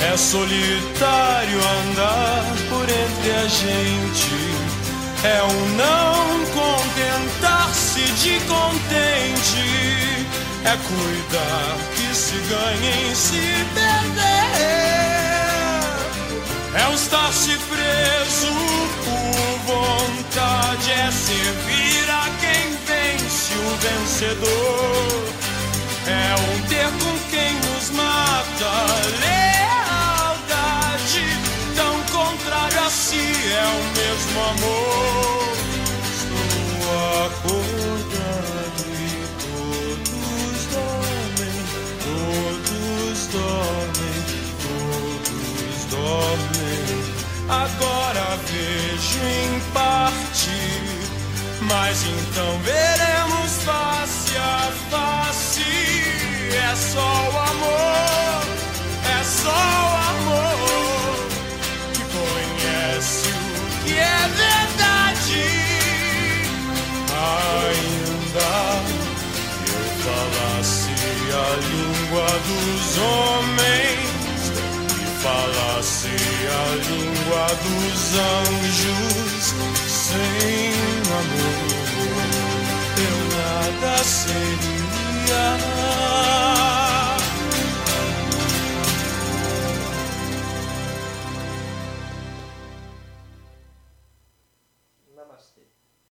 É solitário andar por entre a gente. É o não contentar-se de contente. É cuidar que se ganha em se perder. É o estar-se preso por vontade. É servir a quem vence o vencedor. É um ter com quem nos mata. Si, é o mesmo amor. Estou acordado e todos dormem, todos dormem, todos dormem. Agora vejo em parte mas então veremos face a face. É só o amor, é só o amor confesso que é verdade. Ainda que eu falasse a língua dos homens, que falasse a língua dos anjos, sem amor eu nada seria.